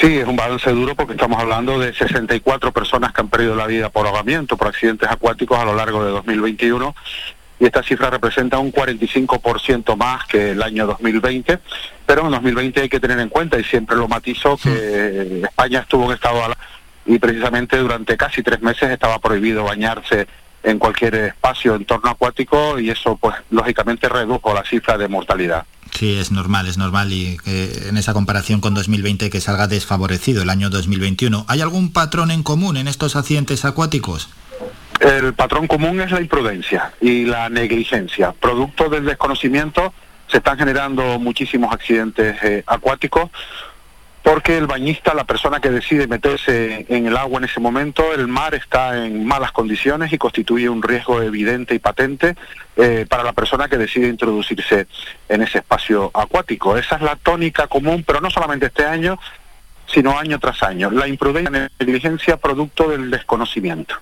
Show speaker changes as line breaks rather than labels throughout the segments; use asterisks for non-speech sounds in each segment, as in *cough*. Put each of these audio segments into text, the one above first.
Sí, es un balance duro porque estamos hablando de 64 personas que han perdido la vida por ahogamiento, por accidentes acuáticos a lo largo de 2021 y esta cifra representa un 45% más que el año 2020, pero en 2020 hay que tener en cuenta, y siempre lo matizo, que España estuvo en estado de y precisamente durante casi tres meses estaba prohibido bañarse en cualquier espacio, entorno acuático, y eso pues lógicamente redujo la cifra de mortalidad.
Sí, es normal, es normal y en esa comparación con 2020 que salga desfavorecido el año 2021. ¿Hay algún patrón en común en estos accidentes acuáticos?
El patrón común es la imprudencia y la negligencia. Producto del desconocimiento se están generando muchísimos accidentes eh, acuáticos porque el bañista, la persona que decide meterse en el agua en ese momento, el mar está en malas condiciones y constituye un riesgo evidente y patente eh, para la persona que decide introducirse en ese espacio acuático. Esa es la tónica común, pero no solamente este año, sino año tras año. La imprudencia la negligencia producto del desconocimiento.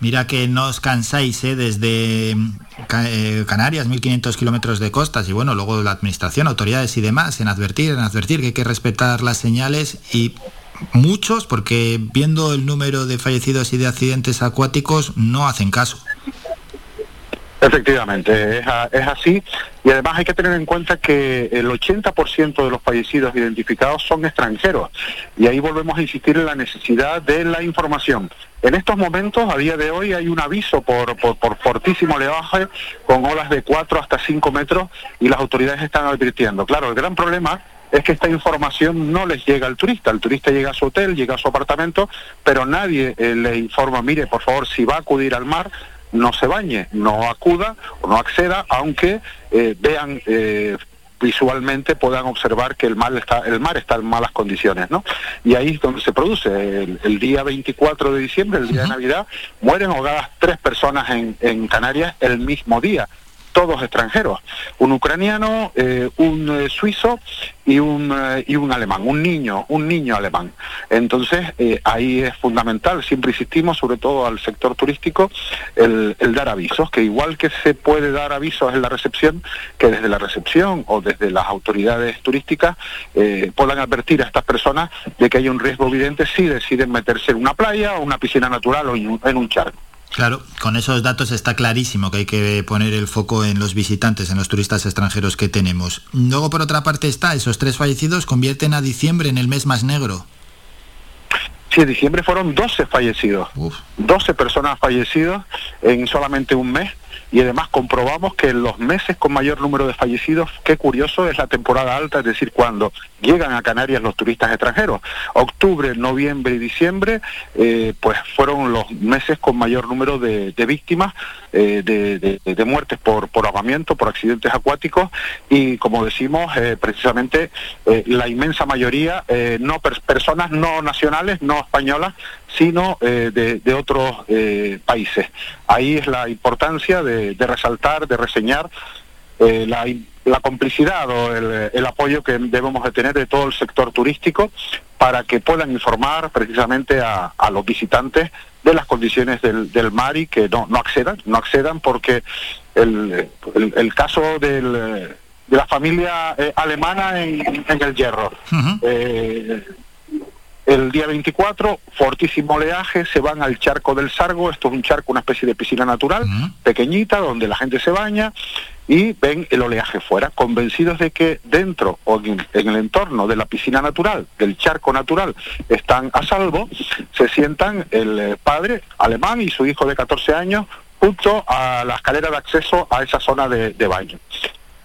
Mira que no os cansáis ¿eh? desde eh, Canarias, 1.500 kilómetros de costas y bueno, luego la administración, autoridades y demás, en advertir, en advertir que hay que respetar las señales y muchos, porque viendo el número de fallecidos y de accidentes acuáticos, no hacen caso.
Efectivamente, es, es, así. Y además hay que tener en cuenta que el 80% de los fallecidos identificados son extranjeros. Y ahí volvemos a insistir en la necesidad de la información. En estos momentos, a día de hoy, hay un aviso por, por, fortísimo oleaje con olas de 4 hasta 5 metros y las autoridades están advirtiendo. Claro, el gran problema es que esta información no les llega al turista. El turista llega a su hotel, llega a su apartamento, pero nadie eh, le informa, mire, por favor, si va a acudir al mar, no se bañe, no acuda o no acceda, aunque eh, vean eh, visualmente puedan observar que el mar está el mar está en malas condiciones, ¿no? Y ahí es donde se produce el, día 24 de diciembre, el día de Navidad, mueren ahogadas tres personas en, en Canarias el mismo día todos extranjeros, un ucraniano, eh, un eh, suizo y un, eh, y un alemán, un niño, un niño alemán. Entonces, ahí es fundamental, siempre insistimos, sobre todo al sector turístico, el, dar avisos, que igual que se puede dar avisos en la recepción, que desde la recepción o desde las autoridades turísticas puedan advertir a estas personas de que hay un riesgo evidente si deciden meterse en una playa o una piscina natural o en un charco.
Claro, con esos datos está clarísimo que hay que poner el foco en los visitantes, en los turistas extranjeros que tenemos. Luego, por otra parte, está, esos tres fallecidos convierten a diciembre en el mes más negro.
Sí, en diciembre fueron 12 fallecidos. 12 personas fallecidas en solamente un mes y además comprobamos que en los meses con mayor número de fallecidos, qué curioso, es la temporada alta, es decir, cuando llegan a Canarias los turistas extranjeros. Octubre, noviembre y diciembre, eh, pues fueron los meses con mayor número de, víctimas, eh, de, muertes por, por ahogamiento, por accidentes acuáticos y, como decimos, eh, precisamente la inmensa mayoría, no personas no nacionales, no españolas, sino de, otros países. Ahí es la importancia de, resaltar, de reseñar eh, la, complicidad o el, apoyo que debemos de tener de todo el sector turístico para que puedan informar precisamente a, los visitantes de las condiciones del, mar y que no, no accedan, no accedan porque el, caso de la familia eh, alemana en, el Hierro. El día 24, fortísimo oleaje, se van al charco del Sargo, esto es un charco, una especie de piscina natural, pequeñita, donde la gente se baña y ven el oleaje fuera, convencidos de que dentro o en, el entorno de la piscina natural, del charco natural, están a salvo, se sientan el eh, padre alemán y su hijo de 14 años junto a la escalera de acceso a esa zona de, de baño,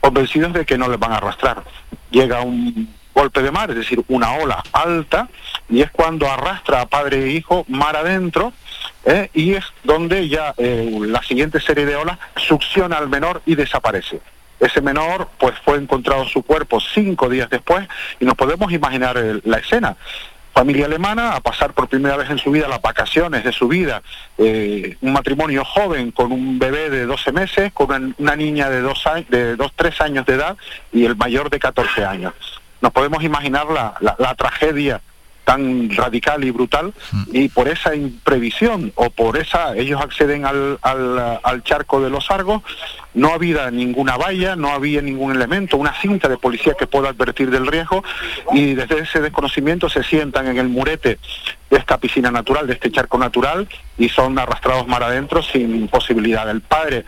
convencidos de que no les van a arrastrar. Llega un golpe de mar, es decir, una ola alta, y es cuando arrastra a padre e hijo mar adentro, ¿eh? y es donde ya eh, la siguiente serie de olas succiona al menor y desaparece. Ese menor pues fue encontrado su cuerpo cinco días después y nos podemos imaginar la escena. Familia alemana a pasar por primera vez en su vida las vacaciones de su vida, eh, un matrimonio joven con un bebé de 12 meses, con una, niña de 2, de dos, 3 años de edad y el mayor de 14 años nos podemos imaginar la, la, tragedia tan radical y brutal mm. y por esa imprevisión o por esa ellos acceden al, al, al, charco de los Argos no había ninguna valla no había ningún elemento una cinta de policía que pueda advertir del riesgo y desde ese desconocimiento se sientan en el murete de esta piscina natural de este charco natural y son arrastrados mar adentro sin posibilidad el padre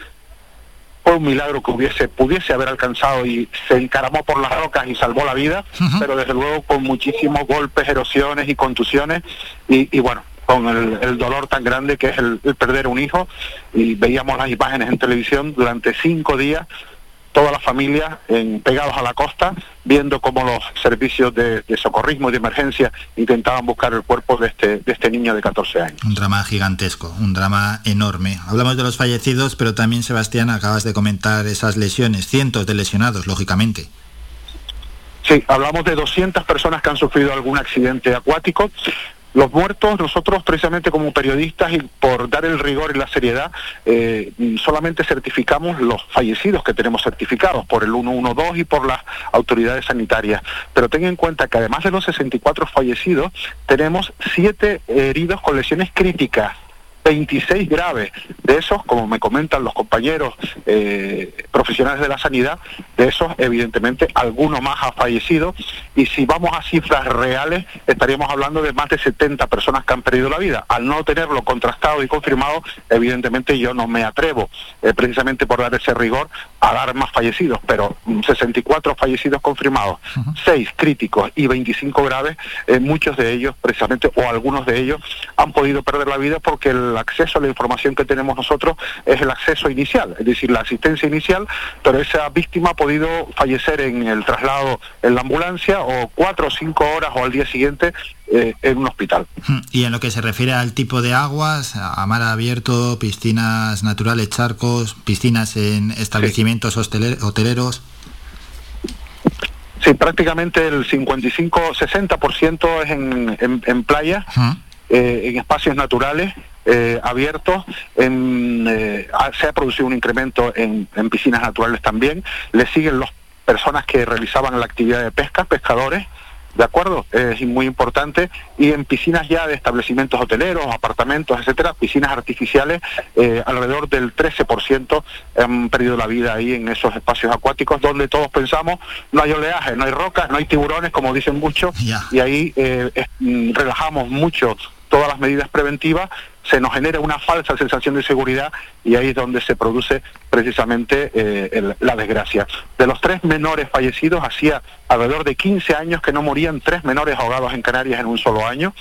fue un milagro que hubiese, pudiese haber alcanzado y se encaramó por las rocas y salvó la vida, pero desde luego con muchísimos golpes, erosiones y contusiones y, bueno, con el, dolor tan grande que es el, perder un hijo. Y veíamos las imágenes en televisión durante cinco días toda la familia en, pegados a la costa, viendo cómo los servicios de, socorrismo y de emergencia intentaban buscar el cuerpo de este, de este niño de 14 años.
Un drama gigantesco, un drama enorme. Hablamos de los fallecidos, pero también, Sebastián, acabas de comentar esas lesiones, cientos de lesionados, lógicamente.
Sí, hablamos de 200 personas que han sufrido algún accidente acuático, los muertos, nosotros precisamente como periodistas y por dar el rigor y la seriedad, eh, solamente certificamos los fallecidos que tenemos certificados por el 112 y por las autoridades sanitarias. Pero ten en cuenta que además de los 64 fallecidos, tenemos 7 heridos con lesiones críticas 26 graves. De esos, como me comentan los compañeros eh, profesionales de la sanidad, de esos, evidentemente, alguno más ha fallecido. Y si vamos a cifras reales, estaríamos hablando de más de 70 personas que han perdido la vida. Al no tenerlo contrastado y confirmado, evidentemente yo no me atrevo, eh, precisamente por dar ese rigor, a dar más fallecidos. Pero 64 mm, fallecidos confirmados, 6 críticos y 25 graves, eh, muchos de ellos, precisamente, o algunos de ellos, han podido perder la vida porque el acceso a la información que tenemos nosotros es el acceso inicial, es decir, la asistencia inicial, pero esa víctima ha podido fallecer en el traslado en la ambulancia o cuatro o cinco horas o al día siguiente eh, en un hospital.
Y en lo que se refiere al tipo de aguas, a mar abierto, piscinas naturales, charcos, piscinas en establecimientos hoteleros.
Sí, prácticamente el 55-60% es en, en, en playa, eh, en espacios naturales eh, abiertos, eh, se ha producido un incremento en, piscinas naturales también, le siguen las personas que realizaban la actividad de pesca, pescadores, ¿de acuerdo? Es muy importante. Y en piscinas ya de establecimientos hoteleros, apartamentos, etcétera, piscinas artificiales, eh, alrededor del 13% han perdido la vida ahí en esos espacios acuáticos donde todos pensamos no hay oleaje, no hay rocas, no hay tiburones, como dicen muchos, y ahí mm, relajamos mucho todas las medidas preventivas, se nos genera una falsa sensación de seguridad y ahí es donde se produce precisamente eh, la desgracia. De los tres menores fallecidos, hacía alrededor de 15 años que no morían tres menores ahogados en Canarias en un solo año,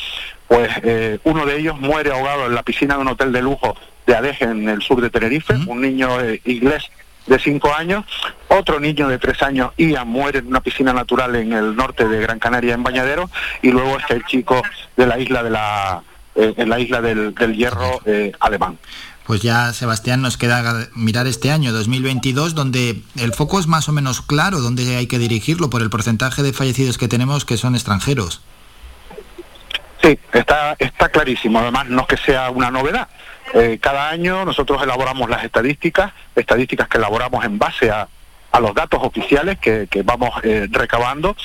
pues eh, uno de ellos muere ahogado en la piscina de un hotel de lujo de Adeje en el sur de Tenerife, un niño eh, inglés de cinco años, otro niño de tres años, Ian, muere en una piscina natural en el norte de Gran Canaria, en Bañadero, y luego está el chico de la isla de la, eh, en la isla del, Hierro eh, alemán.
Pues ya, Sebastián, nos queda mirar este año 2022, donde el foco es más o menos claro, donde hay que dirigirlo por el porcentaje de fallecidos que tenemos que son extranjeros.
Sí, está, está clarísimo. Además, no es que sea una novedad. Eh, cada año nosotros elaboramos las estadísticas, estadísticas que elaboramos en base a, los datos oficiales que, vamos eh, recabando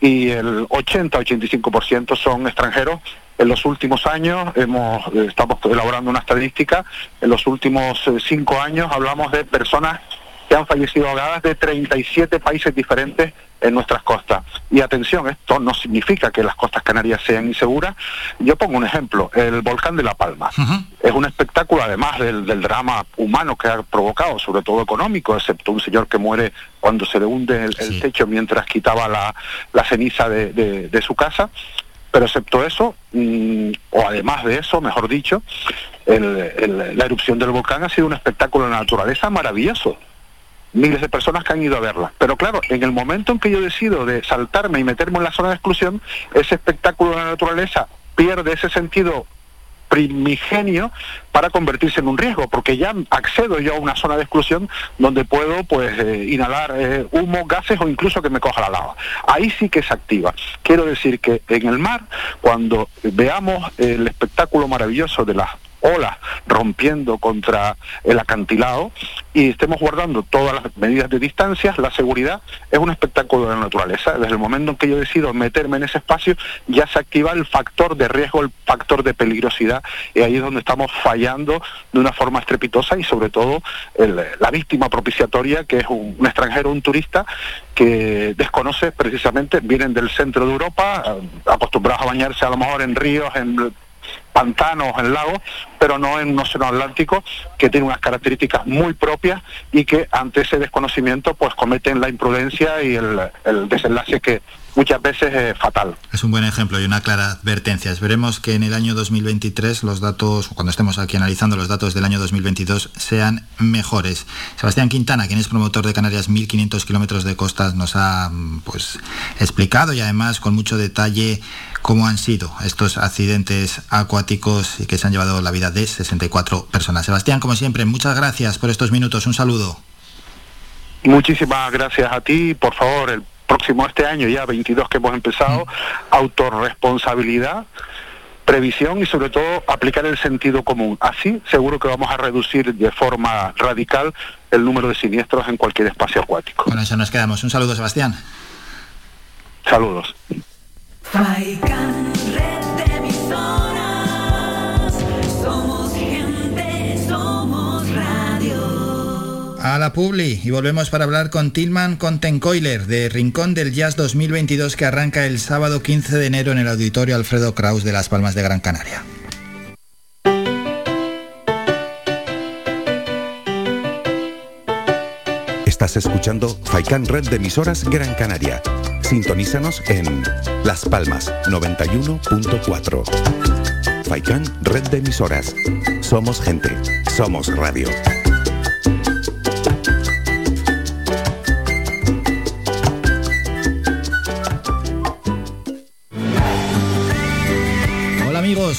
y el 80-85% son extranjeros. En los últimos años hemos, eh, estamos elaborando una estadística, en los últimos cinco años hablamos de personas que han fallecido ahogadas de 37 países diferentes en nuestras costas. Y atención, esto no significa que las costas canarias sean inseguras. Yo pongo un ejemplo, el volcán de La Palma. Es un espectáculo, además del, drama humano que ha provocado, sobre todo económico, excepto un señor que muere cuando se le hunde el, techo mientras quitaba la, ceniza de, su casa. Pero excepto eso, mm, o además de eso, mejor dicho, la erupción del volcán ha sido un espectáculo de naturaleza maravilloso miles de personas que han ido a verla. Pero claro, en el momento en que yo decido de saltarme y meterme en la zona de exclusión, ese espectáculo de la naturaleza pierde ese sentido primigenio para convertirse en un riesgo, porque ya accedo yo a una zona de exclusión donde puedo pues eh, inhalar eh, humo, gases o incluso que me coja la lava. Ahí sí que se activa. Quiero decir que en el mar, cuando veamos el espectáculo maravilloso de las olas rompiendo contra el acantilado y estemos guardando todas las medidas de distancia, la seguridad es un espectáculo de la naturaleza. Desde el momento en que yo decido meterme en ese espacio, ya se activa el factor de riesgo, el factor de peligrosidad, y ahí es donde estamos fallando de una forma estrepitosa y sobre todo la víctima propiciatoria, que es un, extranjero, un turista, que desconoce precisamente, vienen del centro de Europa, eh, acostumbrados a bañarse a lo mejor en ríos, en pantanos, en lagos, pero no en un océano Atlántico que tiene unas características muy propias y que ante ese desconocimiento pues cometen la imprudencia y el, el desenlace que muchas veces es fatal.
Es un buen ejemplo y una clara advertencia. Esperemos que en el año 2023 los datos, cuando estemos aquí analizando los datos del año 2022, sean mejores. Sebastián Quintana, quien es promotor de Canarias 1500 kilómetros de costas, nos ha pues explicado y además con mucho detalle cómo han sido estos accidentes acuáticos y que se han llevado la vida de 64 personas. Sebastián, como siempre, muchas gracias por estos minutos. Un saludo.
Muchísimas gracias a ti. Por favor, el próximo este año, ya 22 que hemos empezado, mm. autorresponsabilidad previsión y sobre todo aplicar el sentido común. Así seguro que vamos a reducir de forma radical el número de siniestros en cualquier espacio acuático.
Con eso nos quedamos. Un saludo, Sebastián.
Saludos.
A la Publi y volvemos para hablar con Tillman Contencoiler de Rincón del Jazz 2022 que arranca el sábado 15 de enero en el Auditorio Alfredo Kraus de Las Palmas de Gran Canaria.
Estás escuchando Faikan Red de emisoras Gran Canaria. Sintonízanos en Las Palmas 91.4. Faikan Red de emisoras. Somos gente. Somos radio.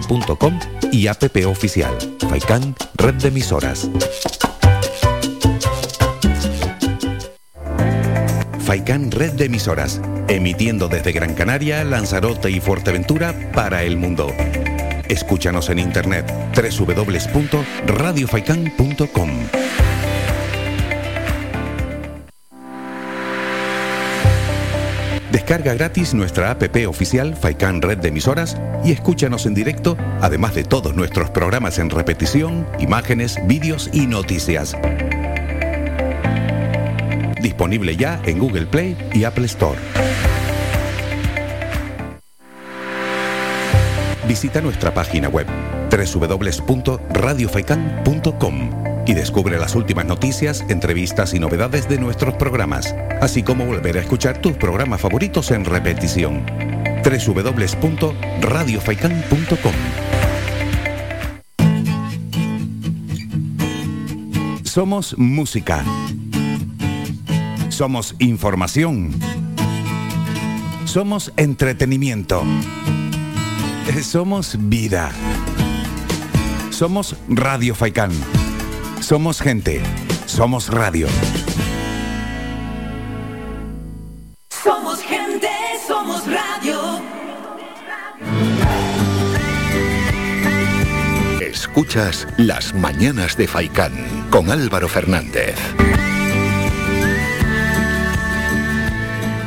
faikan.com y app oficial. Faikan, red de emisoras. Faikan Red de Emisoras, emitiendo desde Gran Canaria, Lanzarote y Fuerteventura para el mundo. Escúchanos en internet www.radiofaikan.com. Descarga gratis nuestra app oficial Faikan Red de Emisoras y escúchanos en directo, además de todos nuestros programas en repetición, imágenes, vídeos y noticias. Disponible ya en Google Play y Apple Store. Visita nuestra página web www.radiofaikan.com y descubre las últimas noticias, entrevistas y novedades de nuestros programas, así como volver a escuchar tus programas favoritos en repetición. www.radiofaikan.com Somos música. Somos información. Somos entretenimiento. Somos vida. Somos Radio Faikán somos gente. Somos radio.
Somos gente, somos radio.
Escuchas Las Mañanas de Faicán con Álvaro Fernández.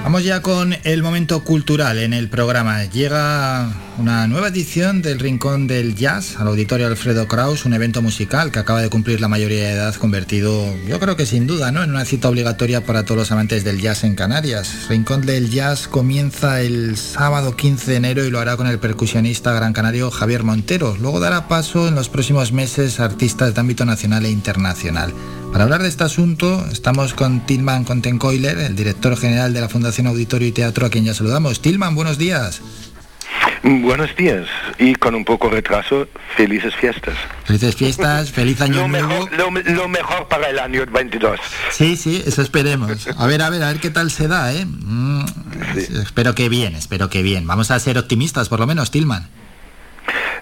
Vamos ya con el momento cultural en el programa. Llega una nueva edición del Rincón del Jazz al Auditorio Alfredo Kraus, un evento musical que acaba de cumplir la mayoría de edad, convertido, yo creo que sin duda, ¿no? en una cita obligatoria para todos los amantes del jazz en Canarias. Rincón del Jazz comienza el sábado 15 de enero y lo hará con el percusionista gran canario Javier Montero. Luego dará paso en los próximos meses a artistas de ámbito nacional e internacional. Para hablar de este asunto, estamos con Tilman Contencoiler, el director general de la Fundación Auditorio y Teatro, a quien ya saludamos. Tilman, buenos días.
Buenos días y con un poco de retraso, felices fiestas.
Felices fiestas, feliz año
lo
nuevo.
Mejor, lo, mejor para el año 22.
Sí, sí, eso esperemos. A ver, a ver, a ver qué tal se da, ¿eh? Mm, espero que bien, espero que bien. Vamos a ser optimistas, por lo menos, Tilman.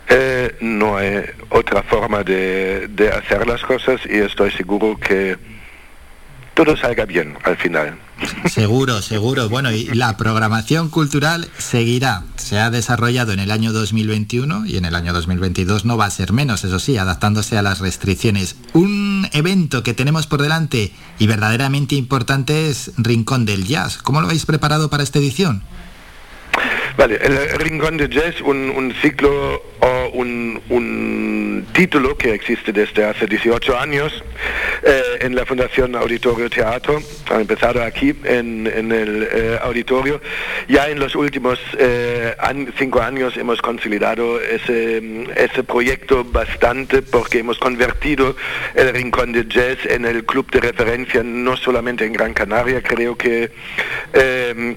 Eh, no hay otra forma de, hacer las cosas y estoy seguro que todo salga bien al final.
Seguro, seguro. Bueno, y la programación cultural seguirá. Se ha desarrollado en el año 2021 y en el año 2022 no va a ser menos, eso sí, adaptándose a las restricciones. Un evento que tenemos por delante y verdaderamente importante es Rincón del Jazz. ¿Cómo lo habéis preparado para esta edición?
Vale, el Rincón de Jazz, un, un ciclo o un, un, título que existe desde hace 18 años eh, en la Fundación Auditorio Teatro, ha empezado aquí en, en el eh, auditorio. Ya en los últimos eh, cinco años hemos consolidado ese, ese proyecto bastante porque hemos convertido el Rincón de Jazz en el club de referencia no solamente en Gran Canaria, creo que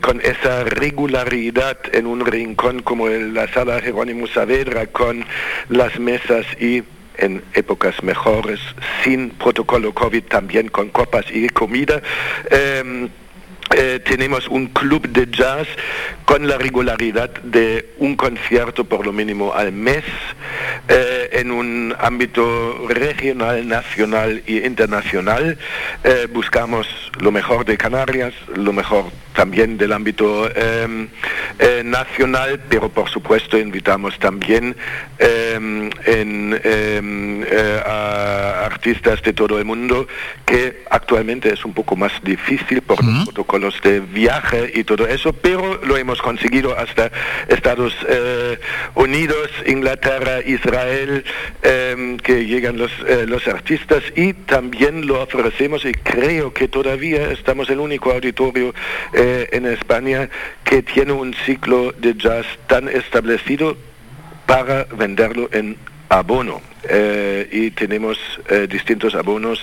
con esa regularidad en un rincón como la sala Jerónimo Saavedra con las mesas y en épocas mejores, sin protocolo COVID, también con copas y comida. Em, eh, tenemos un club de jazz con la regularidad de un concierto por lo mínimo al mes eh, en un ámbito regional, nacional e internacional. Eh, buscamos lo mejor de Canarias, lo mejor también del ámbito em, nacional, pero por supuesto invitamos también em, em, a artistas de todo el mundo que actualmente es un poco más difícil por los protocolos los de viaje y todo eso, pero lo hemos conseguido hasta Estados eh, Unidos, Inglaterra, Israel, em, que llegan los, eh, los artistas y también lo ofrecemos y creo que todavía estamos el único auditorio eh, en España que tiene un ciclo de jazz tan establecido para venderlo en abono. Eh, y tenemos eh, distintos abonos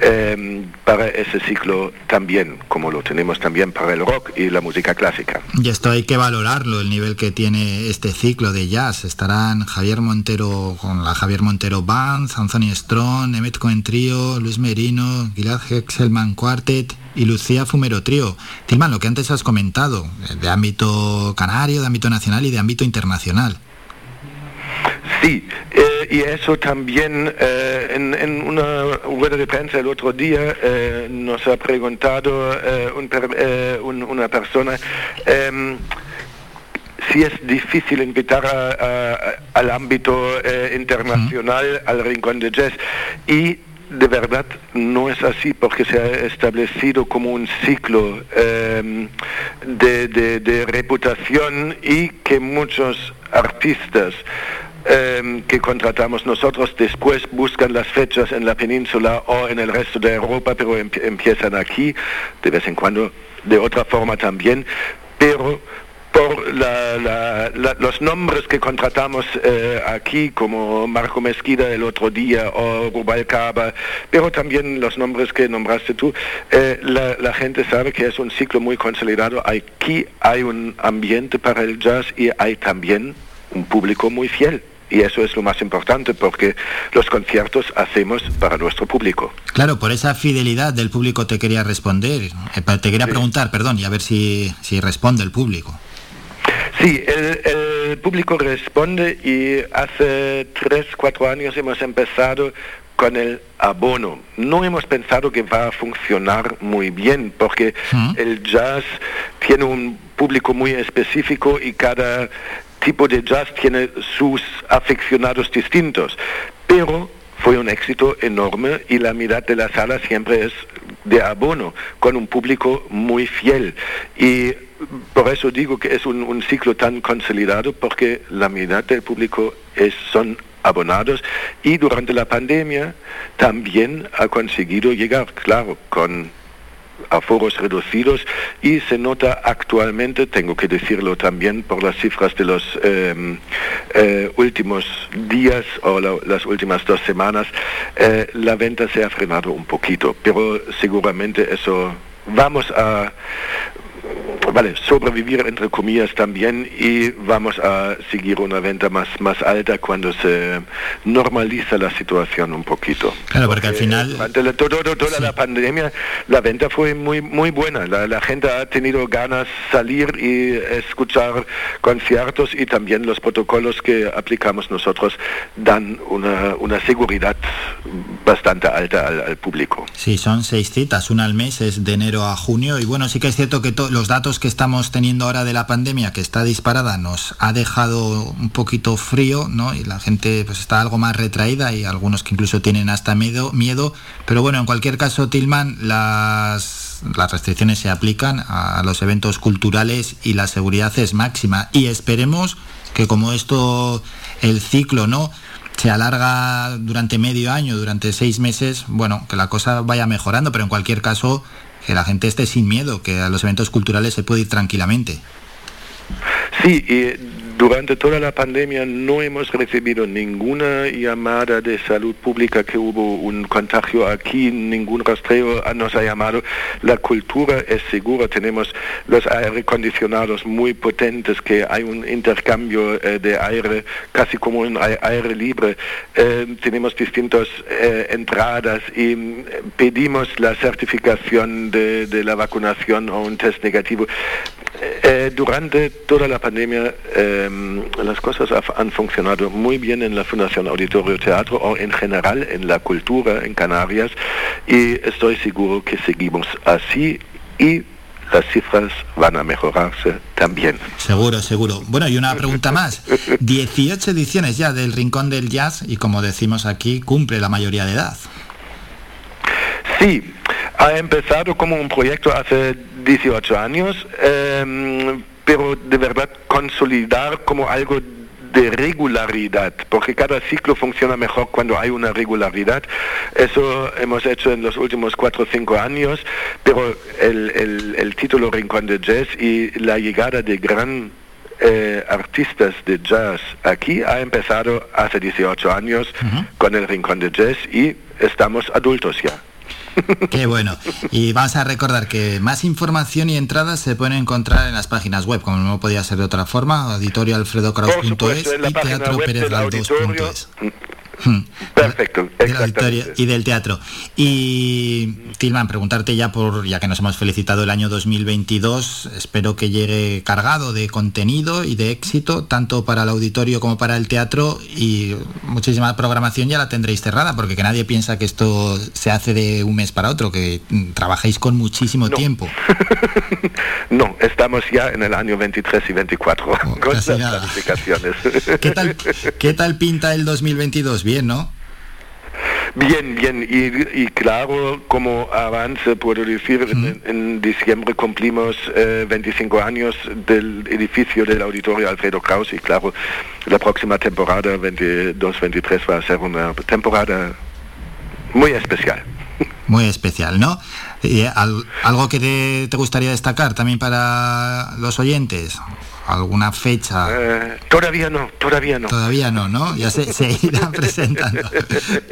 em, para ese ciclo también, como lo tenemos también para el rock y la música clásica.
Y esto hay que valorarlo, el nivel que tiene este ciclo de jazz. Estarán Javier Montero con la Javier Montero Band, Anthony Strong, Emmet Cohen Trio, Luis Merino, Gilad Hexelman Quartet y Lucía Fumero Trío. Tilman, lo que antes has comentado, de ámbito canario, de ámbito nacional y de ámbito internacional.
Sí, eh, y eso también eh, en, una rueda de prensa el otro día eh, nos ha preguntado una persona em, si es difícil invitar al ámbito internacional, al rincón de jazz. Y de verdad no es así porque se ha establecido como un ciclo em, de reputación y que muchos artistas Em, que contratamos nosotros después buscan las fechas en la península o en el resto de Europa, pero empiezan aquí, de vez en cuando de otra forma también, pero por los nombres que contratamos eh, aquí, como Marco Mezquida el otro día o Rubalcaba, pero también los nombres que nombraste tú, eh, la, la, gente sabe que es un ciclo muy consolidado. Aquí hay un ambiente para el jazz y hay también un público muy fiel. Y eso es lo más importante porque los conciertos hacemos para nuestro público.
Claro, por esa fidelidad del público te quería responder, eh, te quería preguntar, perdón, y a ver si, si responde el público.
Sí, el, público responde y hace tres, cuatro años hemos empezado con el abono. No hemos pensado que va a funcionar muy bien porque el jazz tiene un público muy específico y cada tipo de jazz tiene sus aficionados distintos, pero fue un éxito enorme y la mitad de la sala siempre es de abono, con un público muy fiel. Y por eso digo que es un, ciclo tan consolidado, porque la mitad del público es, son abonados y durante la pandemia también ha conseguido llegar, claro, con aforos reducidos y se nota actualmente, tengo que decirlo también por las cifras de los em, eh, últimos días o las últimas dos semanas, eh, la venta se ha frenado un poquito, pero seguramente eso vamos a vale, sobrevivir entre comillas también y vamos a seguir una venta más, más alta cuando se normaliza la situación un poquito.
Claro, porque, al final...
Durante toda la pandemia la venta fue muy, muy buena. La, gente ha tenido ganas salir y escuchar conciertos y también los protocolos que aplicamos nosotros dan una, una seguridad bastante alta al, público.
Sí, son seis citas, una al mes, es de enero a junio y bueno, sí que es cierto que los datos que estamos teniendo ahora de la pandemia, que está disparada, nos ha dejado un poquito frío, ¿no? Y la gente pues está algo más retraída y algunos que incluso tienen hasta miedo, miedo. Pero bueno, en cualquier caso, Tilman, las, las restricciones se aplican a los eventos culturales y la seguridad es máxima. Y esperemos que como esto, el ciclo, ¿no? se alarga durante medio año, durante seis meses, bueno, que la cosa vaya mejorando, pero en cualquier caso que la gente esté sin miedo, que a los eventos culturales se puede ir tranquilamente.
Sí, y durante toda la pandemia no hemos recibido ninguna llamada de salud pública que hubo un contagio aquí, ningún rastreo nos ha llamado. La cultura es segura, tenemos los aire acondicionados muy potentes, que hay un intercambio eh, de aire casi como un aire libre. Eh, tenemos distintas eh, entradas y mm, pedimos la certificación de, de, la vacunación o un test negativo. durante toda la pandemia Em, las cosas han funcionado muy bien en la Fundación Auditorio Teatro o en general en la cultura en Canarias y estoy seguro que seguimos así y las cifras van a mejorarse también.
Seguro, seguro. Bueno, y una pregunta más. *laughs* 18 ediciones ya del Rincón del Jazz y como decimos aquí, cumple la mayoría de edad.
Sí, ha empezado como un proyecto hace 18 años. Eh, pero de verdad consolidar como algo de regularidad, porque cada ciclo funciona mejor cuando hay una regularidad. Eso hemos hecho en los últimos cuatro o cinco años, pero el, título Rincón de Jazz y la llegada de gran eh, artistas de jazz aquí ha empezado hace 18 años con el Rincón de Jazz y estamos adultos ya.
Qué bueno. Y vamos a recordar que más información y entradas se pueden encontrar en las páginas web, como no podía ser de otra forma, auditorioalfredocraus.es y teatroperezgaldos.es.
Hmm. Perfecto,
y del teatro. Y Tilman, preguntarte ya por, ya que nos hemos felicitado el año 2022, espero que llegue cargado de contenido y de éxito, tanto para el auditorio como para el teatro, y muchísima programación ya la tendréis cerrada, porque que nadie piensa que esto se hace de un mes para otro, que trabajéis con muchísimo tiempo. *laughs*
no, estamos ya en el año 23 y 24 con las planificaciones. *laughs*
¿Qué tal, ¿Qué tal pinta el 2022? Bien, ¿no?
Bien, bien, y, claro, como avance, puedo decir, en, diciembre cumplimos 25 eh, años del edificio del auditorio Alfredo Kraus y claro, la próxima temporada 22-23 va a ser una temporada muy especial. *laughs*
Muy especial, ¿no? ¿Y ¿Algo que te gustaría destacar también para los oyentes? Alguna fecha?
Eh, todavía no, todavía no.
Todavía no, ¿no? Ya se, se irán *laughs* presentando.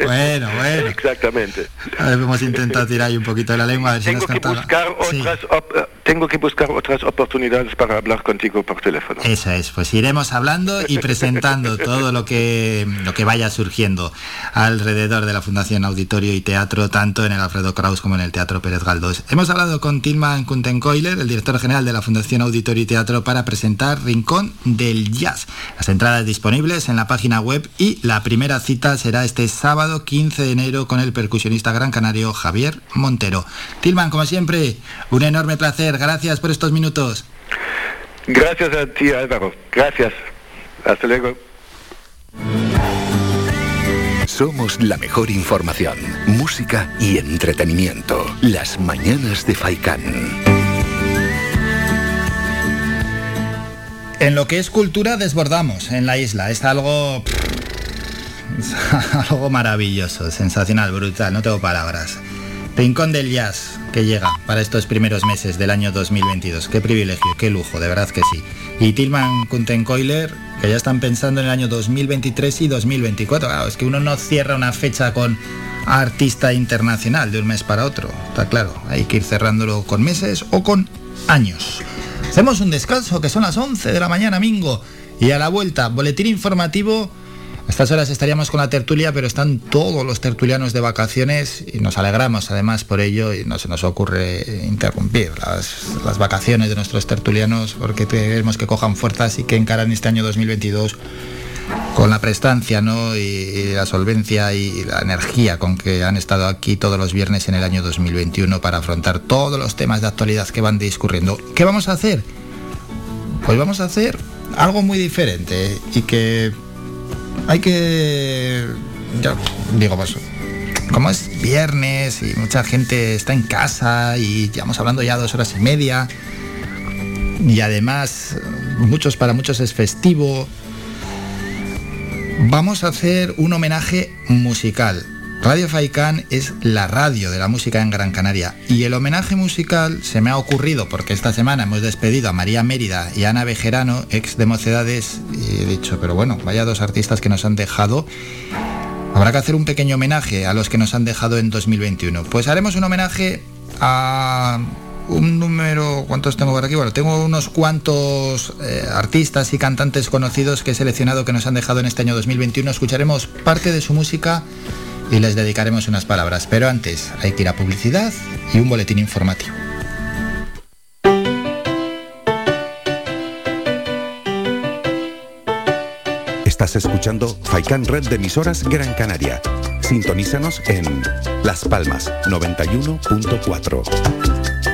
bueno, bueno.
Exactamente.
hemos intentado tirar ahí un poquito de la lengua.
tengo, que buscar otras eh, tengo que buscar otras oportunidades para hablar contigo por teléfono.
Esa es, pues iremos hablando y presentando *laughs* todo lo que, lo que vaya surgiendo alrededor de la Fundación Auditorio y Teatro, tanto en el Alfredo Kraus como en el Teatro Pérez Galdós. Hemos hablado con Tilman Kuntenkoiler, el director general de la Fundación Auditorio y Teatro, para presentar Rincón del Jazz. Las entradas disponibles en la página web y la primera cita será este sábado 15 de enero con el percusionista gran canario Javier Montero. Tilman, como siempre, un enorme placer. Gracias por estos minutos.
Gracias a ti, Álvaro. Gracias. Hasta luego.
Somos la mejor información, música y entretenimiento. Las mañanas de Faikán.
En lo que es cultura desbordamos en la isla. Es algo... *laughs* algo maravilloso, sensacional, brutal, no tengo palabras. Rincón del Jazz que llega para estos primeros meses del año 2022. Qué privilegio, qué lujo, de verdad que sí. Y Tilman Kuntenkoiler, que ya están pensando en el año 2023 y 2024. Claro, es que uno no cierra una fecha con artista internacional de un mes para otro. Está claro, hay que ir cerrándolo con meses o con años. Hacemos un descanso que son las 11 de la mañana, Mingo. Y a la vuelta, boletín informativo a estas horas estaríamos con la tertulia, pero están todos los tertulianos de vacaciones y nos alegramos además por ello y no se nos ocurre interrumpir las, vacaciones de nuestros tertulianos porque queremos que cojan fuerzas y que encaran este año 2022 con la prestancia ¿no? y, la solvencia y la energía con que han estado aquí todos los viernes en el año 2021 para afrontar todos los temas de actualidad que van discurriendo. ¿Qué vamos a hacer? Pues vamos a hacer algo muy diferente y que hay que, ya digo, pues, como es viernes y mucha gente está en casa y llevamos hablando ya dos horas y media y además muchos para muchos es festivo, vamos a hacer un homenaje musical. Radio Faicán es la radio de la música en Gran Canaria y el homenaje musical se me ha ocurrido porque esta semana hemos despedido a María Mérida y Ana Bejerano, ex de Mocedades, y he dicho, pero bueno, vaya dos artistas que nos han dejado. Habrá que hacer un pequeño homenaje a los que nos han dejado en 2021. Pues haremos un homenaje a un número, ¿cuántos tengo por aquí? Bueno, tengo unos cuantos eh, artistas y cantantes conocidos que he seleccionado que nos han dejado en este año 2021. Escucharemos parte de su música y les dedicaremos unas palabras. Pero antes hay que ir a publicidad y un boletín informativo.
Estás escuchando Faikan Red de emisoras Gran Canaria. Sintonízanos en Las Palmas 91.4.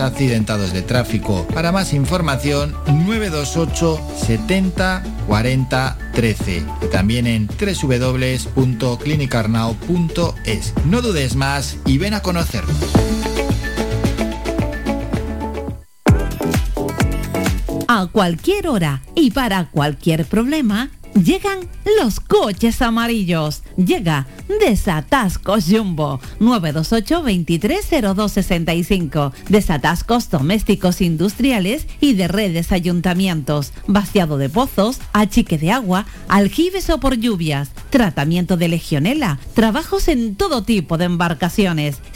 accidentados de tráfico. Para más información, 928 70 40 13 y también en www.clinicarnao.es. No dudes más y ven a conocernos.
A cualquier hora y para cualquier problema, llegan los coches amarillos. Llega Desatascos Jumbo 928 230265. Desatascos domésticos industriales y de redes ayuntamientos. Vaciado de pozos, achique de agua, aljibes o por lluvias. Tratamiento de legionela. Trabajos en todo tipo de embarcaciones.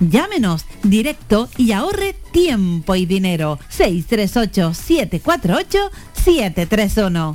Llámenos directo y ahorre tiempo y dinero. 638 748 731.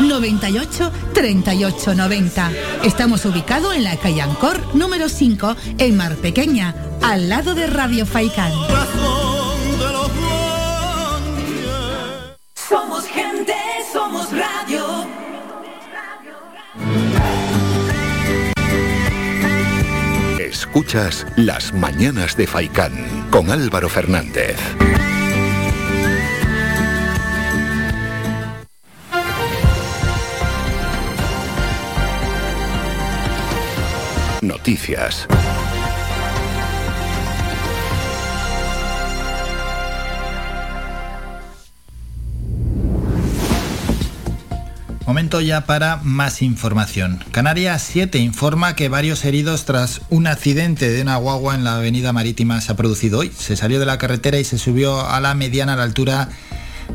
98 38 90. Estamos ubicados en la calle Ancor número 5 en Mar Pequeña, al lado de Radio Faicán.
Somos gente, somos radio.
Escuchas Las Mañanas de Faicán con Álvaro Fernández. Noticias.
Momento ya para más información. Canarias 7 informa que varios heridos tras un accidente de una guagua en la avenida marítima se ha producido hoy. Se salió de la carretera y se subió a la mediana a la altura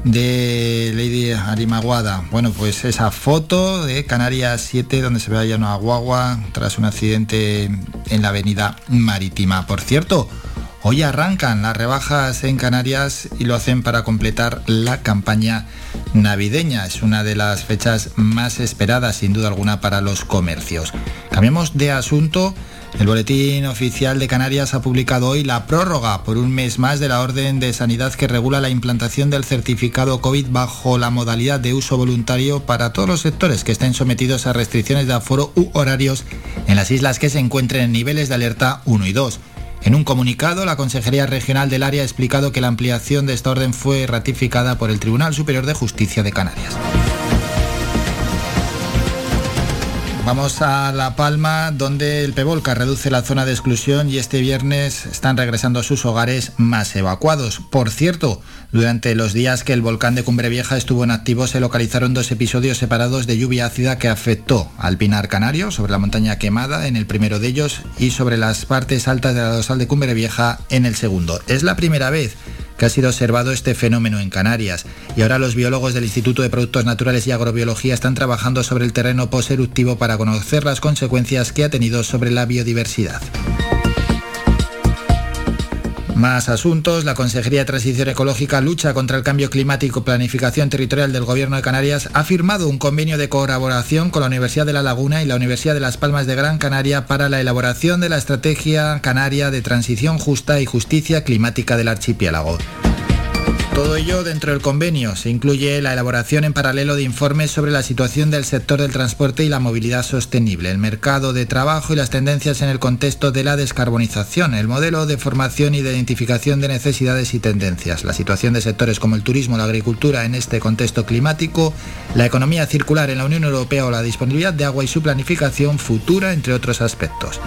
de Lady Arimaguada. Bueno, pues esa foto de Canarias 7 donde se ve allá una guagua tras un accidente en la avenida marítima. Por cierto, Hoy arrancan las rebajas en Canarias y lo hacen para completar la campaña navideña. Es una de las fechas más esperadas, sin duda alguna, para los comercios. Cambiamos de asunto. El Boletín Oficial de Canarias ha publicado hoy la prórroga por un mes más de la orden de sanidad que regula la implantación del certificado COVID bajo la modalidad de uso voluntario para todos los sectores que estén sometidos a restricciones de aforo u horarios en las islas que se encuentren en niveles de alerta 1 y 2. En un comunicado, la Consejería Regional del Área ha explicado que la ampliación de esta orden fue ratificada por el Tribunal Superior de Justicia de Canarias. Vamos a La Palma, donde el Pevolca reduce la zona de exclusión y este viernes están regresando a sus hogares más evacuados. Por cierto, durante los días que el volcán de Cumbre Vieja estuvo en activo se localizaron dos episodios separados de lluvia ácida que afectó al Pinar Canario, sobre la montaña quemada en el primero de ellos y sobre las partes altas de la dorsal de Cumbre Vieja en el segundo. Es la primera vez que ha sido observado este fenómeno en Canarias y ahora los biólogos del Instituto de Productos Naturales y Agrobiología están trabajando sobre el terreno poseruptivo para conocer las consecuencias que ha tenido sobre la biodiversidad. Más asuntos. La Consejería de Transición Ecológica, Lucha contra el Cambio Climático, Planificación Territorial del Gobierno de Canarias ha firmado un convenio de colaboración con la Universidad de La Laguna y la Universidad de Las Palmas de Gran Canaria para la elaboración de la Estrategia Canaria de Transición Justa y Justicia Climática del Archipiélago. Todo ello dentro del convenio. Se incluye la elaboración en paralelo de informes sobre la situación del sector del transporte y la movilidad sostenible, el mercado de trabajo y las tendencias en el contexto de la descarbonización, el modelo de formación y de identificación de necesidades y tendencias, la situación de sectores como el turismo, la agricultura en este contexto climático, la economía circular en la Unión Europea o la disponibilidad de agua y su planificación futura, entre otros aspectos.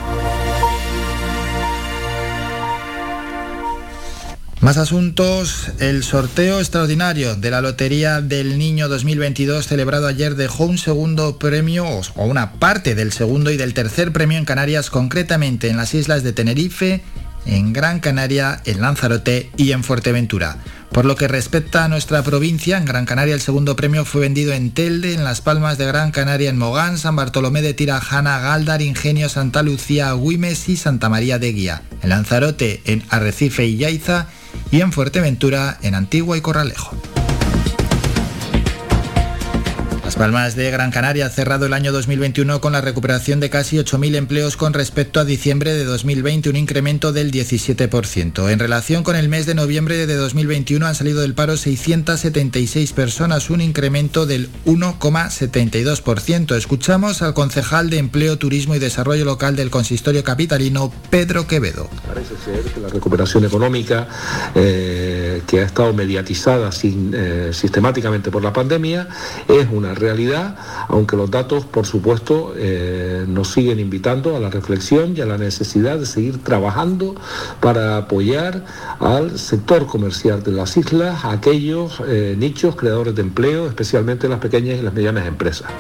Más asuntos. El sorteo extraordinario de la Lotería del Niño 2022 celebrado ayer dejó un segundo premio o una parte del segundo y del tercer premio en Canarias, concretamente en las islas de Tenerife, en Gran Canaria, en Lanzarote y en Fuerteventura. Por lo que respecta a nuestra provincia, en Gran Canaria el segundo premio fue vendido en Telde, en Las Palmas de Gran Canaria, en Mogán, San Bartolomé de Tirajana, Galdar, Ingenio, Santa Lucía, Güimes y Santa María de Guía. En Lanzarote, en Arrecife y Yaiza y en Fuerteventura, en Antigua y Corralejo. Palmas de Gran Canaria ha cerrado el año 2021 con la recuperación de casi 8.000 empleos con respecto a diciembre de 2020, un incremento del 17%. En relación con el mes de noviembre de 2021 han salido del paro 676 personas, un incremento del 1,72%. Escuchamos al concejal de Empleo, Turismo y Desarrollo Local del Consistorio Capitalino, Pedro Quevedo.
Parece ser que la recuperación económica eh, que ha estado mediatizada eh, sistemáticamente por la pandemia es una realidad, aunque los datos, por supuesto, eh, nos siguen invitando a la reflexión y a la necesidad de seguir trabajando para apoyar al sector comercial de las islas, a aquellos eh, nichos creadores de empleo, especialmente las pequeñas y las medianas empresas.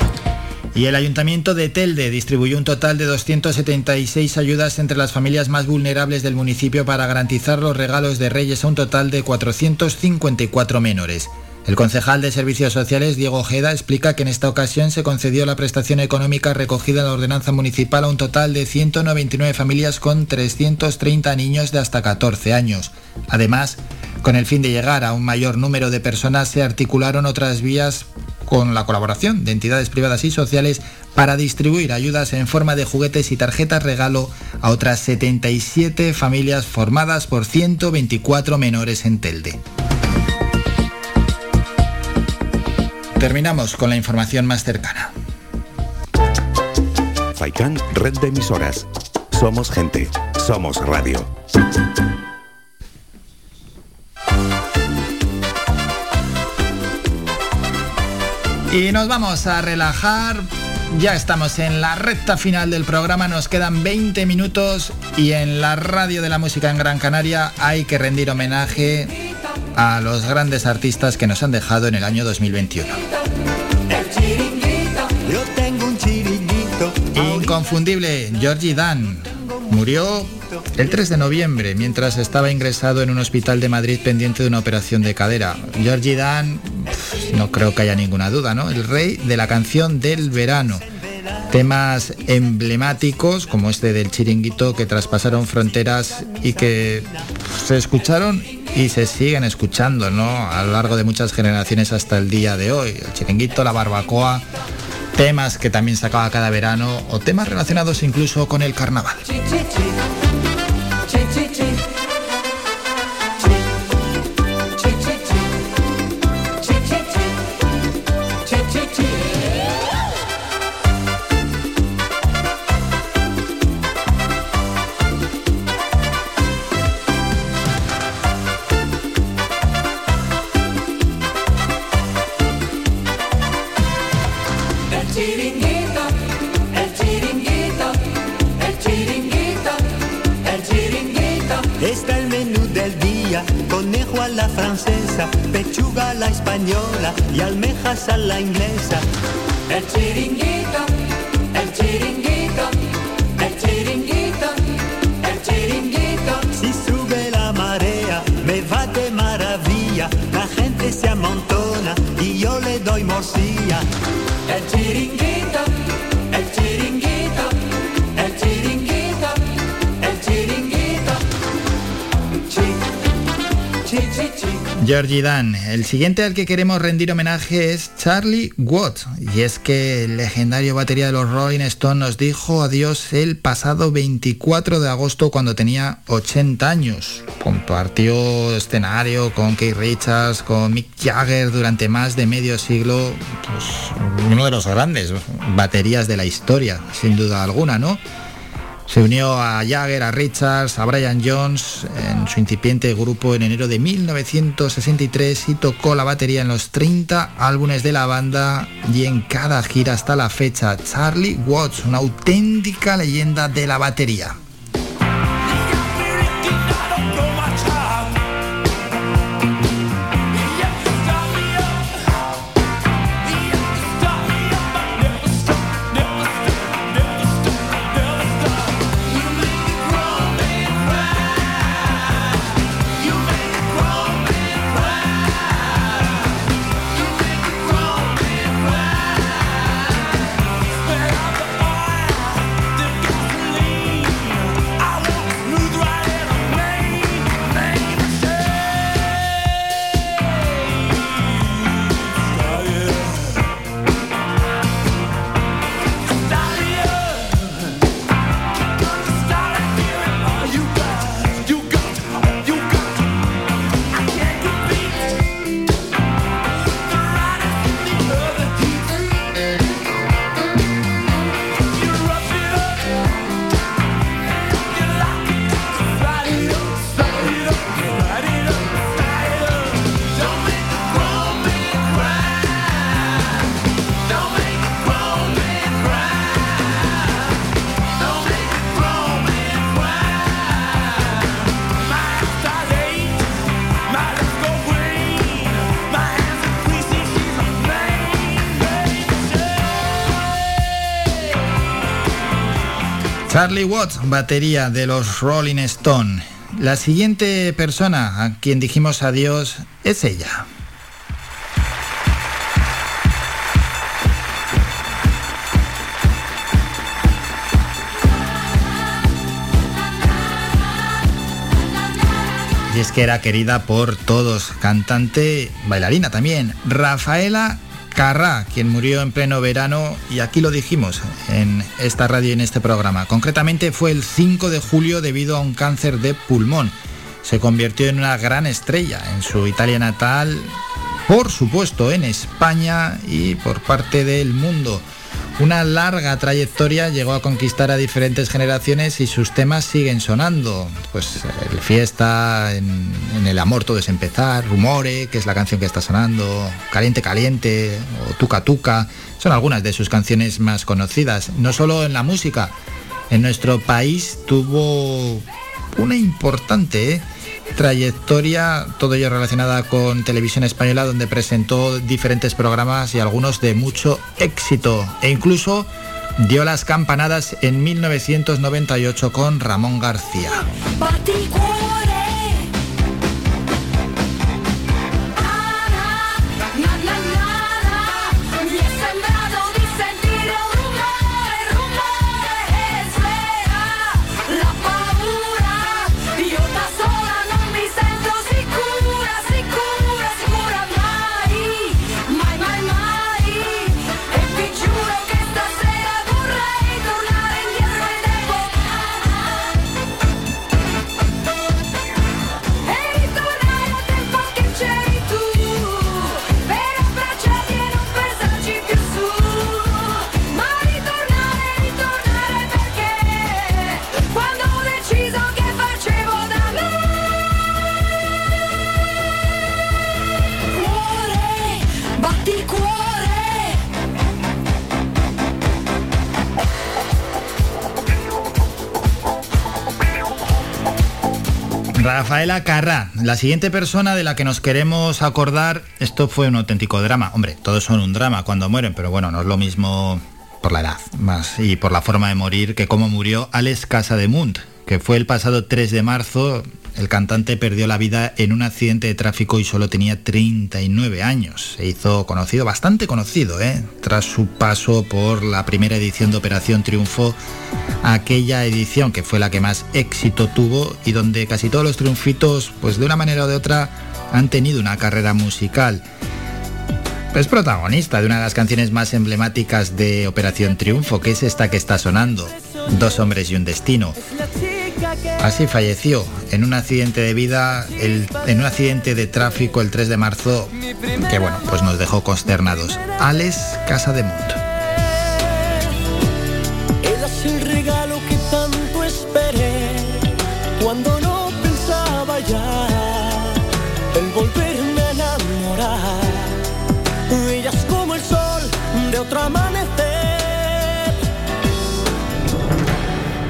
Y el Ayuntamiento de Telde distribuyó un total de 276 ayudas entre las familias más vulnerables del municipio para garantizar los regalos de Reyes a un total de 454 menores. El concejal de Servicios Sociales, Diego Ojeda, explica que en esta ocasión se concedió la prestación económica recogida en la ordenanza municipal a un total de 199 familias con 330 niños de hasta 14 años. Además, con el fin de llegar a un mayor número de personas, se articularon otras vías con la colaboración de entidades privadas y sociales para distribuir ayudas en forma de juguetes y tarjetas regalo a otras 77 familias formadas por 124 menores en Telde. Terminamos con la información más cercana.
Faikan, red de emisoras. Somos gente, somos radio.
Y nos vamos a relajar. Ya estamos en la recta final del programa, nos quedan 20 minutos y en la radio de la música en Gran Canaria hay que rendir homenaje a los grandes artistas que nos han dejado en el año 2021. Inconfundible, Georgie Dan murió el 3 de noviembre mientras estaba ingresado en un hospital de Madrid pendiente de una operación de cadera. Georgie Dan, no creo que haya ninguna duda, ¿no? El rey de la canción del verano. Temas emblemáticos como este del chiringuito que traspasaron fronteras y que se escucharon y se siguen escuchando, ¿no? A lo largo de muchas generaciones hasta el día de hoy. El chiringuito, la barbacoa, temas que también sacaba cada verano o temas relacionados incluso con el carnaval.
Y almejas a la inglesa. El chiringuito,
Georgie Dan. El siguiente al que queremos rendir homenaje es Charlie Watts. Y es que el legendario batería de los Rolling Stones nos dijo adiós el pasado 24 de agosto cuando tenía 80 años. Compartió escenario con Keith Richards, con Mick Jagger durante más de medio siglo. Pues, uno de los grandes baterías de la historia, sin duda alguna, ¿no? Se unió a Jagger, a Richards, a Brian Jones en su incipiente grupo en enero de 1963 y tocó la batería en los 30 álbumes de la banda y en cada gira hasta la fecha. Charlie Watts, una auténtica leyenda de la batería. Charlie Watts, batería de los Rolling Stone. La siguiente persona a quien dijimos adiós es ella. Y es que era querida por todos, cantante, bailarina también, Rafaela Carrá, quien murió en pleno verano, y aquí lo dijimos en esta radio y en este programa. Concretamente fue el 5 de julio debido a un cáncer de pulmón. Se convirtió en una gran estrella en su Italia natal, por supuesto en España y por parte del mundo. Una larga trayectoria, llegó a conquistar a diferentes generaciones y sus temas siguen sonando. Pues el fiesta, en, el amor todo es empezar, Rumore, que es la canción que está sonando, Caliente Caliente o Tuca Tuca, son algunas de sus canciones más conocidas. No solo en la música, en nuestro país tuvo una importante... ¿eh? Trayectoria, todo ello relacionada con televisión española, donde presentó diferentes programas y algunos de mucho éxito. E incluso dio las campanadas en 1998 con Ramón García. Rafaela Carrá, la siguiente persona de la que nos queremos acordar, esto fue un auténtico drama. Hombre, todos son un drama cuando mueren, pero bueno, no es lo mismo por la edad más y por la forma de morir que cómo murió Alex Casademunt, que fue el pasado 3 de marzo el cantante perdió la vida en un accidente de tráfico y solo tenía 39 años. Se hizo conocido, bastante conocido, ¿eh? tras su paso por la primera edición de Operación Triunfo, aquella edición que fue la que más éxito tuvo y donde casi todos los triunfitos, pues de una manera o de otra, han tenido una carrera musical. Es protagonista de una de las canciones más emblemáticas de Operación Triunfo, que es esta que está sonando, Dos hombres y un destino. Así falleció en un accidente de vida, en un accidente de tráfico el 3 de marzo, que bueno, pues nos dejó consternados. Alex Casa de Mundo.
el regalo que tanto esperé cuando no pensaba ya el volverme a enamorar. Como el sol de otro amanecer.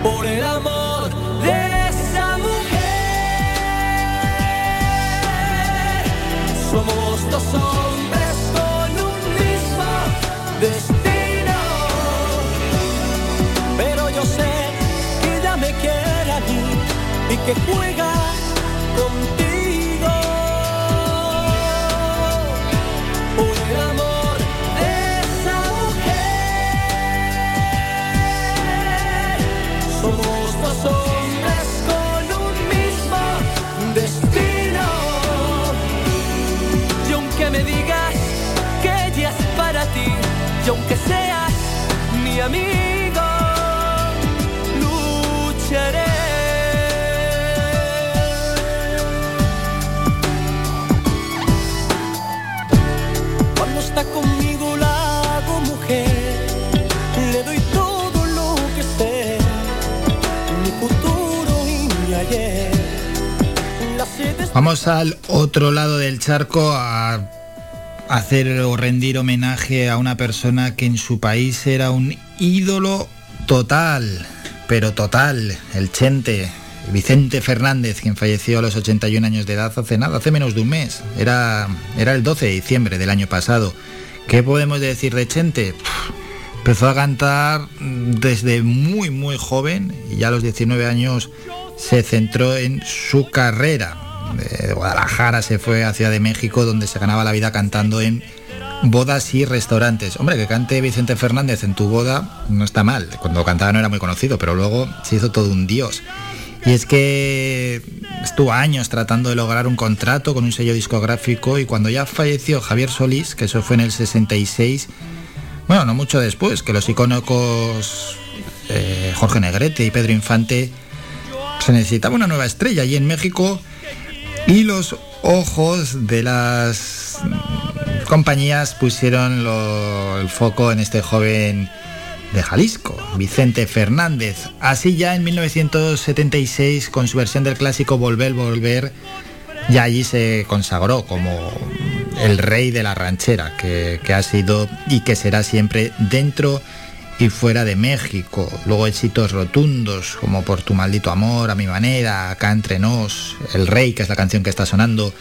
Por el amor dos hombres con un mismo destino. Pero yo sé que ella me quiere a y que juega contigo. Amigo, lucharé. Cuando está conmigo la mujer, le doy todo lo que sé, mi futuro y mi ayer.
Vamos al otro lado del charco a hacer o rendir homenaje a una persona que en su país era un ídolo total, pero total, el Chente, Vicente Fernández, quien falleció a los 81 años de edad hace nada, hace menos de un mes. Era, era el 12 de diciembre del año pasado. ¿Qué podemos decir de Chente? empezó a cantar desde muy, muy joven y ya a los 19 años se centró en su carrera de Guadalajara se fue a Ciudad de México donde se ganaba la vida cantando en bodas y restaurantes. Hombre, que cante Vicente Fernández en tu boda no está mal. Cuando cantaba no era muy conocido, pero luego se hizo todo un dios. Y es que estuvo años tratando de lograr un contrato con un sello discográfico y cuando ya falleció Javier Solís, que eso fue en el 66, bueno, no mucho después, que los icónicos eh, Jorge Negrete y Pedro Infante se necesitaba una nueva estrella y en México y los ojos de las compañías pusieron el foco en este joven de Jalisco, Vicente Fernández. Así ya en 1976, con su versión del clásico Volver, Volver, ya allí se consagró como el rey de la ranchera, que, que ha sido y que será siempre dentro y fuera de México. Luego éxitos rotundos como Por tu maldito amor, A mi manera, Acá entre nos, El Rey, que es la canción que está sonando.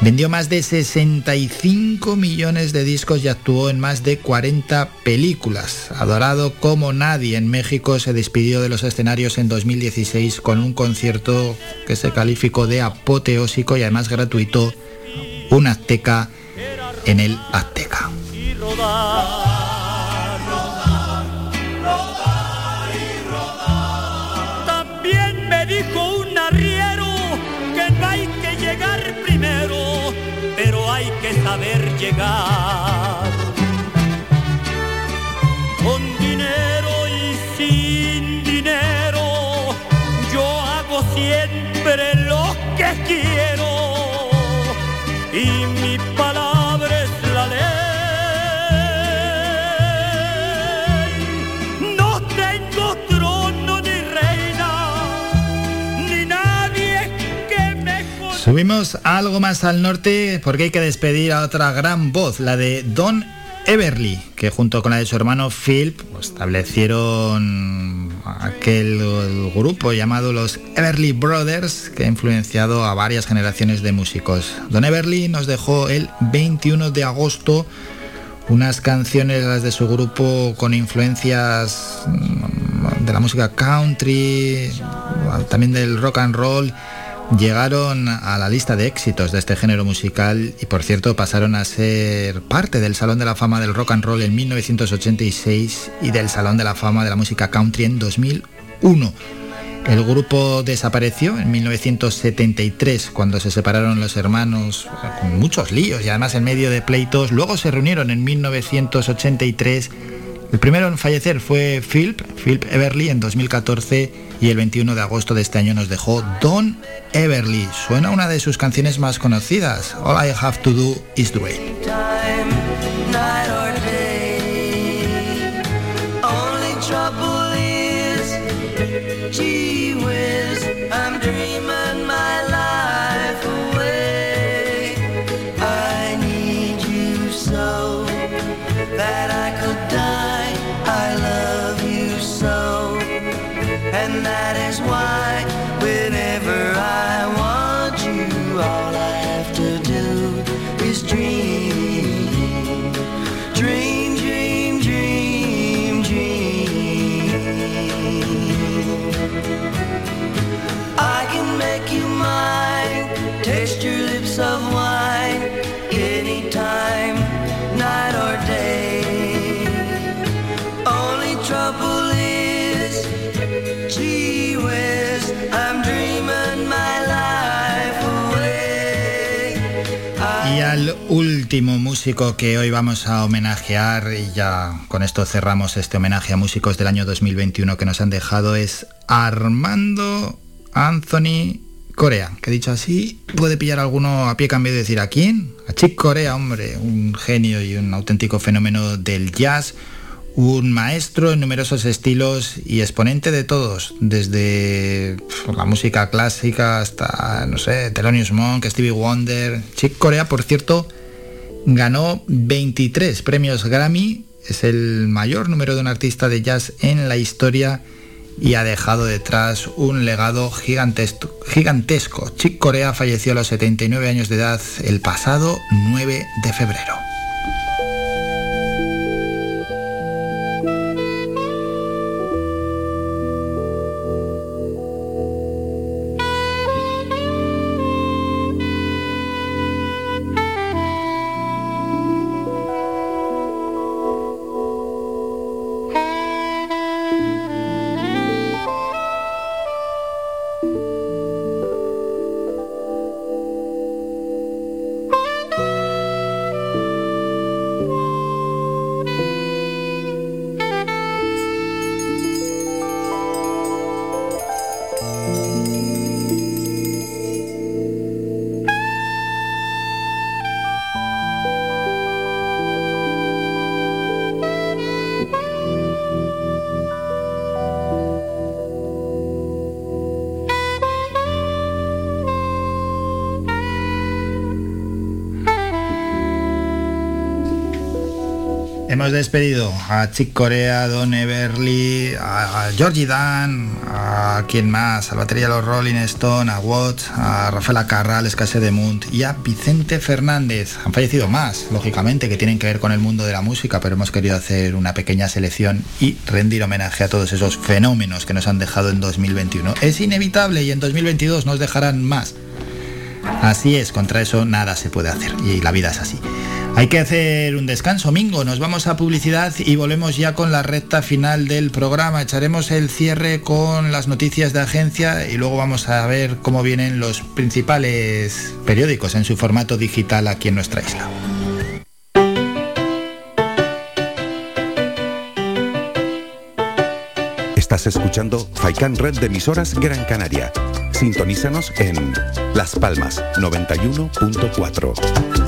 Vendió más de 65 millones de discos y actuó en más de 40 películas. Adorado como nadie en México, se despidió de los escenarios en 2016 con un concierto que se calificó de apoteósico y además gratuito, un Azteca en el Azteca.
Llegar.
Subimos algo más al norte porque hay que despedir a otra gran voz, la de Don Everly, que junto con la de su hermano Phil pues, establecieron aquel grupo llamado los Everly Brothers, que ha influenciado a varias generaciones de músicos. Don Everly nos dejó el 21 de agosto unas canciones las de su grupo con influencias mm, de la música country, también del rock and roll llegaron a la lista de éxitos de este género musical y por cierto pasaron a ser parte del Salón de la Fama del Rock and Roll en 1986 y del Salón de la Fama de la Música Country en 2001. El grupo desapareció en 1973 cuando se separaron los hermanos con muchos líos y además en medio de pleitos. Luego se reunieron en 1983. El primero en fallecer fue Philip, Philip Everly en 2014 y el 21 de agosto de este año nos dejó Don Everly. Suena una de sus canciones más conocidas, All I Have to Do Is Do último músico que hoy vamos a homenajear y ya con esto cerramos este homenaje a músicos del año 2021 que nos han dejado es Armando Anthony Corea, que dicho así puede pillar alguno a pie cambio de decir a quién, a Chick Corea, hombre, un genio y un auténtico fenómeno del jazz, un maestro en numerosos estilos y exponente de todos, desde la música clásica hasta, no sé, Thelonious Monk, Stevie Wonder. Chick Corea, por cierto, ganó 23 premios Grammy, es el mayor número de un artista de jazz en la historia y ha dejado detrás un legado gigantesco. Chick Corea falleció a los 79 años de edad el pasado 9 de febrero. Hemos despedido a Chick Corea, Don Everly, a, Georgie Dan, a quien más, a la batería de los Rolling Stone, a Watts, a Rafaela Carral, Escase de Munt y a Vicente Fernández. Han fallecido más, lógicamente, que tienen que ver con el mundo de la música, pero hemos querido hacer una pequeña selección y rendir homenaje a todos esos fenómenos que nos han dejado en 2021. Es inevitable y en 2022 nos dejarán más. Así es, contra eso nada se puede hacer y la vida es así. Hay que hacer un descanso, Mingo. Nos vamos a publicidad y volvemos ya con la recta final del programa. Echaremos el cierre con las noticias de agencia y luego vamos a ver cómo vienen los principales periódicos en su formato digital aquí en nuestra isla.
Estás escuchando Faikan Red de emisoras Gran Canaria. Sintonízanos en Las Palmas 91.4.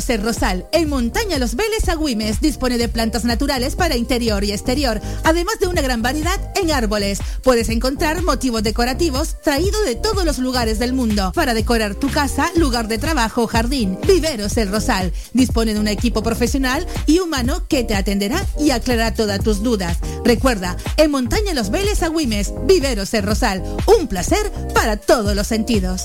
Viveros El Rosal, en Montaña Los Veles Agüimes, dispone de plantas naturales para interior y exterior, además de una gran variedad en árboles. Puedes encontrar motivos decorativos traídos de todos los lugares del mundo para decorar tu casa, lugar de trabajo jardín. Viveros El Rosal dispone de un equipo profesional y humano que te atenderá y aclarará todas tus dudas. Recuerda, en Montaña Los Veles Agüimes, Viveros El Rosal, un placer para todos los sentidos.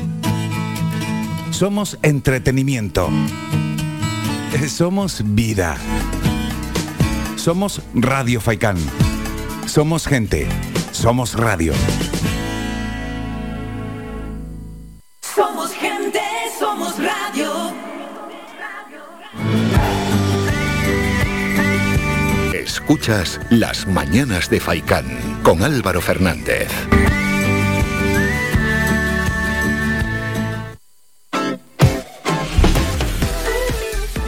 somos entretenimiento. Somos vida. Somos Radio Faikán. Somos gente. Somos radio.
Somos gente, somos radio.
Escuchas Las Mañanas de Faikán con Álvaro Fernández.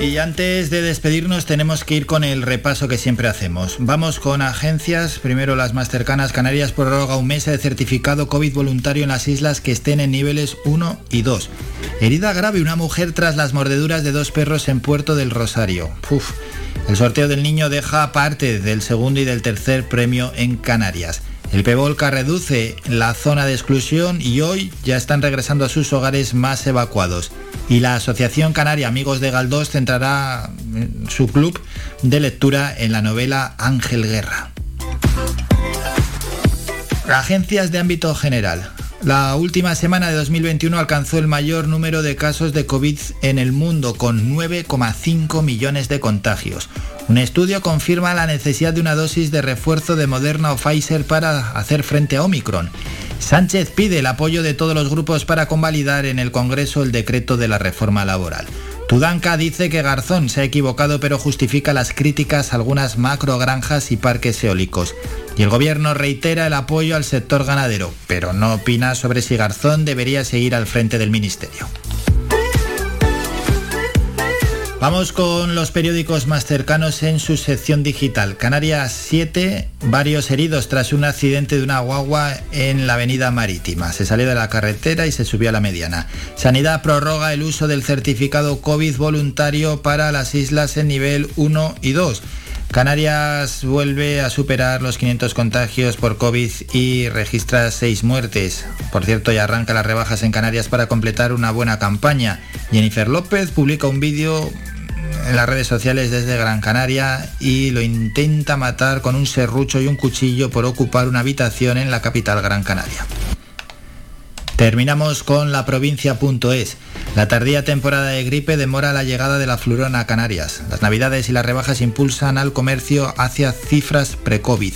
Y antes de despedirnos tenemos que ir con el repaso que siempre hacemos. Vamos con agencias, primero las más cercanas. Canarias prorroga un mes de certificado COVID voluntario en las islas que estén en niveles 1 y 2. Herida grave una mujer tras las mordeduras de dos perros en Puerto del Rosario. El sorteo del niño deja parte del segundo y del tercer premio en Canarias. El Pevolca reduce la zona de exclusión y hoy ya están regresando a sus hogares más evacuados y la Asociación Canaria Amigos de Galdós centrará su club de lectura en la novela Ángel Guerra. Agencias de ámbito general. La última semana de 2021 alcanzó el mayor número de casos de COVID en el mundo, con 9,5 millones de contagios. Un estudio confirma la necesidad de una dosis de refuerzo de Moderna o Pfizer para hacer frente a Omicron. Sánchez pide el apoyo de todos los grupos para convalidar en el Congreso el decreto de la reforma laboral. Tudanca dice que Garzón se ha equivocado pero justifica las críticas a algunas macrogranjas y parques eólicos. Y el gobierno reitera el apoyo al sector ganadero, pero no opina sobre si Garzón debería seguir al frente del ministerio. Vamos con los periódicos más cercanos en su sección digital. Canarias 7, varios heridos tras un accidente de una guagua en la avenida marítima. Se salió de la carretera y se subió a la mediana. Sanidad prorroga el uso del certificado COVID voluntario para las islas en nivel 1 y 2. Canarias vuelve a superar los 500 contagios por COVID y registra 6 muertes. Por cierto, ya arranca las rebajas en Canarias para completar una buena campaña. Jennifer López publica un vídeo en las redes sociales desde Gran Canaria y lo intenta matar con un serrucho y un cuchillo por ocupar una habitación en la capital Gran Canaria. Terminamos con la provincia.es. La tardía temporada de gripe demora la llegada de la flurona a Canarias. Las navidades y las rebajas impulsan al comercio hacia cifras pre-COVID.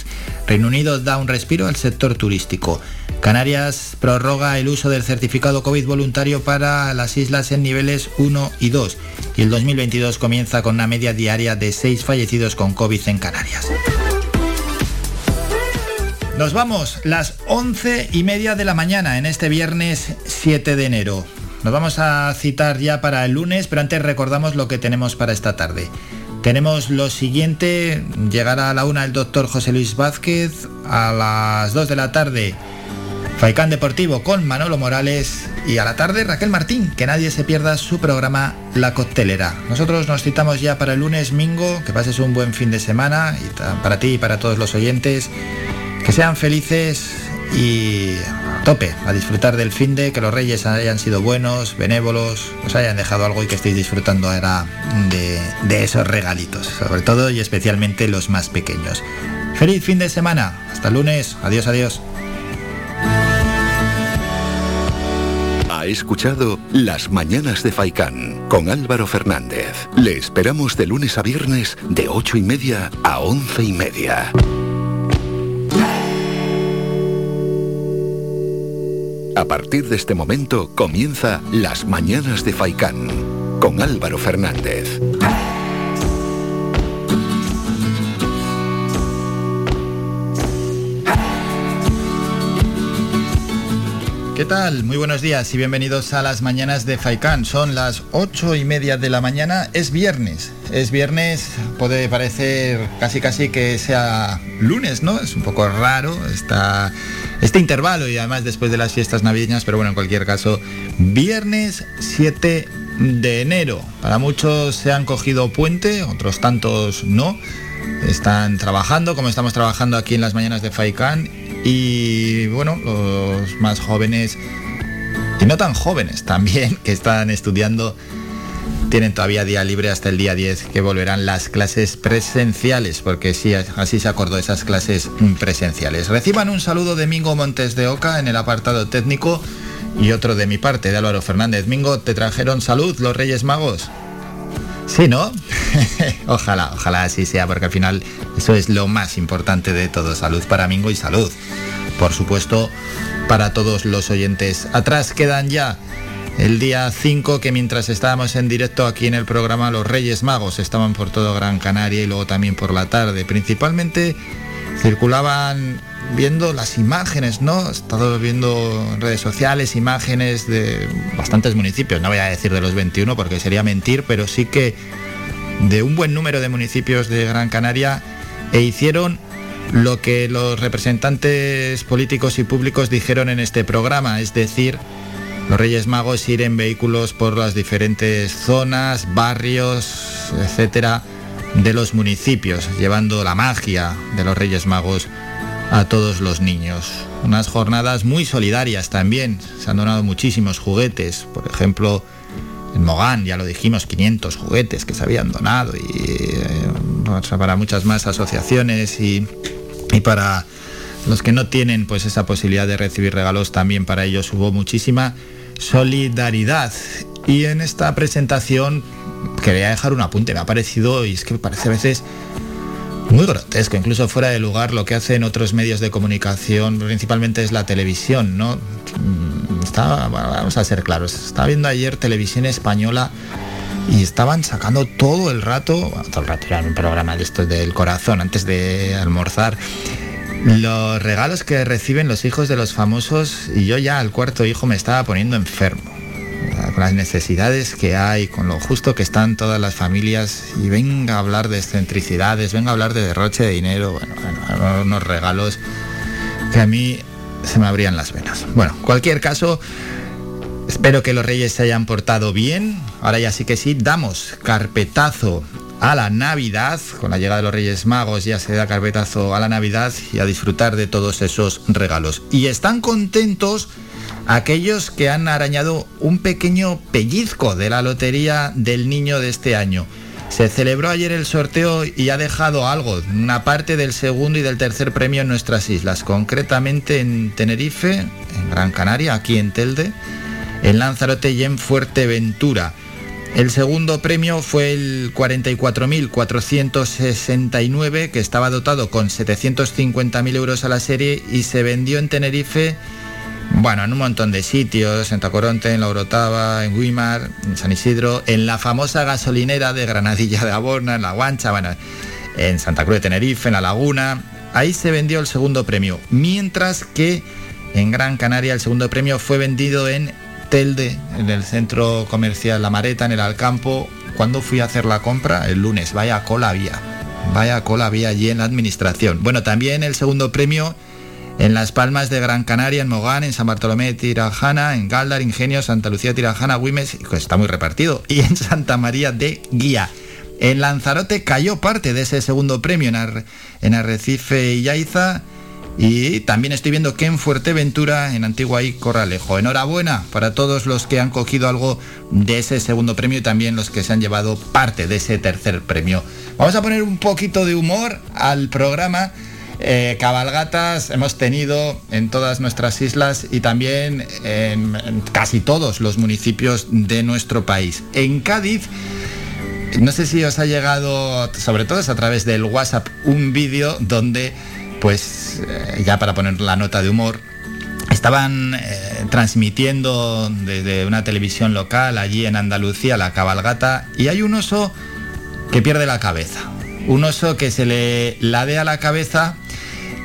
Reino Unido da un respiro al sector turístico. Canarias prorroga el uso del certificado COVID voluntario para las islas en niveles 1 y 2 y el 2022 comienza con una media diaria de 6 fallecidos con COVID en Canarias. Nos vamos las 11 y media de la mañana en este viernes 7 de enero. Nos vamos a citar ya para el lunes, pero antes recordamos lo que tenemos para esta tarde. Tenemos lo siguiente, llegará a la una el doctor José Luis Vázquez, a las 2 de la tarde Faicán Deportivo con Manolo Morales y a la tarde Raquel Martín, que nadie se pierda su programa La Coctelera. Nosotros nos citamos ya para el lunes, Mingo, que pases un buen fin de semana y para ti y para todos los oyentes. Que sean felices y tope, a disfrutar del fin de, que los reyes hayan sido buenos, benévolos, os hayan dejado algo y que estéis disfrutando ahora de, esos regalitos, sobre todo y especialmente los más pequeños. Feliz fin de semana, hasta lunes, adiós, adiós.
Ha escuchado Las Mañanas de Faicán con Álvaro Fernández. Le esperamos de lunes a viernes de ocho y media a once y media. A partir de este momento comienza Las Mañanas de Faicán con Álvaro Fernández.
¿Qué tal? Muy buenos días y bienvenidos a las mañanas de Faicán. Son las ocho y media de la mañana, es viernes. Es viernes, puede parecer casi casi que sea lunes, ¿no? Es un poco raro esta, este intervalo y además después de las fiestas navideñas, pero bueno, en cualquier caso, viernes 7 de enero. Para muchos se han cogido puente, otros tantos no. Están trabajando, como estamos trabajando aquí en las mañanas de Faicán y bueno, los más jóvenes y no tan jóvenes también *laughs* que están estudiando tienen todavía día libre hasta el día 10 que volverán las clases presenciales, porque sí, así se acordó esas clases presenciales. Reciban un saludo de Mingo Montes de Oca en el apartado técnico y otro de mi parte, de Álvaro Fernández. Mingo, ¿te trajeron salud los Reyes Magos? Sí, ¿no? *laughs* ojalá, ojalá así sea, porque al final eso es lo más importante de todo. Salud para Mingo y salud. Por supuesto, para todos los oyentes. Atrás quedan ya el día 5 que mientras estábamos en directo aquí en el programa Los Reyes Magos estaban por todo Gran Canaria y luego también por la tarde. Principalmente circulaban viendo las imágenes, ¿no? He estado viendo en redes sociales imágenes de bastantes municipios, no voy a decir de los 21 porque sería mentir, pero sí que de un buen número de municipios de Gran Canaria e hicieron lo que los representantes políticos y públicos dijeron en este programa, es decir, los Reyes Magos ir en vehículos por las diferentes zonas, barrios, etcétera, de los municipios, llevando la magia de los Reyes Magos a todos los niños. Unas jornadas muy solidarias también. Se han donado muchísimos juguetes. Por ejemplo, en Mogán, ya lo dijimos, 500 juguetes que se habían donado y eh, para muchas más asociaciones y, y para los que no tienen pues esa posibilidad de recibir regalos también para ellos hubo muchísima solidaridad. Y en esta presentación quería dejar un apunte, me ha parecido, y es que me parece a veces muy grotesco, incluso fuera de lugar, lo que hacen otros medios de comunicación, principalmente es la televisión, ¿no? Estaba, vamos a ser claros, estaba viendo ayer televisión española y estaban sacando todo el rato, todo el rato era un programa de estos del corazón antes de almorzar, los regalos que reciben los hijos de los famosos y yo ya al cuarto hijo me estaba poniendo enfermo con las necesidades que hay, con lo justo que están todas las familias y venga a hablar de excentricidades, venga a hablar de derroche de dinero, bueno, unos regalos que a mí se me abrían las venas. Bueno, cualquier caso, espero que los reyes se hayan portado bien. Ahora ya sí que sí, damos carpetazo a la Navidad. Con la llegada de los Reyes Magos ya se da carpetazo a la Navidad y a disfrutar de todos esos regalos. Y están contentos aquellos que han arañado un pequeño pellizco de la lotería del niño de este año. Se celebró ayer el sorteo y ha dejado algo, una parte del segundo y del tercer premio en nuestras islas, concretamente en Tenerife, en Gran Canaria, aquí en Telde, en Lanzarote y en Fuerteventura. El segundo premio fue el 44.469, que estaba dotado con 750.000 euros a la serie y se vendió en Tenerife bueno, en un montón de sitios, en Tacoronte, en La Orotava, en Guimar, en San Isidro, en la famosa gasolinera de Granadilla de Aborna, en La Guancha, en Santa Cruz de Tenerife, en La Laguna. Ahí se vendió el segundo premio, mientras que en Gran Canaria el segundo premio fue vendido en Telde, en el centro comercial La Mareta, en el Alcampo. Cuando fui a hacer la compra, el lunes, vaya cola había. Vaya cola había allí en la administración. Bueno, también el segundo premio en Las Palmas de Gran Canaria, en Mogán, en San Bartolomé Tirajana, en Galdar, Ingenio, Santa Lucía Tirajana, Güimes, está muy repartido, y en Santa María de Guía. En Lanzarote cayó parte de ese segundo premio en, Arrecife y Yaiza. Y también estoy viendo que en Fuerteventura, en Antigua y Corralejo. Enhorabuena para todos los que han cogido algo de ese segundo premio y también los que se han llevado parte de ese tercer premio. Vamos a poner un poquito de humor al programa eh, cabalgatas hemos tenido en todas nuestras islas y también en, casi todos los municipios de nuestro país. En Cádiz, no sé si os ha llegado, sobre todo es a través del WhatsApp, un vídeo donde, pues, eh, ya para poner la nota de humor, estaban eh, transmitiendo desde una televisión local allí en Andalucía la cabalgata y hay un oso que pierde la cabeza. Un oso que se le ladea la cabeza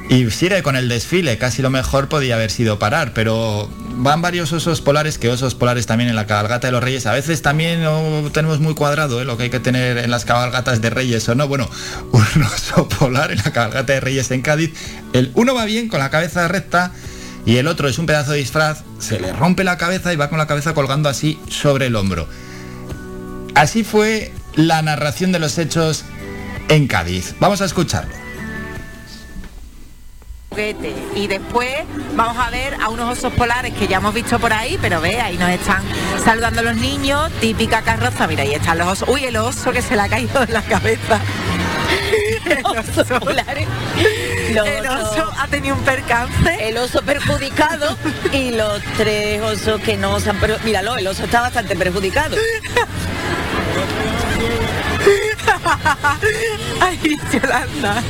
y sigue con el desfile, casi lo mejor podía haber sido parar, pero van varios osos polares, que osos polares también en la cabalgata de los reyes. A veces también no tenemos muy cuadrado ¿eh? lo que hay que tener en las cabalgatas de reyes o no. Bueno, *laughs* un oso polar en la cabalgata de reyes en Cádiz. El uno va bien con la cabeza recta y el otro es un pedazo de disfraz, se le rompe la cabeza y va con la cabeza colgando así sobre el hombro. Así fue la narración de los hechos en Cádiz. Vamos a escucharlo
y después vamos a ver a unos osos polares que ya hemos visto por ahí, pero ve, ahí nos están saludando los niños, típica carroza, mira, ahí están los osos. Uy, el oso que se le ha caído en la cabeza. *laughs* el oso el oso ha tenido un percance.
El oso perjudicado y los tres osos que no se han... Míralo, el oso está bastante perjudicado. *laughs*
Ay, Yolanda.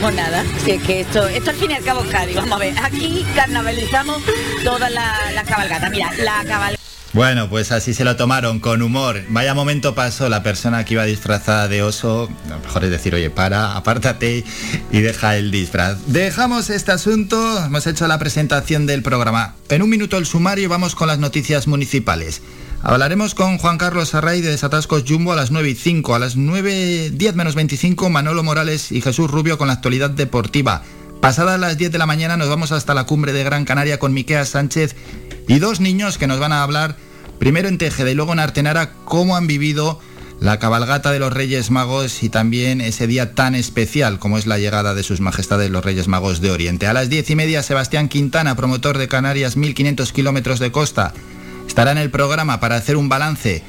Pues nada, si es que esto, esto al fin y al cabo. Vamos a ver, aquí carnavalizamos toda la, la. Mira, la cabalgata.
Bueno, pues así se lo tomaron, con humor. Vaya momento pasó la persona que iba disfrazada de oso. Lo mejor es decir, oye, para, apártate y deja el disfraz. Dejamos este asunto, hemos hecho la presentación del programa. En un minuto el sumario vamos con las noticias municipales. Hablaremos con Juan Carlos Array de Desatascos Jumbo a las 9 y 5. A las 9, 10 menos 25, Manolo Morales y Jesús Rubio con la actualidad deportiva. Pasadas las 10 de la mañana nos vamos hasta la cumbre de Gran Canaria con Miquea Sánchez y dos niños que nos van a hablar, primero en Tejeda y luego en Artenara, cómo han vivido la cabalgata de los Reyes Magos y también ese día tan especial como es la llegada de sus majestades los Reyes Magos de Oriente. A las 10 y media, Sebastián Quintana, promotor de Canarias, 1500 kilómetros de costa estará en el programa para hacer un balance.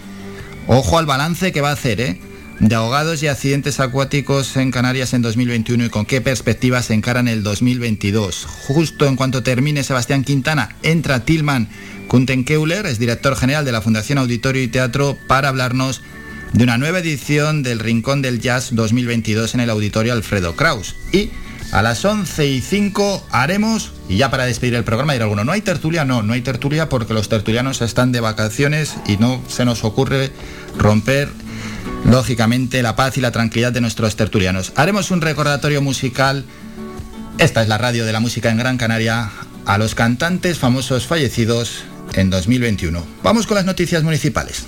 Ojo al balance que va a hacer, ¿eh? De ahogados y accidentes acuáticos en Canarias en 2021 y con qué perspectivas se encaran el 2022. Justo en cuanto termine Sebastián Quintana, entra Tilman Kuntenkeuler, es director general de la Fundación Auditorio y Teatro, para hablarnos de una nueva edición del Rincón del Jazz 2022 en el Auditorio Alfredo Kraus. Y a las 11 y 5 haremos, y ya para despedir el programa dirá alguno, ¿no hay tertulia? No, no hay tertulia porque los tertulianos están de vacaciones y no se nos ocurre romper lógicamente la paz y la tranquilidad de nuestros tertulianos. Haremos un recordatorio musical, esta es la radio de la música en Gran Canaria, a los cantantes famosos fallecidos en 2021. Vamos con las noticias municipales.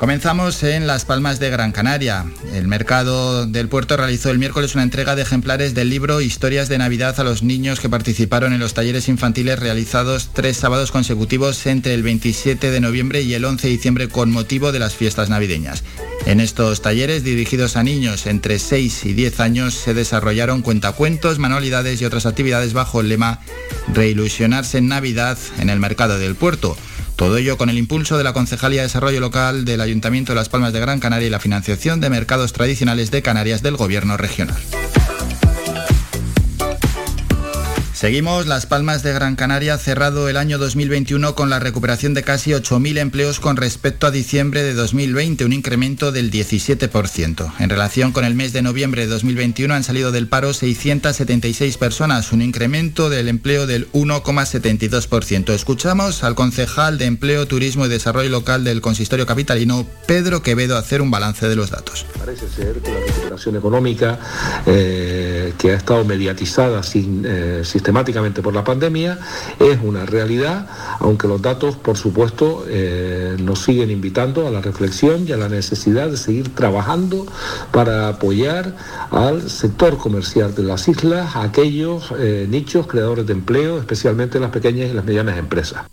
Comenzamos en Las Palmas de Gran Canaria. El mercado del puerto realizó el miércoles una entrega de ejemplares del libro Historias de Navidad a los niños que participaron en los talleres infantiles realizados tres sábados consecutivos entre el 27 de noviembre y el 11 de diciembre con motivo de las fiestas navideñas. En estos talleres dirigidos a niños entre 6 y 10 años se desarrollaron cuentacuentos, manualidades y otras actividades bajo el lema Reilusionarse en Navidad en el mercado del puerto. Todo ello con el impulso de la Concejalía de Desarrollo Local del Ayuntamiento de Las Palmas de Gran Canaria y la financiación de mercados tradicionales de Canarias del Gobierno regional. Seguimos Las Palmas de Gran Canaria cerrado el año 2021 con la recuperación de casi 8.000 empleos con respecto a diciembre de 2020, un incremento del 17%. En relación con el mes de noviembre de 2021 han salido del paro 676 personas, un incremento del empleo del 1,72%. Escuchamos al concejal de Empleo, Turismo y Desarrollo Local del Consistorio Capitalino, Pedro Quevedo, hacer un balance de los datos.
Parece ser que la recuperación económica eh, que ha estado mediatizada eh, sistemáticamente por la pandemia, es una realidad, aunque los datos, por supuesto, eh, nos siguen invitando a la reflexión y a la necesidad de seguir trabajando para apoyar al sector comercial de las islas, a aquellos eh, nichos creadores de empleo, especialmente las pequeñas y las medianas empresas.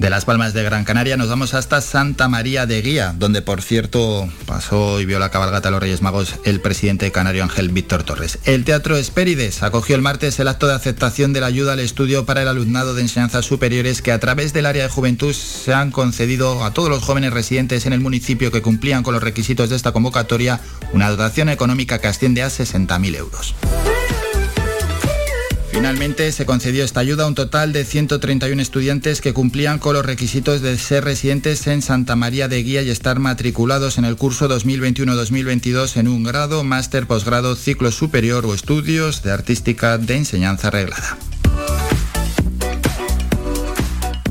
De Las Palmas de Gran Canaria nos vamos hasta Santa María de Guía, donde por cierto pasó y vio la cabalgata de los Reyes Magos el presidente canario Ángel Víctor Torres. El Teatro Espérides acogió el martes el acto de aceptación de la ayuda al estudio para el alumnado de enseñanzas superiores que a través del área de juventud se han concedido a todos los jóvenes residentes en el municipio que cumplían con los requisitos de esta convocatoria una dotación económica que asciende a 60.000 euros. Finalmente se concedió esta ayuda a un total de 131 estudiantes que cumplían con los requisitos de ser residentes en Santa María de Guía y estar matriculados en el curso 2021-2022 en un grado, máster, posgrado, ciclo superior o estudios de artística de enseñanza reglada.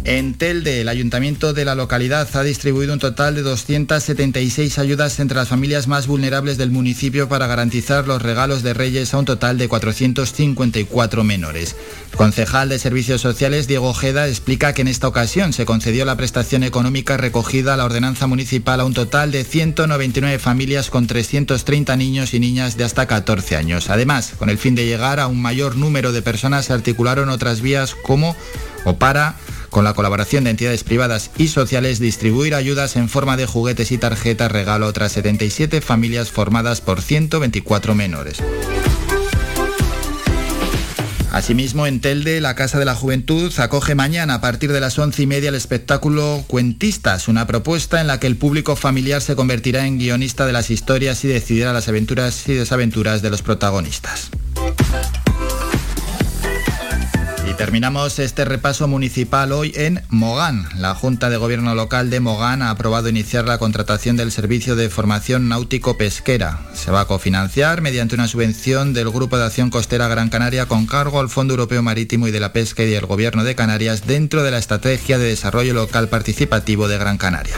En Telde, el ayuntamiento de la localidad ha distribuido un total de 276 ayudas entre las familias más vulnerables del municipio para garantizar los regalos de Reyes a un total de 454 menores. El concejal de Servicios Sociales, Diego Ojeda, explica que en esta ocasión se concedió la prestación económica recogida a la ordenanza municipal a un total de 199 familias con 330 niños y niñas de hasta 14 años. Además, con el fin de llegar a un mayor número de personas, se articularon otras vías como o para con la colaboración de entidades privadas y sociales, distribuir ayudas en forma de juguetes y tarjetas regalo a otras 77 familias formadas por 124 menores. Asimismo, en Telde, la Casa de la Juventud acoge mañana a partir de las once y media el espectáculo Cuentistas, una propuesta en la que el público familiar se convertirá en guionista de las historias y decidirá las aventuras y desaventuras de los protagonistas. Terminamos este repaso municipal hoy en Mogán. La Junta de Gobierno Local de Mogán ha aprobado iniciar la contratación del servicio de formación náutico-pesquera. Se va a cofinanciar mediante una subvención del Grupo de Acción Costera Gran Canaria con cargo al Fondo Europeo Marítimo y de la Pesca y del Gobierno de Canarias dentro de la Estrategia de Desarrollo Local Participativo de Gran Canaria.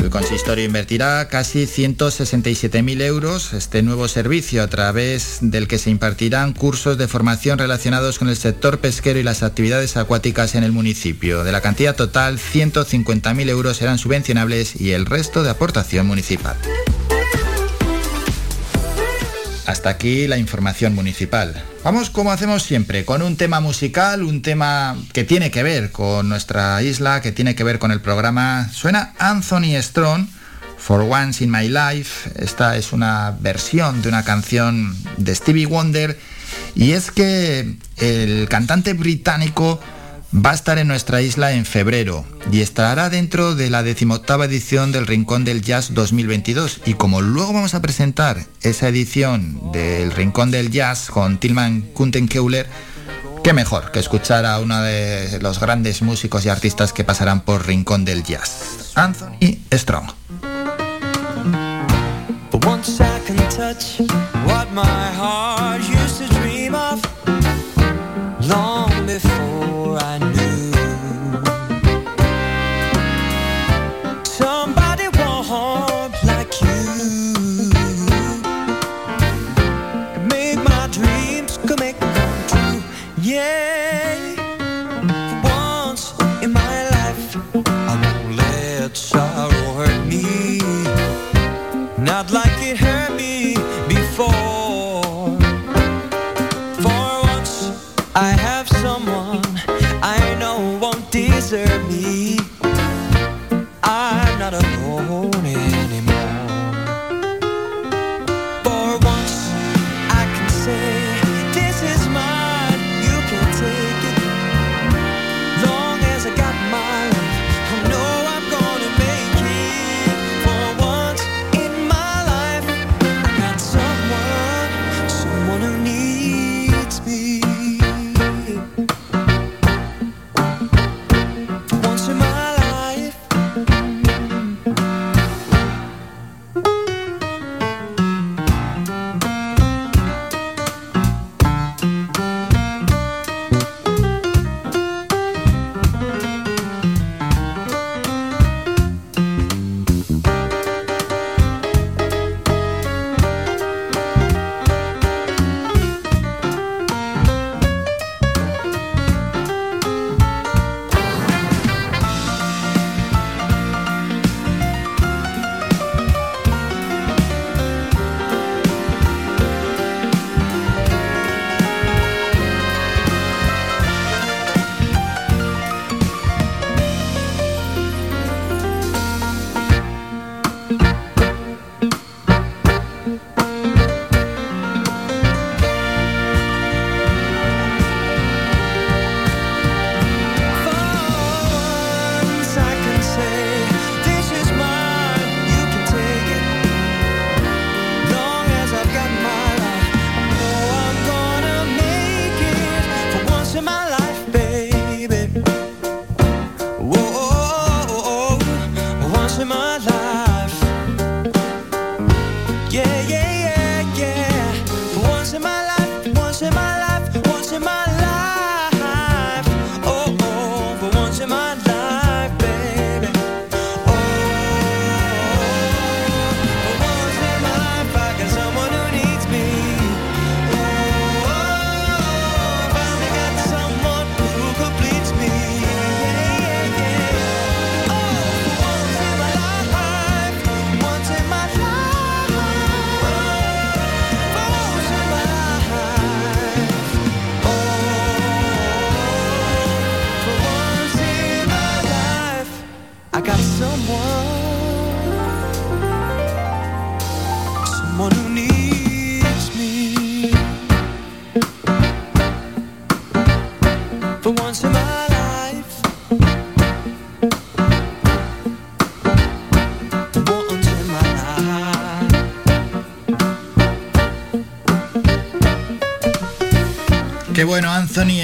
El consistorio invertirá casi 167.000 euros este nuevo servicio a través del que se impartirán cursos de formación relacionados con el sector pesquero y las actividades acuáticas en el municipio. De la cantidad total, 150.000 euros serán subvencionables y el resto de aportación municipal. Hasta aquí la información municipal. Vamos como hacemos siempre, con un tema musical, un tema que tiene que ver con nuestra isla, que tiene que ver con el programa. Suena Anthony Strong, For Once in My Life. Esta es una versión de una canción de Stevie Wonder. Y es que el cantante británico va a estar en nuestra isla en febrero y estará dentro de la decimoctava edición del Rincón del Jazz 2022. Y como luego vamos a presentar esa edición del Rincón del Jazz con Tilman Kuntenkeuler, qué mejor que escuchar a uno de los grandes músicos y artistas que pasarán por Rincón del Jazz, Anthony Strong.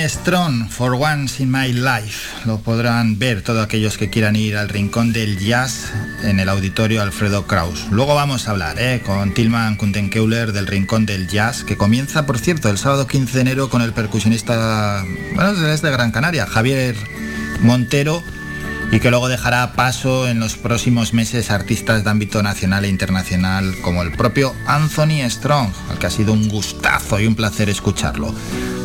Strong, For Once in My Life. Lo podrán ver todos aquellos que quieran ir al rincón del jazz en el auditorio Alfredo Kraus. Luego vamos a hablar eh, con Tilman Kuntenkeuler del rincón del jazz, que comienza, por cierto, el sábado 15 de enero con el percusionista, bueno, es de Gran Canaria, Javier Montero, y que luego dejará paso en los próximos meses artistas de ámbito nacional e internacional como el propio Anthony Strong, al que ha sido un gustazo y un placer escucharlo.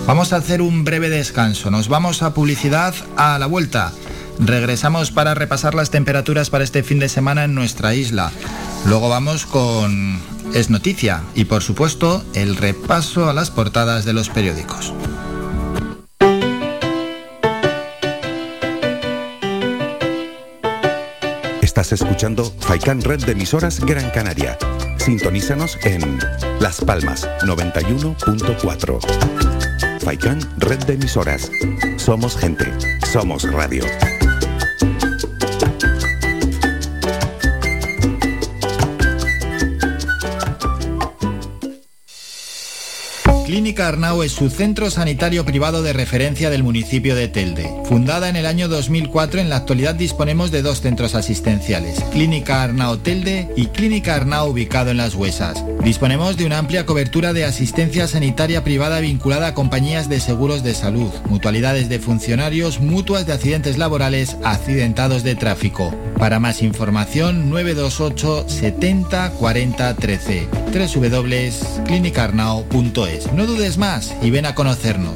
Vamos a hacer un breve descanso, nos vamos a publicidad a la vuelta. Regresamos para repasar las temperaturas para este fin de semana en nuestra isla. Luego vamos con Es Noticia y por supuesto el repaso a las portadas de los periódicos.
Estás escuchando Faikan Red de emisoras Gran Canaria. Sintonízanos en Las Palmas 91.4. Faikan Red de emisoras. Somos gente. Somos radio.
Clínica Arnau es su centro sanitario privado de referencia del municipio de Telde. Fundada en el año 2004, en la actualidad disponemos de dos centros asistenciales, Clínica Arnau Telde y Clínica Arnau ubicado en Las Huesas. Disponemos de una amplia cobertura de asistencia sanitaria privada vinculada a compañías de seguros de salud, mutualidades de funcionarios, mutuas de accidentes laborales, accidentados de tráfico. Para más información 928 70 40 13 www.clinicarnao.es. No dudes más y ven a conocernos.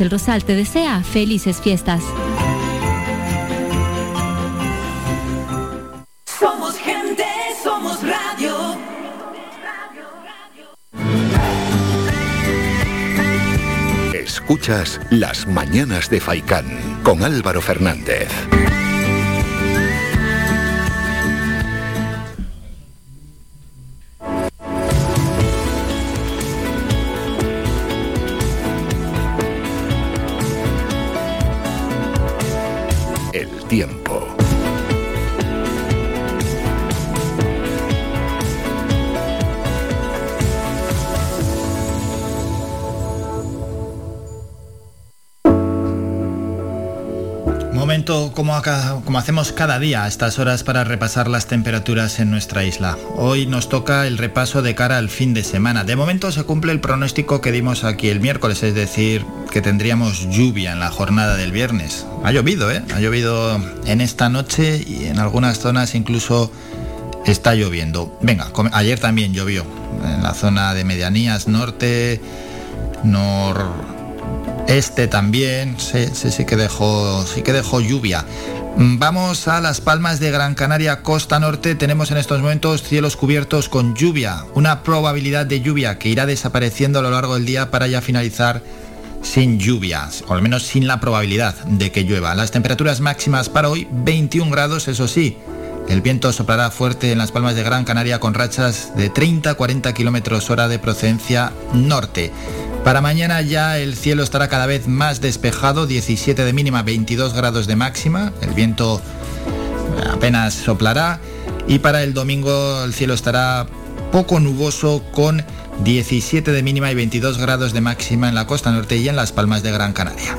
El Rosal te desea felices fiestas.
Somos gente, somos radio.
Escuchas Las Mañanas de Faicán con Álvaro Fernández. Tiempo.
Como, acá- como hacemos cada día a estas horas para repasar las temperaturas en nuestra isla. Hoy nos toca el repaso de cara al fin de semana. De momento se cumple el pronóstico que dimos aquí el miércoles, es decir, que tendríamos lluvia en la jornada del viernes. Ha llovido, ¿eh? Ha llovido en esta noche y en algunas zonas incluso está lloviendo. Venga, ayer también llovió en la zona de medianías norte, nor este también, sí, sí, sí que dejó, sí que dejó lluvia. Mm, Vamos a las Palmas de Gran Canaria, costa norte. Tenemos en estos momentos cielos cubiertos con lluvia, una probabilidad de lluvia que irá desapareciendo a lo largo del día para ya finalizar sin lluvias, o al menos sin la probabilidad de que llueva. Las temperaturas máximas para hoy 21 grados, eso sí. El viento soplará fuerte en las Palmas de Gran Canaria con rachas de 30-40 kilómetros hora de procedencia norte. Para mañana ya el cielo estará cada vez más despejado, 17 de mínima, 22 grados de máxima. El viento apenas soplará. Y para el domingo el cielo estará poco nuboso con 17 de mínima y 22 grados de máxima en la costa norte y en las Palmas de Gran Canaria.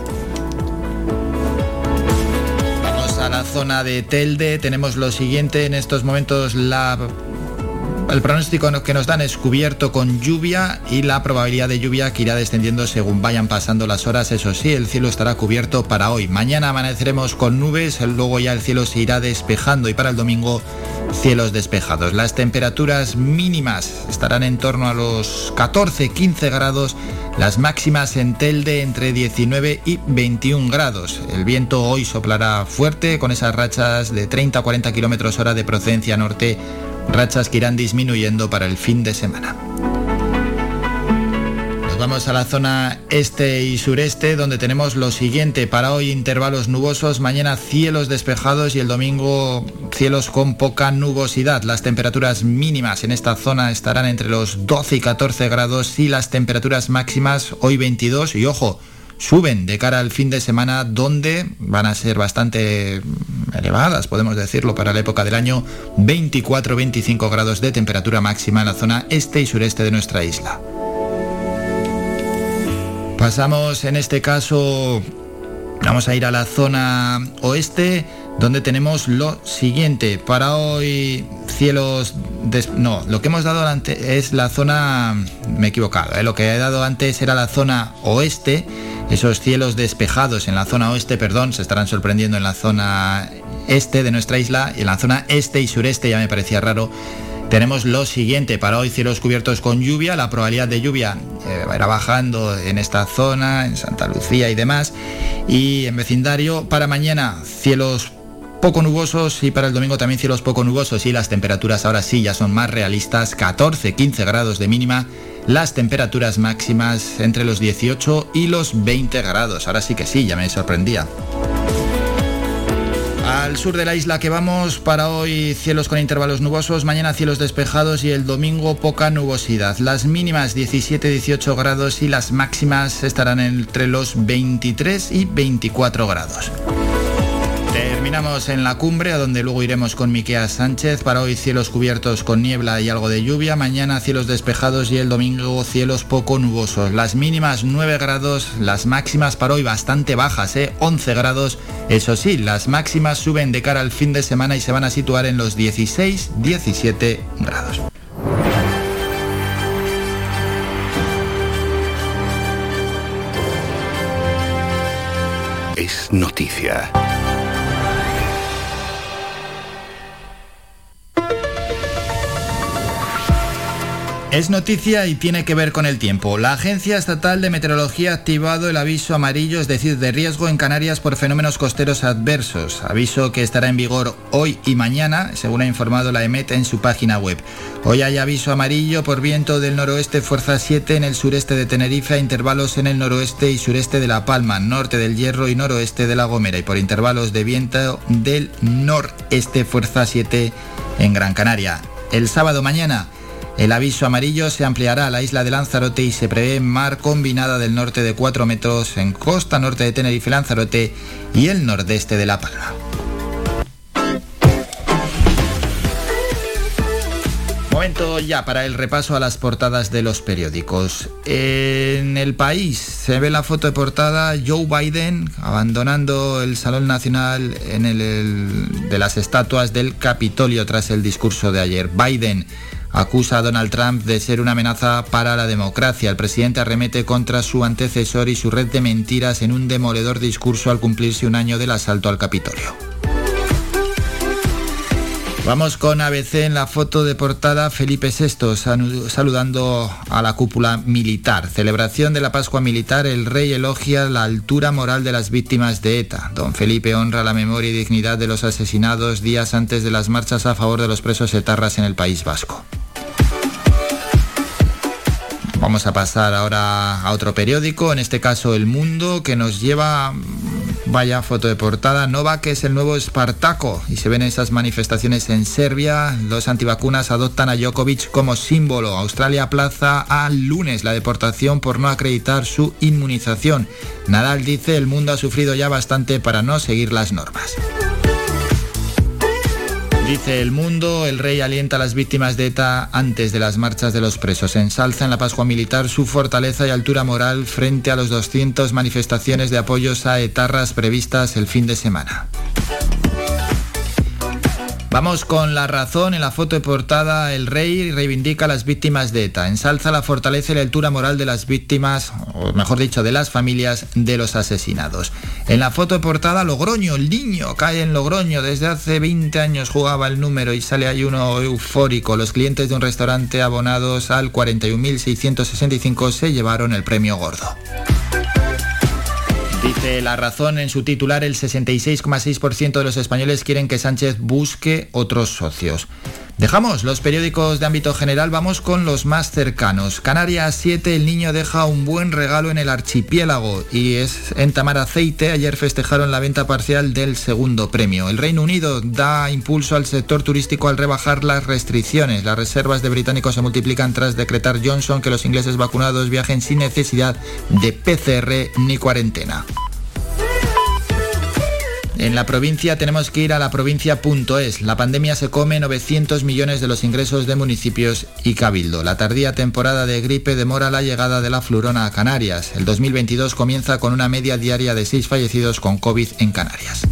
Vamos a la zona de Telde. Tenemos lo siguiente en estos momentos la el pronóstico que nos dan es cubierto con lluvia y la probabilidad de lluvia que irá descendiendo según vayan pasando las horas. Eso sí, el cielo estará cubierto para hoy. Mañana amaneceremos con nubes, luego ya el cielo se irá despejando y para el domingo cielos despejados. Las temperaturas mínimas estarán en torno a los 14-15 grados, las máximas en Telde entre 19 y 21 grados. El viento hoy soplará fuerte con esas rachas de 30-40 kilómetros hora de procedencia norte rachas que irán disminuyendo para el fin de semana. Nos vamos a la zona este y sureste donde tenemos lo siguiente. Para hoy intervalos nubosos, mañana cielos despejados y el domingo cielos con poca nubosidad. Las temperaturas mínimas en esta zona estarán entre los 12 y 14 grados y las temperaturas máximas hoy 22 y ojo, suben de cara al fin de semana donde van a ser bastante elevadas, podemos decirlo, para la época del año, 24-25 grados de temperatura máxima en la zona este y sureste de nuestra isla. Pasamos en este caso, vamos a ir a la zona oeste donde tenemos lo siguiente. Para hoy cielos... No, lo que hemos dado antes es la zona... Me he equivocado, ¿eh? lo que he dado antes era la zona oeste esos cielos despejados en la zona oeste, perdón, se estarán sorprendiendo en la zona este de nuestra isla y en la zona este y sureste ya me parecía raro. Tenemos lo siguiente, para hoy cielos cubiertos con lluvia, la probabilidad de lluvia eh, va bajando en esta zona, en Santa Lucía y demás. Y en vecindario, para mañana cielos poco nubosos y para el domingo también cielos poco nubosos y las temperaturas ahora sí ya son más realistas, 14-15 grados de mínima las temperaturas máximas entre los 18 y los 20 grados. Ahora sí que sí, ya me sorprendía. Al sur de la isla que vamos, para hoy cielos con intervalos nubosos, mañana cielos despejados y el domingo poca nubosidad. Las mínimas 17-18 grados y las máximas estarán entre los 23 y 24 grados. Terminamos en la cumbre, a donde luego iremos con Miquea Sánchez. Para hoy cielos cubiertos con niebla y algo de lluvia. Mañana cielos despejados y el domingo cielos poco nubosos. Las mínimas 9 grados, las máximas para hoy bastante bajas, ¿eh? 11 grados. Eso sí, las máximas suben de cara al fin de semana y se van a situar en los 16-17 grados.
Es noticia.
Es noticia y tiene que ver con el tiempo. La Agencia Estatal de Meteorología ha activado el aviso amarillo, es decir, de riesgo en Canarias por fenómenos costeros adversos. Aviso que estará en vigor hoy y mañana, según ha informado la EMET en su página web. Hoy hay aviso amarillo por viento del noroeste fuerza 7 en el sureste de Tenerife, intervalos en el noroeste y sureste de La Palma, norte del Hierro y noroeste de La Gomera y por intervalos de viento del noreste fuerza 7 en Gran Canaria. El sábado mañana el aviso amarillo se ampliará a la isla de Lanzarote y se prevé mar combinada del norte de 4 metros en costa norte de Tenerife Lanzarote y el nordeste de La Palma. Momento ya para el repaso a las portadas de los periódicos. En el país se ve la foto de portada Joe Biden abandonando el Salón Nacional en el, de las estatuas del Capitolio tras el discurso de ayer. Biden acusa a Donald Trump de ser una amenaza para la democracia. El presidente arremete contra su antecesor y su red de mentiras en un demoledor discurso al cumplirse un año del asalto al Capitolio. Vamos con ABC en la foto de portada Felipe VI saludando a la cúpula militar. Celebración de la Pascua Militar, el rey elogia la altura moral de las víctimas de ETA. Don Felipe honra la memoria y dignidad de los asesinados días antes de las marchas a favor de los presos etarras en el País Vasco. Vamos a pasar ahora a otro periódico, en este caso El Mundo, que nos lleva, vaya foto de portada, Nova, que es el nuevo Espartaco. Y se ven esas manifestaciones en Serbia. Los antivacunas adoptan a Djokovic como símbolo. Australia plaza al lunes la deportación por no acreditar su inmunización. Nadal dice, el mundo ha sufrido ya bastante para no seguir las normas. Dice el mundo, el rey alienta a las víctimas de ETA antes de las marchas de los presos. Ensalza en la Pascua Militar su fortaleza y altura moral frente a los 200 manifestaciones de apoyos a etarras previstas el fin de semana. Vamos con la razón. En la foto de portada, el rey reivindica a las víctimas de ETA. Ensalza la fortaleza y la altura moral de las víctimas, o mejor dicho, de las familias de los asesinados. En la foto de portada, Logroño, el niño cae en Logroño. Desde hace 20 años jugaba el número y sale ahí uno eufórico. Los clientes de un restaurante abonados al 41.665 se llevaron el premio gordo. Dice La Razón en su titular, el 66,6% de los españoles quieren que Sánchez busque otros socios. Dejamos los periódicos de ámbito general, vamos con los más cercanos. Canarias 7, el niño deja un buen regalo en el archipiélago y es en Tamar Aceite. Ayer festejaron la venta parcial del segundo premio. El Reino Unido da impulso al sector turístico al rebajar las restricciones. Las reservas de británicos se multiplican tras decretar Johnson que los ingleses vacunados viajen sin necesidad de PCR ni cuarentena. En la provincia tenemos que ir a la provincia.es. La pandemia se come 900 millones de los ingresos de municipios y cabildo. La tardía temporada de gripe demora la llegada de la flurona a Canarias. El 2022 comienza con una media diaria de 6 fallecidos con COVID en Canarias.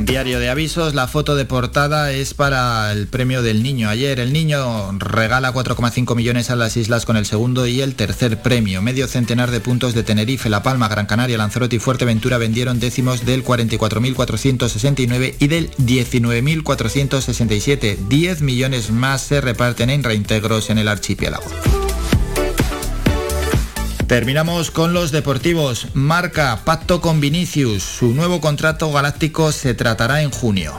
Diario de avisos, la foto de portada es para el premio del niño. Ayer el niño regala 4,5 millones a las islas con el segundo y el tercer premio. Medio centenar de puntos de Tenerife, La Palma, Gran Canaria, Lanzarote y Fuerteventura vendieron décimos del 44.469 y del 19.467. 10 millones más se reparten en reintegros en el archipiélago. Terminamos con los deportivos. Marca pacto con Vinicius. Su nuevo contrato galáctico se tratará en junio.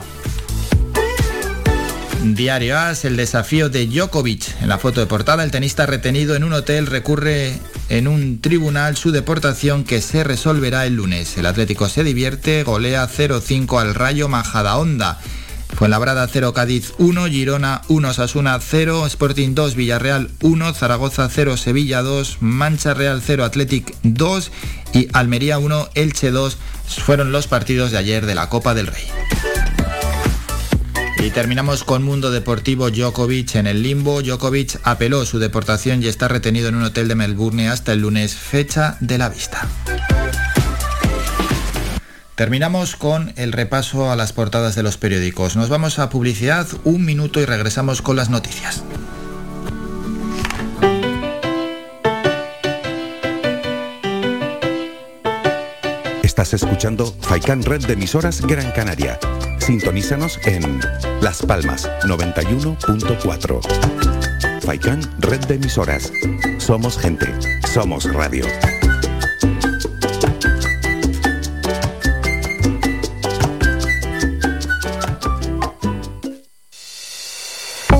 Diario AS, el desafío de Djokovic. En la foto de portada, el tenista retenido en un hotel recurre en un tribunal su deportación que se resolverá el lunes. El Atlético se divierte, golea 0-5 al Rayo Majadahonda. Fuenlabrada 0, Cádiz 1, Girona 1, Sasuna 0, Sporting 2, Villarreal 1, Zaragoza 0, Sevilla 2, Mancha Real 0, Athletic 2 y Almería 1, Elche 2 fueron los partidos de ayer de la Copa del Rey. Y terminamos con Mundo Deportivo Djokovic en el limbo. Djokovic apeló su deportación y está retenido en un hotel de Melbourne hasta el lunes, fecha de la vista. Terminamos con el repaso a las portadas de los periódicos. Nos vamos a publicidad un minuto y regresamos con las noticias.
Estás escuchando Faikan Red de emisoras Gran Canaria. Sintonízanos en Las Palmas 91.4. Faikan Red de emisoras. Somos gente. Somos radio.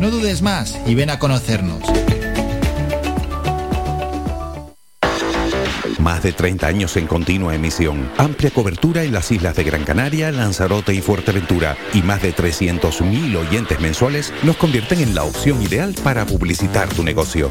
No dudes más y ven a conocernos.
Más de 30 años en continua emisión, amplia cobertura en las islas de Gran Canaria, Lanzarote y Fuerteventura y más de 300.000 oyentes mensuales nos convierten en la opción ideal para publicitar tu negocio.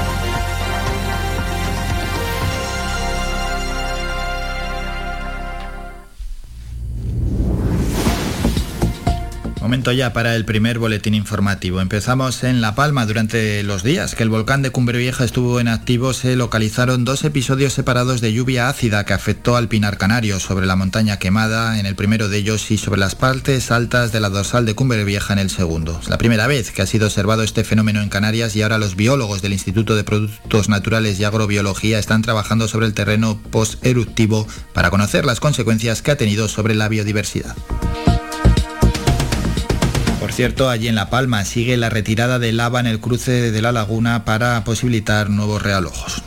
Momento ya para el primer boletín informativo. Empezamos en La Palma. Durante los días que el volcán de Cumbre Vieja estuvo en activo, se localizaron dos episodios separados de lluvia ácida que afectó al Pinar Canario sobre la montaña quemada en el primero de ellos y sobre las partes altas de la dorsal de Cumbre Vieja en el segundo. Es la primera vez que ha sido observado este fenómeno en Canarias y ahora los biólogos del Instituto de Productos Naturales y Agrobiología están trabajando sobre el terreno post-eruptivo para conocer las consecuencias que ha tenido sobre la biodiversidad. Por cierto, allí en La Palma sigue la retirada de lava en el cruce de la laguna para posibilitar nuevos realojos.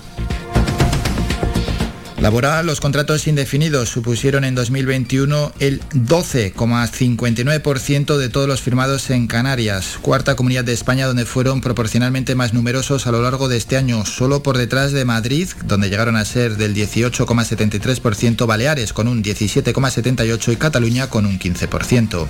Laboral, los contratos indefinidos supusieron en 2021 el 12,59% de todos los firmados en Canarias, cuarta comunidad de España donde fueron proporcionalmente más numerosos a lo largo de este año, solo por detrás de Madrid, donde llegaron a ser del 18,73%, Baleares con un 17,78% y Cataluña con un 15%.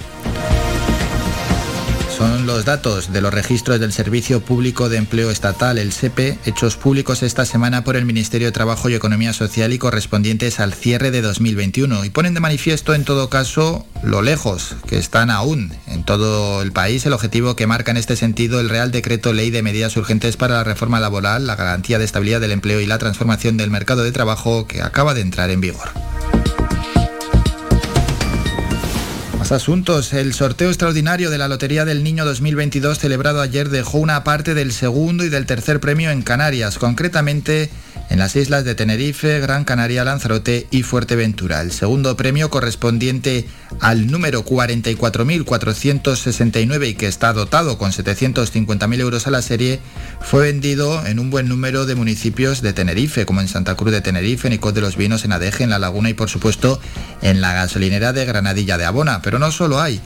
Son los datos de los registros del Servicio Público de Empleo Estatal, el SEPE, hechos públicos esta semana por el Ministerio de Trabajo y Economía Social y correspondientes al cierre de 2021 y ponen de manifiesto en todo caso lo lejos que están aún en todo el país el objetivo que marca en este sentido el Real Decreto Ley de Medidas Urgentes para la Reforma Laboral, la garantía de estabilidad del empleo y la transformación del mercado de trabajo que acaba de entrar en vigor. Más asuntos. El sorteo extraordinario de la Lotería del Niño 2022 celebrado ayer dejó una parte del segundo y del tercer premio en Canarias, concretamente en las islas de Tenerife, Gran Canaria, Lanzarote y Fuerteventura. El segundo premio correspondiente al número 44.469 y que está dotado con 750.000 euros a la serie fue vendido en un buen número de municipios de Tenerife, como en Santa Cruz de Tenerife, en Icod de los Vinos, en Adeje, en La Laguna y por supuesto en la gasolinera de Granadilla de Abona. Pero no solo hay.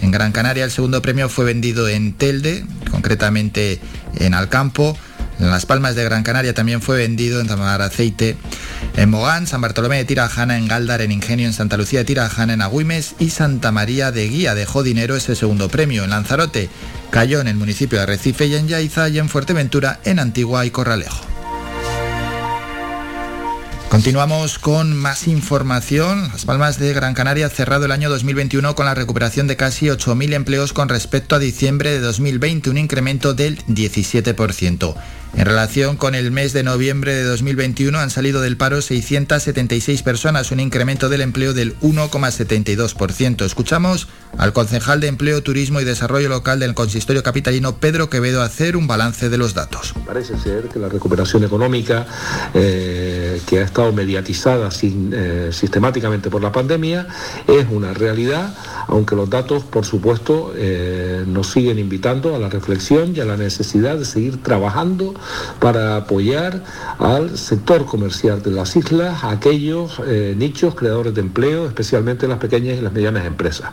En Gran Canaria el segundo premio fue vendido en Telde, concretamente en Alcampo, en Las Palmas de Gran Canaria también fue vendido en Aceite, en Mogán, San Bartolomé de Tirajana, en Galdar, en Ingenio, en Santa Lucía de Tirajana, en Agüimes y Santa María de Guía dejó dinero ese segundo premio. En Lanzarote cayó en el municipio de Recife y en Yaiza y en Fuerteventura, en Antigua y Corralejo. Continuamos con más información. Las Palmas de Gran Canaria ha cerrado el año 2021 con la recuperación de casi 8.000 empleos con respecto a diciembre de 2020, un incremento del 17%. En relación con el mes de noviembre de 2021 han salido del paro 676 personas, un incremento del empleo del 1,72%. Escuchamos al concejal de Empleo, Turismo y Desarrollo Local del Consistorio Capitalino, Pedro Quevedo, hacer un balance de los datos.
Parece ser que la recuperación económica eh, que ha estado mediatizada sin, eh, sistemáticamente por la pandemia es una realidad, aunque los datos, por supuesto, eh, nos siguen invitando a la reflexión y a la necesidad de seguir trabajando para apoyar al sector comercial de las islas, a aquellos eh, nichos creadores de empleo, especialmente las pequeñas y las medianas empresas.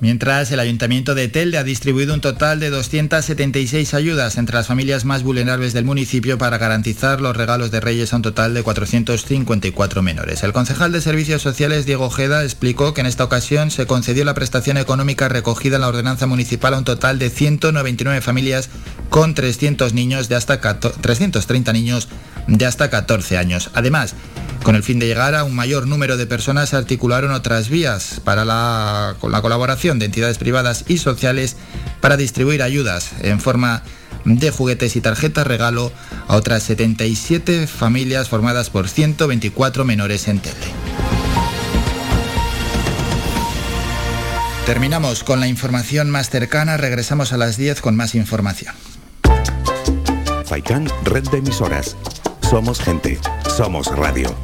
Mientras, el Ayuntamiento de Telde ha distribuido un total de 276 ayudas entre las familias más vulnerables del municipio para garantizar los regalos de Reyes a un total de 454 menores. El concejal de Servicios Sociales, Diego Ojeda, explicó que en esta ocasión se concedió la prestación económica recogida en la ordenanza municipal a un total de 199 familias con 300 niños de hasta 330 niños de hasta 14 años. Además, con el fin de llegar a un mayor número de personas se articularon otras vías para la, con la colaboración de entidades privadas y sociales para distribuir ayudas en forma de juguetes y tarjetas regalo a otras 77 familias formadas por 124 menores en Telde. Terminamos con la información más cercana, regresamos a las 10 con más información.
Red de emisoras. Somos gente, somos radio.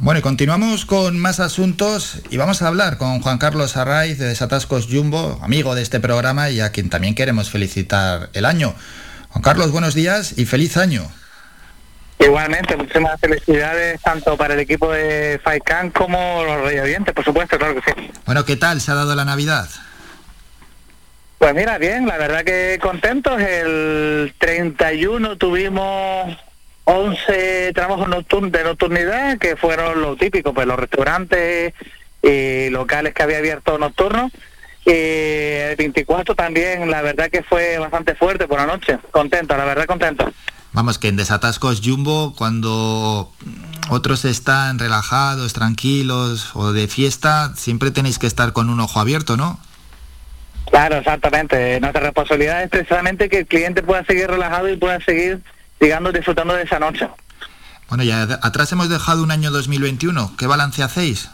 Bueno, y continuamos con más asuntos y vamos a hablar con Juan Carlos Arraiz de Desatascos Jumbo, amigo de este programa y a quien también queremos felicitar el año. Juan Carlos, buenos días y feliz año.
Igualmente, muchísimas felicidades tanto para el equipo de FAICAN como los radioyentes, por supuesto, claro que sí.
Bueno, ¿qué tal se ha dado la Navidad?
Pues mira, bien, la verdad que contentos. El 31 tuvimos 11 trabajos de nocturnidad, que fueron lo típico, pues los restaurantes y locales que había abierto nocturnos. Y el 24 también, la verdad que fue bastante fuerte por la noche. Contento, la verdad contento.
Vamos, que en Desatascos Jumbo, cuando otros están relajados, tranquilos o de fiesta, siempre tenéis que estar con un ojo abierto, ¿no?
Claro, exactamente. Nuestra responsabilidad es precisamente que el cliente pueda seguir relajado y pueda seguir, digamos, disfrutando de esa noche.
Bueno, ya atrás hemos dejado un año 2021. ¿Qué balance hacéis?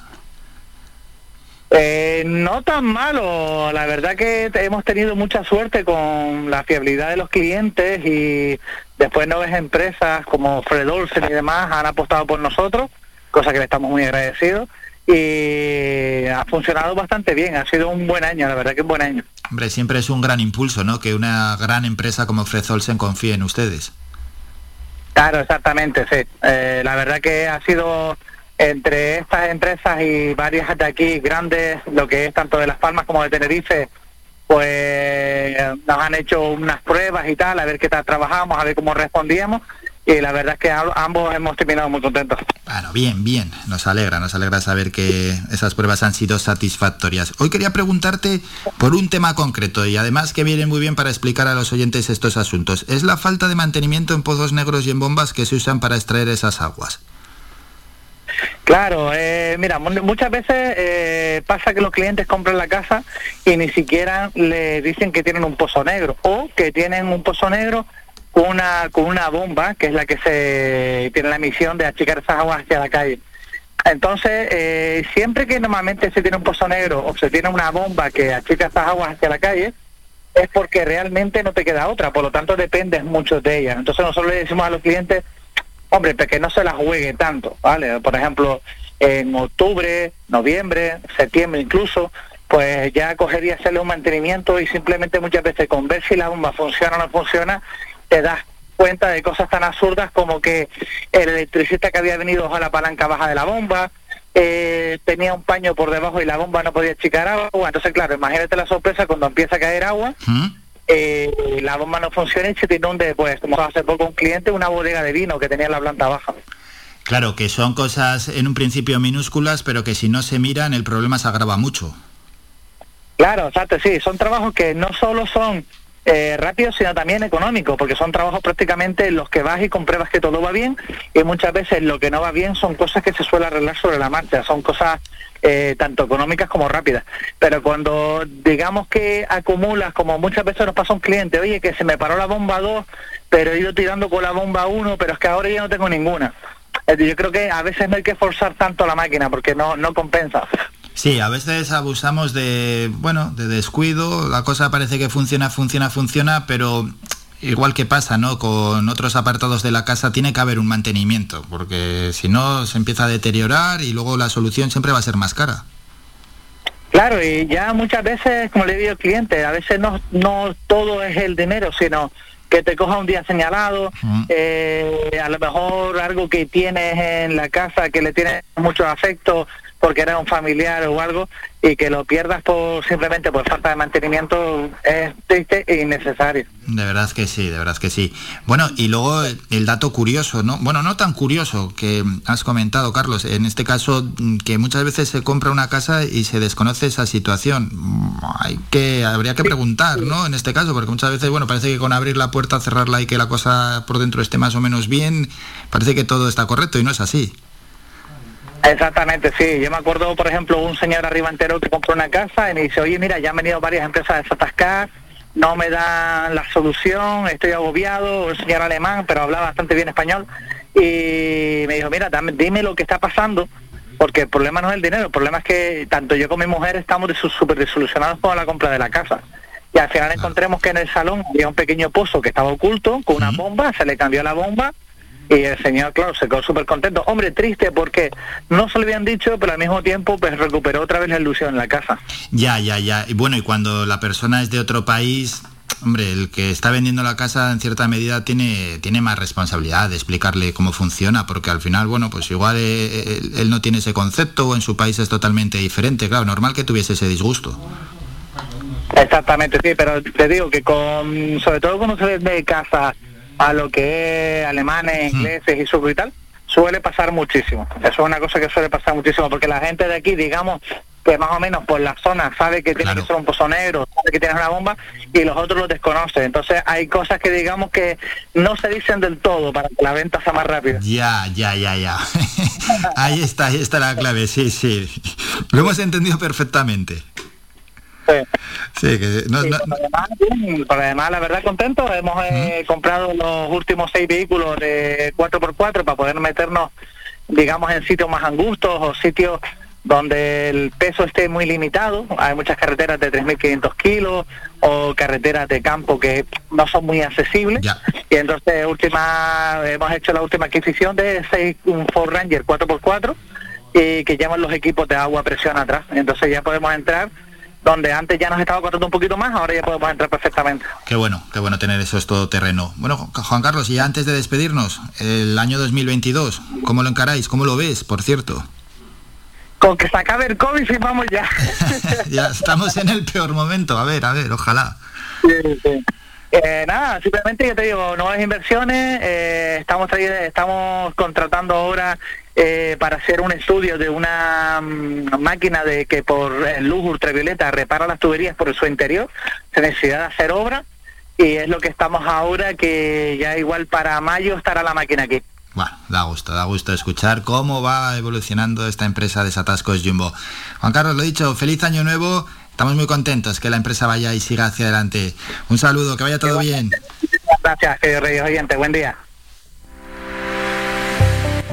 Eh, no tan malo, la verdad que hemos tenido mucha suerte con la fiabilidad de los clientes y después nuevas empresas como Fred Olsen y demás han apostado por nosotros, cosa que le estamos muy agradecidos y ha funcionado bastante bien, ha sido un buen año, la verdad que un buen año.
Hombre, siempre es un gran impulso, ¿no? Que una gran empresa como Fred Olsen confíe en ustedes.
Claro, exactamente, sí. Eh, la verdad que ha sido entre estas empresas y varias de aquí grandes, lo que es tanto de Las Palmas como de Tenerife, pues nos han hecho unas pruebas y tal, a ver qué tal trabajamos, a ver cómo respondíamos y la verdad es que ambos hemos terminado muy contentos.
Bueno, bien, bien. Nos alegra, nos alegra saber que esas pruebas han sido satisfactorias. Hoy quería preguntarte por un tema concreto y además que viene muy bien para explicar a los oyentes estos asuntos. Es la falta de mantenimiento en pozos negros y en bombas que se usan para extraer esas aguas.
Claro, eh, mira, mu- muchas veces eh, pasa que los clientes compran la casa y ni siquiera le dicen que tienen un pozo negro o que tienen un pozo negro con una, con una bomba que es la que se tiene la misión de achicar esas aguas hacia la calle. Entonces, eh, siempre que normalmente se tiene un pozo negro o se tiene una bomba que achica esas aguas hacia la calle, es porque realmente no te queda otra, por lo tanto dependes mucho de ella. Entonces nosotros le decimos a los clientes, hombre, pues que no se la juegue tanto, ¿vale? Por ejemplo, en octubre, noviembre, septiembre incluso, pues ya cogería hacerle un mantenimiento y simplemente muchas veces con ver si la bomba funciona o no funciona, te das cuenta de cosas tan absurdas como que el electricista que había venido a la palanca baja de la bomba, eh, tenía un paño por debajo y la bomba no podía achicar agua. Entonces, claro, imagínate la sorpresa cuando empieza a caer agua, eh, la bomba no funciona y se te inunde, pues como hace poco un cliente, una bodega de vino que tenía en la planta baja.
Claro, que son cosas en un principio minúsculas, pero que si no se miran el problema se agrava mucho.
Claro, exacto, sí, son trabajos que no solo son eh, rápidos, sino también económicos, porque son trabajos prácticamente en los que vas y compruebas que todo va bien, y muchas veces lo que no va bien son cosas que se suele arreglar sobre la marcha, son cosas eh, tanto económicas como rápidas. Pero cuando digamos que acumulas, como muchas veces nos pasa un cliente, oye, que se me paró la bomba 2, pero he ido tirando con la bomba 1, pero es que ahora ya no tengo ninguna. Yo creo que a veces no hay que forzar tanto la máquina porque no, no compensa.
Sí, a veces abusamos de, bueno, de descuido, la cosa parece que funciona, funciona, funciona, pero igual que pasa, ¿no? Con otros apartados de la casa tiene que haber un mantenimiento, porque si no se empieza a deteriorar y luego la solución siempre va a ser más cara.
Claro, y ya muchas veces, como le digo al cliente, a veces no, no todo es el dinero, sino que te coja un día señalado, eh, a lo mejor algo que tienes en la casa que le tienes mucho afecto porque eres un familiar o algo y que lo pierdas por simplemente por falta de mantenimiento es triste e innecesario.
De verdad que sí, de verdad que sí. Bueno, y luego el, dato curioso, ¿no? Bueno, no tan curioso que has comentado, Carlos, en este caso que muchas veces se compra una casa y se desconoce esa situación. Hay que habría que preguntar, ¿no? En este caso, porque muchas veces, bueno, parece que con abrir la puerta, cerrarla y que la cosa por dentro esté más o menos bien, parece que todo está correcto y no es así.
Exactamente, sí. Yo me acuerdo, por ejemplo, un señor arriba entero que compró una casa y me dice, oye, mira, ya han venido varias empresas a desatascar, no me dan la solución, estoy agobiado, un señor alemán, pero hablaba bastante bien español, y me dijo, mira, dame- dime lo que está pasando, porque el problema no es el dinero, el problema es que tanto yo como mi mujer estamos súper desilusionados con la compra de la casa. Y al final encontremos que en el salón había un pequeño pozo que estaba oculto con una bomba, se le cambió la bomba y el señor, claro, se quedó súper contento. Hombre, triste porque no se lo habían dicho, pero al mismo tiempo pues recuperó otra vez la ilusión en la casa.
Ya, ya, ya. Y bueno, y cuando la persona es de otro país, hombre, el que está vendiendo la casa en cierta medida tiene, tiene más responsabilidad de explicarle cómo funciona, porque al final, bueno, pues igual eh, él, él no tiene ese concepto o en su país es totalmente diferente. Claro, normal que tuviese ese disgusto.
Exactamente, sí, pero te digo que con, sobre todo cuando se vende de casa a lo que es alemanes, ingleses y suco y tal, suele pasar muchísimo. Eso es una cosa que suele pasar muchísimo, porque la gente de aquí, digamos, que más o menos por la zona sabe que tiene que ser un pozo negro, sabe que tiene una bomba, y los otros lo desconocen. Entonces hay cosas que digamos que no se dicen del todo para que la venta sea más rápida.
Ya, ya, ya, ya. *laughs* ahí está, ahí está la clave, sí, sí. Lo hemos entendido perfectamente.
Sí. que no, Por, además, la verdad, contento. Hemos eh, comprado los últimos seis vehículos de 4x4 para poder meternos, digamos, en sitios más angustos o sitios donde el peso esté muy limitado. Hay muchas carreteras de 3.500 kilos o carreteras de campo que no son muy accesibles. Y entonces última hemos hecho la última adquisición de seis, un Ford Ranger 4x4 y que llevan los equipos de agua a presión atrás. Entonces ya podemos entrar donde antes ya nos estaba cortando un poquito más, ahora ya podemos entrar perfectamente.
Qué bueno, qué bueno tener eso es todo terreno. Bueno, Juan Carlos, y antes de despedirnos, el año 2022, ¿cómo lo encaráis? ¿Cómo lo ves, por cierto?
Con que se acabe el COVID firmamos ya. *laughs*
ya estamos en el peor momento, a ver, a ver, ojalá.
Eh, nada, simplemente yo te digo, nuevas inversiones, eh, estamos estamos contratando ahora eh, para hacer un estudio de una mm, máquina de que por luz ultravioleta repara las tuberías por su interior, se necesita hacer obra y es lo que estamos ahora que ya igual para mayo estará la máquina aquí.
Bueno, da gusto, da gusto escuchar cómo va evolucionando esta empresa de Satascos Jumbo. Juan Carlos, lo dicho, feliz año nuevo. Estamos muy contentos que la empresa vaya y siga hacia adelante. Un saludo, que vaya todo bien.
Gracias, querido Reyes Oyente. Buen día.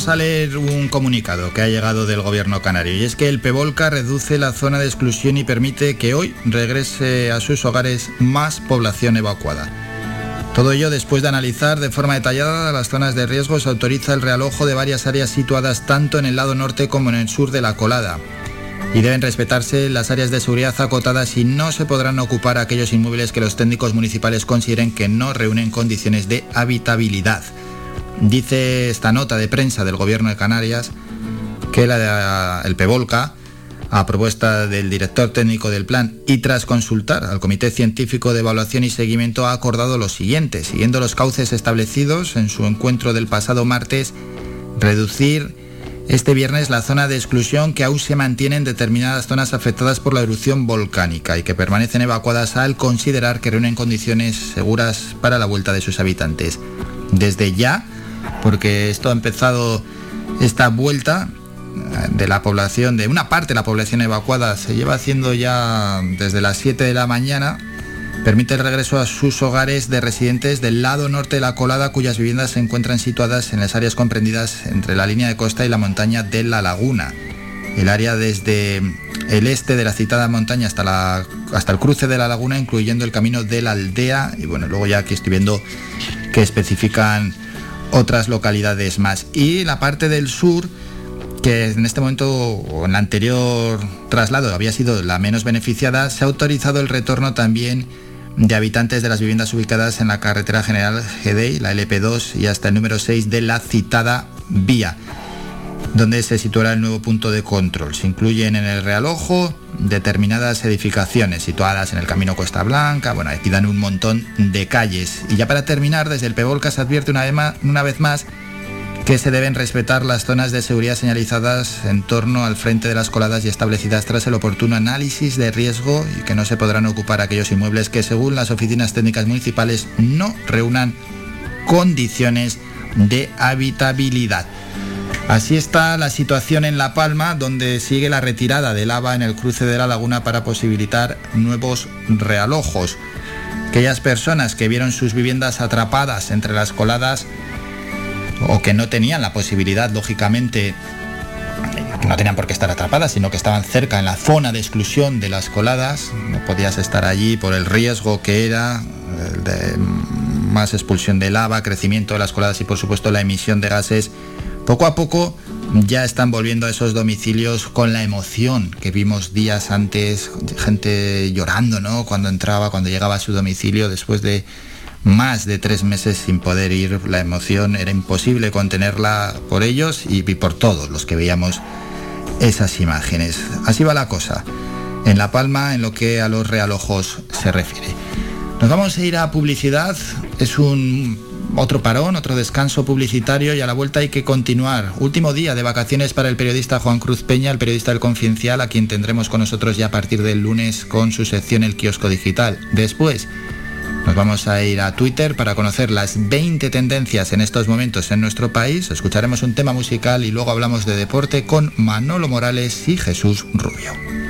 Vamos a leer un comunicado que ha llegado del gobierno canario y es que el Pevolca reduce la zona de exclusión y permite que hoy regrese a sus hogares más población evacuada. Todo ello después de analizar de forma detallada las zonas de riesgo se autoriza el realojo de varias áreas situadas tanto en el lado norte como en el sur de la colada. Y deben respetarse las áreas de seguridad acotadas y no se podrán ocupar aquellos inmuebles que los técnicos municipales consideren que no reúnen condiciones de habitabilidad. Dice esta nota de prensa del Gobierno de Canarias que la, el PEVOLCA, a propuesta del director técnico del plan y tras consultar al Comité Científico de Evaluación y Seguimiento, ha acordado lo siguiente, siguiendo los cauces establecidos en su encuentro del pasado martes, reducir este viernes la zona de exclusión que aún se mantiene en determinadas zonas afectadas por la erupción volcánica y que permanecen evacuadas al considerar que reúnen condiciones seguras para la vuelta de sus habitantes. Desde ya, porque esto ha empezado esta vuelta de la población, de una parte de la población evacuada, se lleva haciendo ya desde las 7 de la mañana, permite el regreso a sus hogares de residentes del lado norte de la colada cuyas viviendas se encuentran situadas en las áreas comprendidas entre la línea de costa y la montaña de la laguna. El área desde el este de la citada montaña hasta, la, hasta el cruce de la laguna, incluyendo el camino de la aldea, y bueno, luego ya aquí estoy viendo que especifican otras localidades más. Y la parte del sur, que en este momento o en el anterior traslado había sido la menos beneficiada, se ha autorizado el retorno también de habitantes de las viviendas ubicadas en la carretera general GDI, la LP2 y hasta el número 6 de la citada vía donde se situará el nuevo punto de control. Se incluyen en el realojo determinadas edificaciones situadas en el camino Costa Blanca, bueno, aquí dan un montón de calles. Y ya para terminar, desde el Pevolca se advierte una vez una vez más que se deben respetar las zonas de seguridad señalizadas en torno al frente de las coladas y establecidas tras el oportuno análisis de riesgo y que no se podrán ocupar aquellos inmuebles que según las oficinas técnicas municipales no reúnan condiciones de habitabilidad. Así está la situación en La Palma, donde sigue la retirada de lava en el cruce de la laguna para posibilitar nuevos realojos. Aquellas personas que vieron sus viviendas atrapadas entre las coladas o que no tenían la posibilidad, lógicamente, no tenían por qué estar atrapadas, sino que estaban cerca en la zona de exclusión de las coladas, no podías estar allí por el riesgo que era de más expulsión de lava, crecimiento de las coladas y por supuesto la emisión de gases Poco a poco ya están volviendo a esos domicilios con la emoción que vimos días antes, gente llorando, ¿no? Cuando entraba, cuando llegaba a su domicilio después de más de tres meses sin poder ir, la emoción era imposible contenerla por ellos y por todos los que veíamos esas imágenes. Así va la cosa. En La Palma, en lo que a los realojos se refiere. Nos vamos a ir a publicidad. Es un otro parón, otro descanso publicitario y a la vuelta hay que continuar. Último día de vacaciones para el periodista Juan Cruz Peña, el periodista del Confidencial, a quien tendremos con nosotros ya a partir del lunes con su sección El Kiosco Digital. Después nos vamos a ir a Twitter para conocer las 20 tendencias en estos momentos en nuestro país. Escucharemos un tema musical y luego hablamos de deporte con Manolo Morales y Jesús Rubio.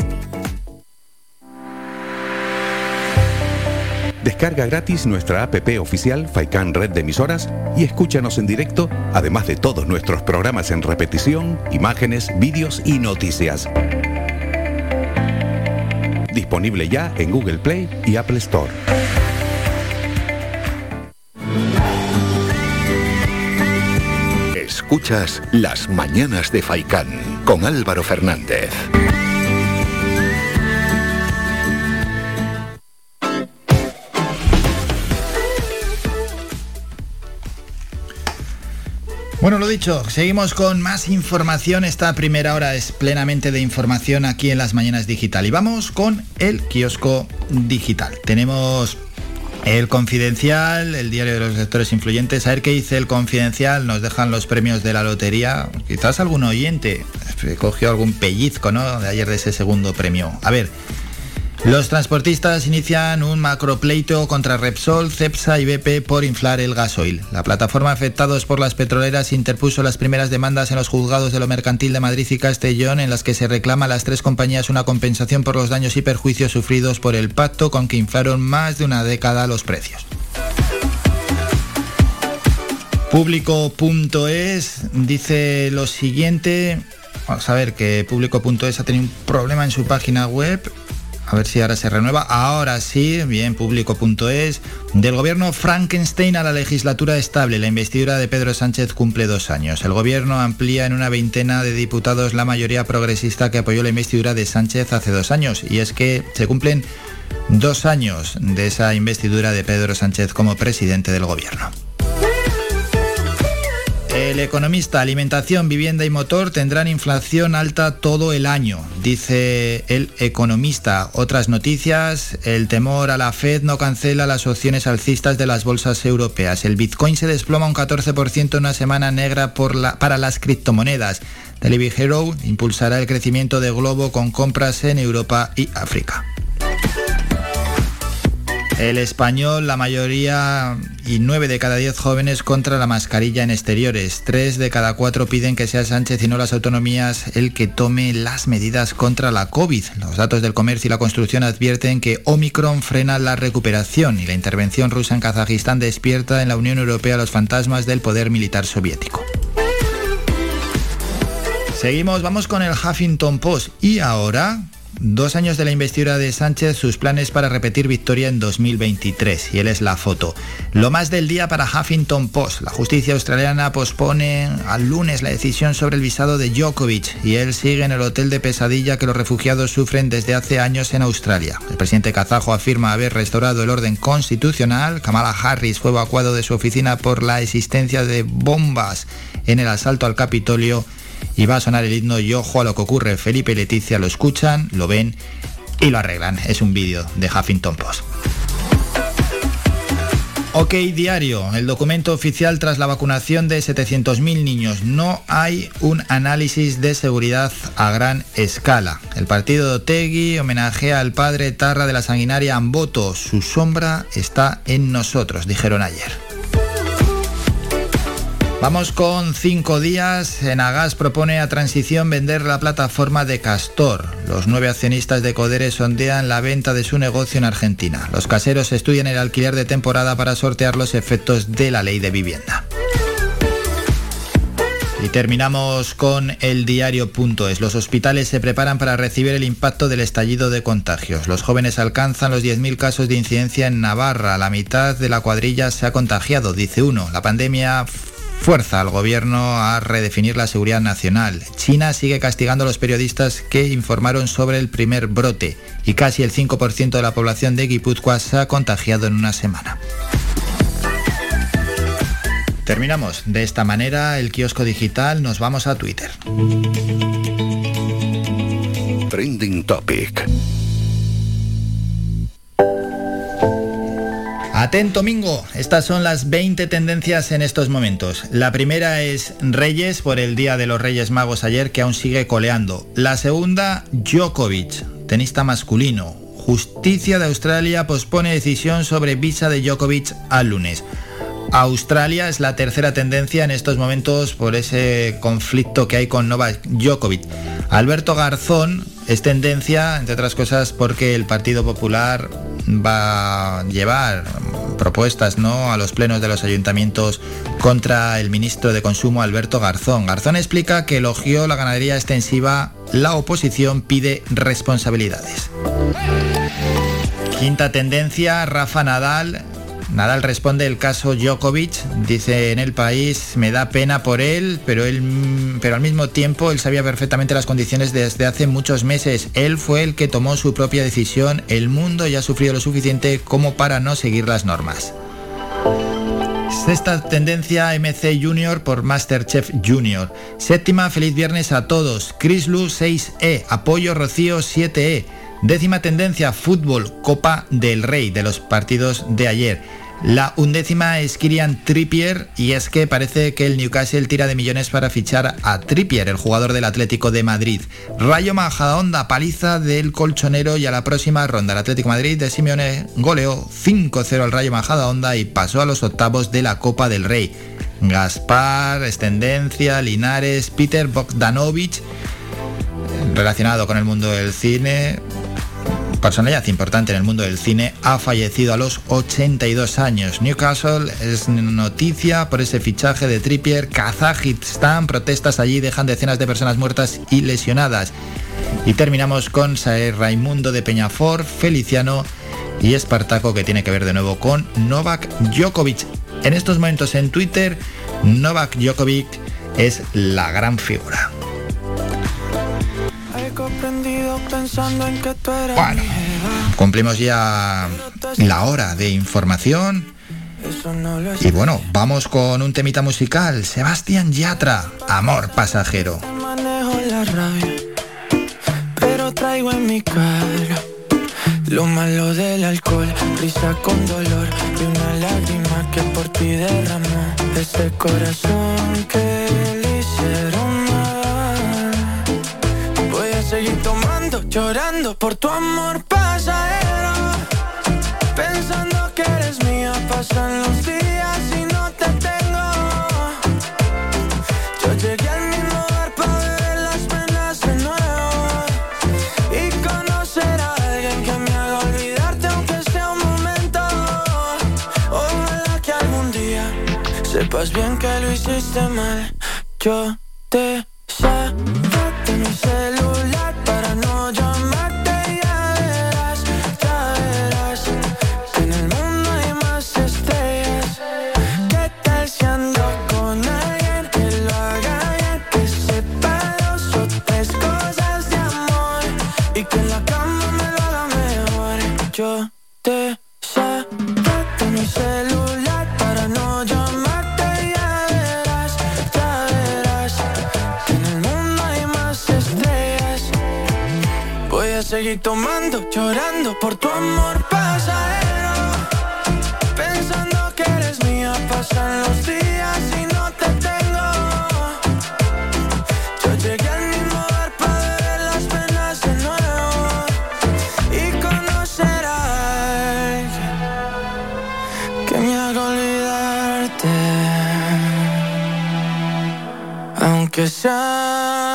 Descarga gratis nuestra app oficial Faikan Red de Emisoras y escúchanos en directo, además de todos nuestros programas en repetición, imágenes, vídeos y noticias. Disponible ya en Google Play y Apple Store.
Escuchas Las Mañanas de Faikán con Álvaro Fernández.
Bueno, lo dicho, seguimos con más información. Esta primera hora es plenamente de información aquí en las Mañanas Digital. Y vamos con el kiosco digital. Tenemos el Confidencial, el diario de los lectores influyentes. A ver qué dice el Confidencial. Nos dejan los premios de la lotería. Quizás algún oyente cogió algún pellizco, ¿no? De ayer de ese segundo premio. A ver. Los transportistas inician un macropleito contra Repsol, Cepsa y BP por inflar el gasoil. La plataforma afectados por las petroleras interpuso las primeras demandas en los juzgados de lo mercantil de Madrid y Castellón en las que se reclama a las tres compañías una compensación por los daños y perjuicios sufridos por el pacto con que inflaron más de una década los precios. Público.es dice lo siguiente. Vamos a ver que Público.es ha tenido un problema en su página web a ver si ahora se renueva. Ahora sí, bien, público.es. Del gobierno Frankenstein a la legislatura estable. La investidura de Pedro Sánchez cumple dos años. El gobierno amplía en una veintena de diputados la mayoría progresista que apoyó la investidura de Sánchez hace dos años. Y es que se cumplen dos años de esa investidura de Pedro Sánchez como presidente del gobierno. El economista, alimentación, vivienda y motor tendrán inflación alta todo el año, dice el economista. Otras noticias, el temor a la Fed no cancela las opciones alcistas de las bolsas europeas. El Bitcoin se desploma un 14% en una semana negra para las criptomonedas. Delivery Hero impulsará el crecimiento de Globo con compras en Europa y África. El español, la mayoría y 9 de cada 10 jóvenes contra la mascarilla en exteriores. 3 de cada 4 piden que sea Sánchez y no las autonomías el que tome las medidas contra la COVID. Los datos del comercio y la construcción advierten que Omicron frena la recuperación y la intervención rusa en Kazajistán despierta en la Unión Europea los fantasmas del poder militar soviético. Seguimos, vamos con el Huffington Post. Y ahora, dos años de la investidura de Sánchez, sus planes para repetir victoria en 2023. Y él es la foto. Lo más del día para Huffington Post. La justicia australiana pospone al lunes la decisión sobre el visado de Djokovic. Y él sigue en el hotel de pesadilla que los refugiados sufren desde hace años en Australia. El presidente kazajo afirma haber restaurado el orden constitucional. Kamala Harris fue evacuado de su oficina por la existencia de bombas en el asalto al Capitolio y va a sonar el himno y ojo a lo que ocurre. Felipe y Leticia lo escuchan, lo ven y lo arreglan. Es un vídeo de Huffington Post. OK Diario, el documento oficial tras la vacunación de 700.000 niños. No hay un análisis de seguridad a gran escala. El partido de Otegui homenajea al padre Tarra de la sanguinaria Amboto. Su sombra está en nosotros, dijeron ayer. Vamos con cinco días. Enagas propone a Transición vender la plataforma de Castor. Los nueve accionistas de Codere sondean la venta de su negocio en Argentina. Los caseros estudian el alquiler de temporada para sortear los efectos de la ley de vivienda. Y terminamos con el diario.es. Los hospitales se preparan para recibir el impacto del estallido de contagios. Los jóvenes alcanzan los 10.000 casos de incidencia en Navarra. La mitad de la cuadrilla se ha contagiado, dice uno. La pandemia fuerza al gobierno a redefinir la seguridad nacional. China sigue castigando a los periodistas que informaron sobre el primer brote y casi el 5% de la población de Guipúzcoa se ha contagiado en una semana. Terminamos de esta manera el kiosco digital, nos vamos a Twitter.
Trending Topic.
Atento Mingo, estas son las 20 tendencias en estos momentos. La primera es Reyes por el Día de los Reyes Magos ayer que aún sigue coleando. La segunda, Djokovic, tenista masculino. Justicia de Australia pospone decisión sobre visa de Djokovic al lunes. Australia es la tercera tendencia en estos momentos por ese conflicto que hay con Novak Djokovic. Alberto Garzón es tendencia, entre otras cosas, porque el Partido Popular va a llevar propuestas ¿no? a los plenos de los ayuntamientos contra el ministro de Consumo Alberto Garzón. Garzón explica que elogió la ganadería extensiva, la oposición pide responsabilidades. Quinta tendencia, Rafa Nadal Nadal responde el caso Djokovic, dice en el país, me da pena por él, pero él pero al mismo tiempo él sabía perfectamente las condiciones desde hace muchos meses. Él fue el que tomó su propia decisión, el mundo ya ha sufrido lo suficiente como para no seguir las normas. Sexta tendencia MC Junior por Masterchef Junior. Séptima, feliz viernes a todos. Chris Lu 6E, apoyo Rocío 7E. Décima tendencia, fútbol, Copa del Rey de los partidos de ayer. La undécima es Kirian Trippier y es que parece que el Newcastle tira de millones para fichar a Trippier, el jugador del Atlético de Madrid. Rayo Majadahonda, paliza del colchonero y a la próxima ronda el Atlético Madrid de Simeone goleó 5-0 al Rayo Majadahonda y pasó a los octavos de la Copa del Rey. Gaspar, Extendencia, Linares, Peter Bogdanovich, relacionado con el mundo del cine, personalidad importante en el mundo del cine, ha fallecido a los 82 años. Newcastle es noticia por ese fichaje de Trippier. Kazajistán, protestas allí dejan decenas de personas muertas y lesionadas. Y terminamos con Saer Raimundo de Peñafor, Feliciano y Espartaco, que tiene que ver de nuevo con Novak Djokovic. En estos momentos en Twitter, Novak Djokovic es la gran figura. Bueno, cumplimos ya la hora de información. Y bueno, vamos con un temita musical. Sebastián Yatra, Amor Pasajero.
Pero traigo en mi cara lo malo del alcohol, risa con dolor y una lágrima que por ti derramó ese corazón que seguir tomando, llorando por tu amor pasajero, pensando que eres mía, pasan los días y no te tengo. Yo llegué al mismo bar para beber las penas de nuevo y conocer a alguien que me haga olvidarte aunque sea un momento. Ojalá que algún día sepas bien que lo hiciste mal. Yo te sabré mi celular Seguir tomando, llorando por tu amor pasajero. Pensando que eres mía, pasan los días y no te tengo. Yo llegué al mismo bar para ver las penas de nuevo y conocer a alguien que me haga olvidarte. Aunque sea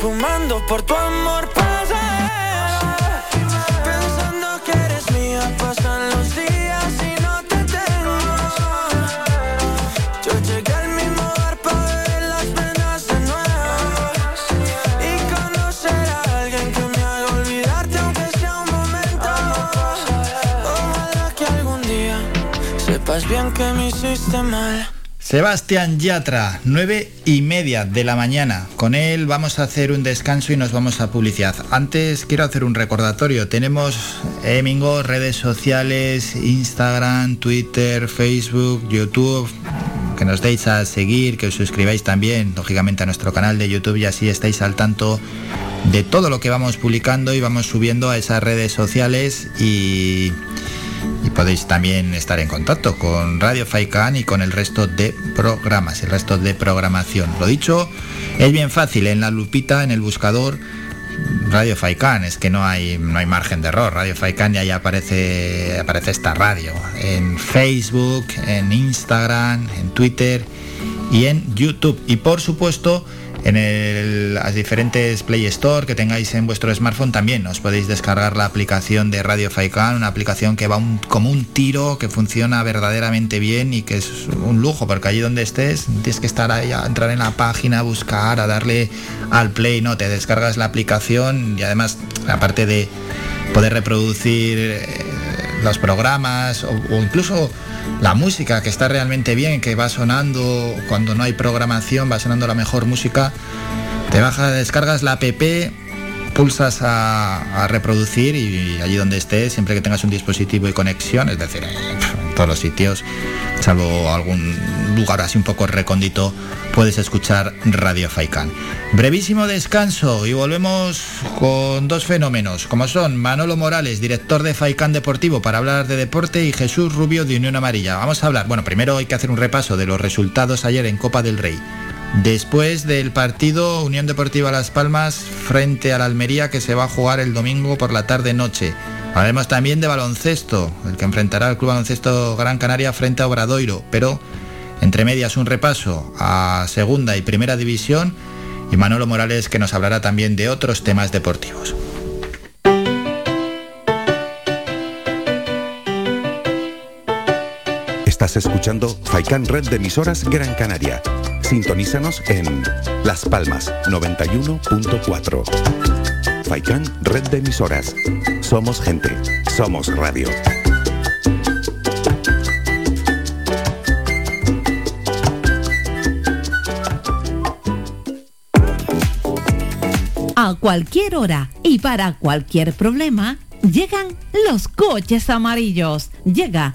fumando por tu amor pasajero. Pensando que eres mía, pasan los días y no te tengo. Yo llegué al mismo bar para ver las penas de nuevo. Y conocer a alguien que me haga olvidarte, aunque sea un momento. Ojalá que algún día sepas bien que me hiciste mal.
Sebastián Yatra, nueve y media de la mañana. Con él vamos a hacer un descanso y nos vamos a publicidad. Antes quiero hacer un recordatorio. Tenemos Emingo, redes sociales, Instagram, Twitter, Facebook, YouTube. Que nos deis a seguir, que os suscribáis también, lógicamente, a nuestro canal de YouTube y así estáis al tanto de todo lo que vamos publicando y vamos subiendo a esas redes sociales y podéis también estar en contacto con Radio Faikan y con el resto de programas, el resto de programación. Lo dicho, es bien fácil, en la lupita, en el buscador, Radio Faikan, es que no hay, no hay margen de error. Radio Faikan y ahí aparece, aparece esta radio. En Facebook, en Instagram, en Twitter y en YouTube. Y por supuesto, en el- las diferentes Play Store que tengáis en vuestro smartphone también. Os podéis descargar la aplicación de Radio Faikan, una aplicación que va un- como un tiro, que funciona verdaderamente bien y que es un lujo, porque allí donde estés tienes que estar ahí a entrar en la página, a buscar, a darle al play, no, te descargas la aplicación y además, aparte de poder reproducir eh, los programas o, incluso la música que está realmente bien, que va sonando cuando no hay programación, va sonando la mejor música. Te bajas, descargas la app, pulsas a, reproducir y allí donde estés, siempre que tengas un dispositivo y conexión, es decir, en todos los sitios, salvo algún lugar así un poco recóndito, puedes escuchar Radio Faikan. Brevísimo descanso y volvemos con dos fenómenos, como son Manolo Morales, director de Faikan Deportivo, para hablar de deporte, y Jesús Rubio de Unión Amarilla. Vamos a hablar, bueno, primero hay que hacer un repaso de los resultados ayer en Copa del Rey. Después del partido Unión Deportiva Las Palmas frente a la Almería que se va a jugar el domingo por la tarde-noche. Hablaremos también de baloncesto, el que enfrentará al Club Baloncesto Gran Canaria frente a Obradoiro, pero entre medias un repaso a segunda y primera división y Manolo Morales que nos hablará también de otros temas deportivos.
Estás escuchando Faikan Red de emisoras Gran Canaria. Sintonízanos en Las Palmas 91.4. Faikan Red de emisoras. Somos gente. Somos radio.
A cualquier hora y para cualquier problema, llegan los coches amarillos. Llega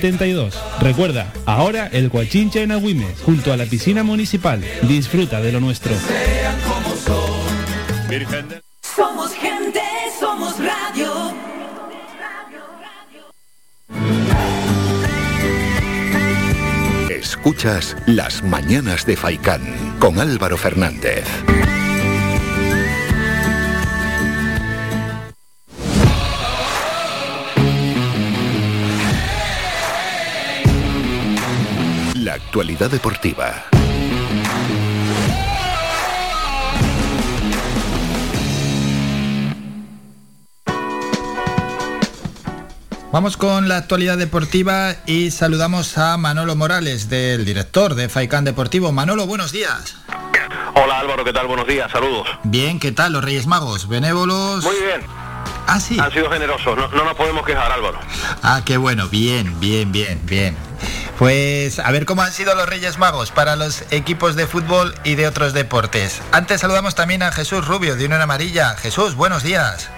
72. Recuerda, ahora el Guachinche en Agüimes, junto a la piscina municipal. Disfruta de lo nuestro.
Somos gente, somos radio.
Escuchas Las Mañanas de Faicán con Álvaro Fernández. Actualidad deportiva.
Vamos con la actualidad deportiva y saludamos a Manolo Morales, del director de Faicán Deportivo. Manolo, buenos días.
Hola Álvaro, ¿qué tal? Buenos días, saludos.
Bien, ¿qué tal los Reyes Magos? ¿Benévolos?
Muy bien.
Ah, sí.
Han sido generosos, no, no nos podemos quejar Álvaro.
Ah, qué bueno, bien, bien, bien, bien. Pues a ver cómo han sido los Reyes Magos para los equipos de fútbol y de otros deportes. Antes saludamos también a Jesús Rubio de Unión Amarilla. Jesús, buenos días.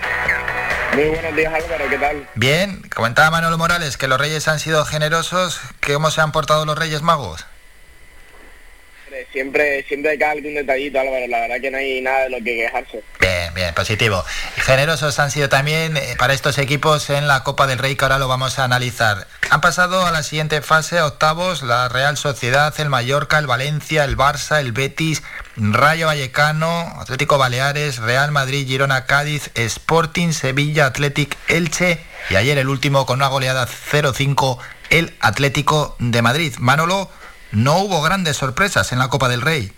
Muy buenos días Álvaro, ¿qué tal?
Bien, comentaba Manolo Morales que los Reyes han sido generosos. ¿Cómo se han portado los Reyes Magos?
Siempre, siempre hay algún detallito Álvaro, la verdad que no hay nada de lo que quejarse.
Bien, bien, positivo. Generosos han sido también eh, para estos equipos en la Copa del Rey que ahora lo vamos a analizar. Han pasado a la siguiente fase, octavos, la Real Sociedad, el Mallorca, el Valencia, el Barça, el Betis, Rayo Vallecano, Atlético Baleares, Real Madrid, Girona, Cádiz, Sporting, Sevilla, Athletic, Elche y ayer el último con una goleada 0-5, el Atlético de Madrid. Manolo, no hubo grandes sorpresas en la Copa del Rey.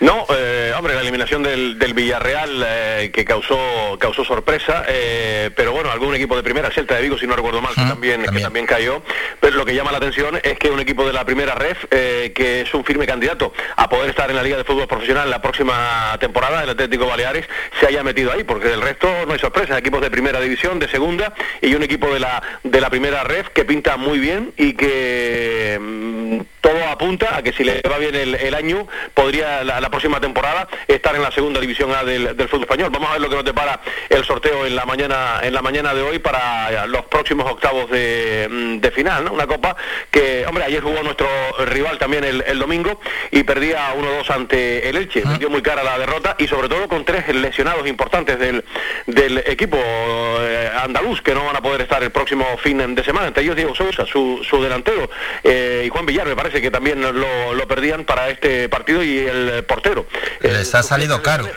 No, eh, hombre, la eliminación del, del Villarreal eh, que causó causó sorpresa, eh, pero bueno, algún equipo de primera, Celta de Vigo, si no recuerdo mal, que también, que también cayó. Pero lo que llama la atención es que un equipo de la primera ref, eh, que es un firme candidato a poder estar en la Liga de Fútbol Profesional la próxima temporada, el Atlético Baleares, se haya metido ahí, porque del resto no hay sorpresa. Equipos de primera división, de segunda, y un equipo de la de la primera ref que pinta muy bien y que mm, todo apunta a que si le va bien el, el año, podría la, la próxima temporada estar en la segunda división A del, del fútbol español. Vamos a ver lo que nos depara el sorteo en la mañana en la mañana de hoy para los próximos octavos de, mm, de final, ¿no? Una copa que, hombre, ayer jugó nuestro rival también el, el domingo y perdía 1-2 ante el Elche. Dio muy cara la derrota y sobre todo con tres lesionados importantes del, del equipo eh, andaluz que no van a poder estar el próximo fin de semana. Entre ellos Diego Sousa, su, su delantero, eh, y Juan Villar, me parece que también lo, lo perdían para este partido y el portero.
Les ha salido caro.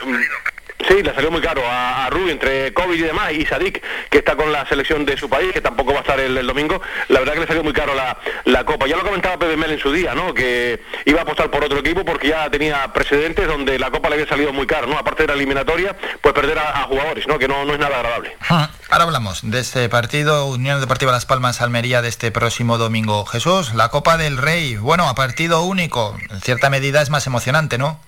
Sí, le salió muy caro a, a Rubio entre COVID y demás y Sadik, que está con la selección de su país, que tampoco va a estar el, el domingo. La verdad que le salió muy caro la, la Copa. Ya lo comentaba Pepe Mel en su día, ¿no? Que iba a apostar por otro equipo porque ya tenía precedentes donde la Copa le había salido muy caro, ¿no? Aparte de la eliminatoria, pues perder a, a jugadores, ¿no? Que no, no es nada agradable.
Ah, Ahora hablamos de este partido, Unión Deportiva Las Palmas Almería de este próximo domingo. Jesús, la Copa del Rey, bueno, a partido único, en cierta medida es más emocionante, ¿no?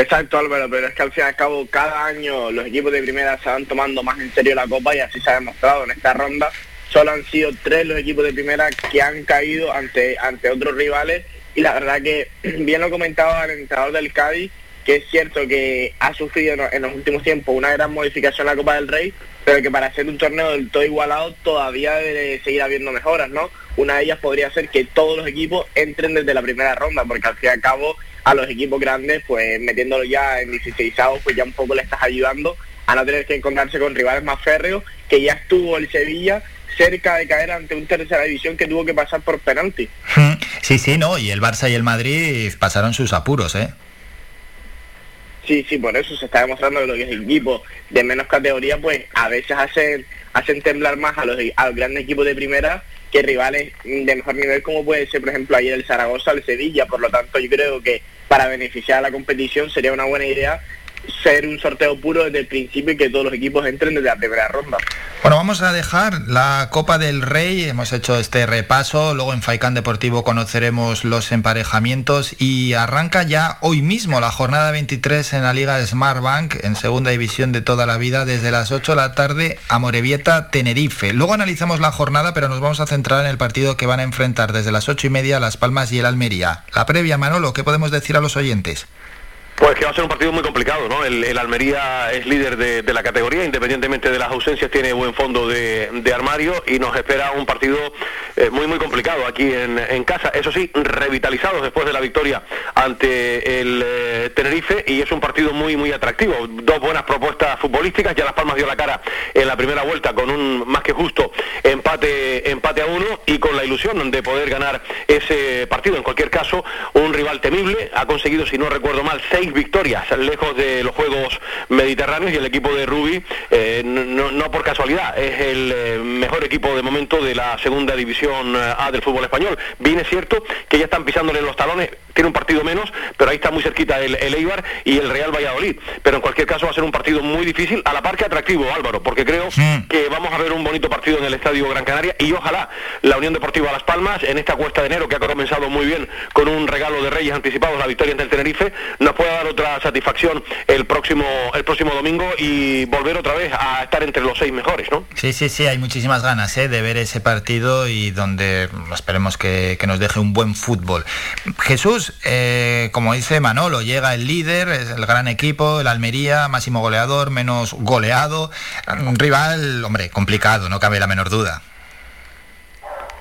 Exacto Álvaro, pero es que al fin y al cabo cada año los equipos de primera se van tomando más en serio la copa y así se ha demostrado en esta ronda. Solo han sido tres los equipos de primera que han caído ante, ante otros rivales y la verdad que *clears throat* bien lo comentaba el entrenador del Cádiz, que es cierto que ha sufrido en- los últimos tiempos una gran modificación en la Copa del Rey, pero que para ser un torneo del todo igualado todavía debe seguir habiendo mejoras, ¿no? Una de ellas podría ser que todos los equipos entren desde la primera ronda, porque al fin y al cabo a los equipos grandes, pues metiéndolo ya en 16 pues ya un poco le estás ayudando a no tener que encontrarse con rivales más férreos, que ya estuvo el Sevilla cerca de caer ante un tercera división que tuvo que pasar por penalti.
Sí, sí, no, y el Barça y el Madrid pasaron sus apuros, ¿eh?
Sí, sí, por eso se está demostrando que los equipos de menos categoría, pues a veces hacen hacen temblar más a los, a los grandes equipos de primera que rivales de mejor nivel, como puede ser, por ejemplo, ayer el Zaragoza, el Sevilla. Por lo tanto, yo creo que para beneficiar a la competición sería una buena idea ser un sorteo puro desde el principio y que todos los equipos entren desde la primera ronda.
Bueno, vamos a dejar la Copa del Rey, hemos hecho este repaso, luego en Faicán Deportivo conoceremos los emparejamientos y arranca ya hoy mismo la jornada 23 en la Liga Smartbank en segunda división de toda la vida desde las 8 de la tarde a Morevieta, Tenerife. Luego analizamos la jornada, pero nos vamos a centrar en el partido que van a enfrentar desde las 8 y media Las Palmas y el Almería. La previa, Manolo, ¿qué podemos decir a los oyentes?
Pues que va a ser un partido muy complicado, ¿no? El, Almería es líder de, la categoría, independientemente de las ausencias, tiene buen fondo de, armario y nos espera un partido eh, muy, muy complicado aquí en, casa. Eso sí, revitalizados después de la victoria ante el eh, Tenerife y es un partido muy, muy atractivo. Dos buenas propuestas futbolísticas, ya Las Palmas dio la cara en la primera vuelta con un más que justo empate, empate a uno y con la ilusión de poder ganar ese partido. En cualquier caso, un rival temible, ha conseguido, si no recuerdo mal, seis victorias lejos de los Juegos Mediterráneos y el equipo de Rubi, eh, no, por casualidad, es el eh, mejor equipo de momento de la segunda división eh, A del fútbol español. Bien es cierto que ya están pisándole los talones, tiene un partido menos, pero ahí está muy cerquita el, Eibar y el Real Valladolid. Pero en cualquier caso va a ser un partido muy difícil, a la par que atractivo, Álvaro, porque creo que vamos a ver un bonito partido en el Estadio Gran Canaria y ojalá la Unión Deportiva Las Palmas, en esta cuesta de enero que ha comenzado muy bien con un regalo de Reyes anticipados, la victoria ante el Tenerife, nos pueda otra satisfacción el próximo, el próximo domingo y volver otra vez a estar entre los seis mejores, ¿no?
Sí, sí, sí, hay muchísimas ganas ¿eh? de ver ese partido y donde esperemos que, nos deje un buen fútbol. Jesús, eh, como dice Manolo, llega el líder, es el gran equipo, el Almería, máximo goleador, menos goleado, un rival, hombre, complicado, no cabe la menor duda.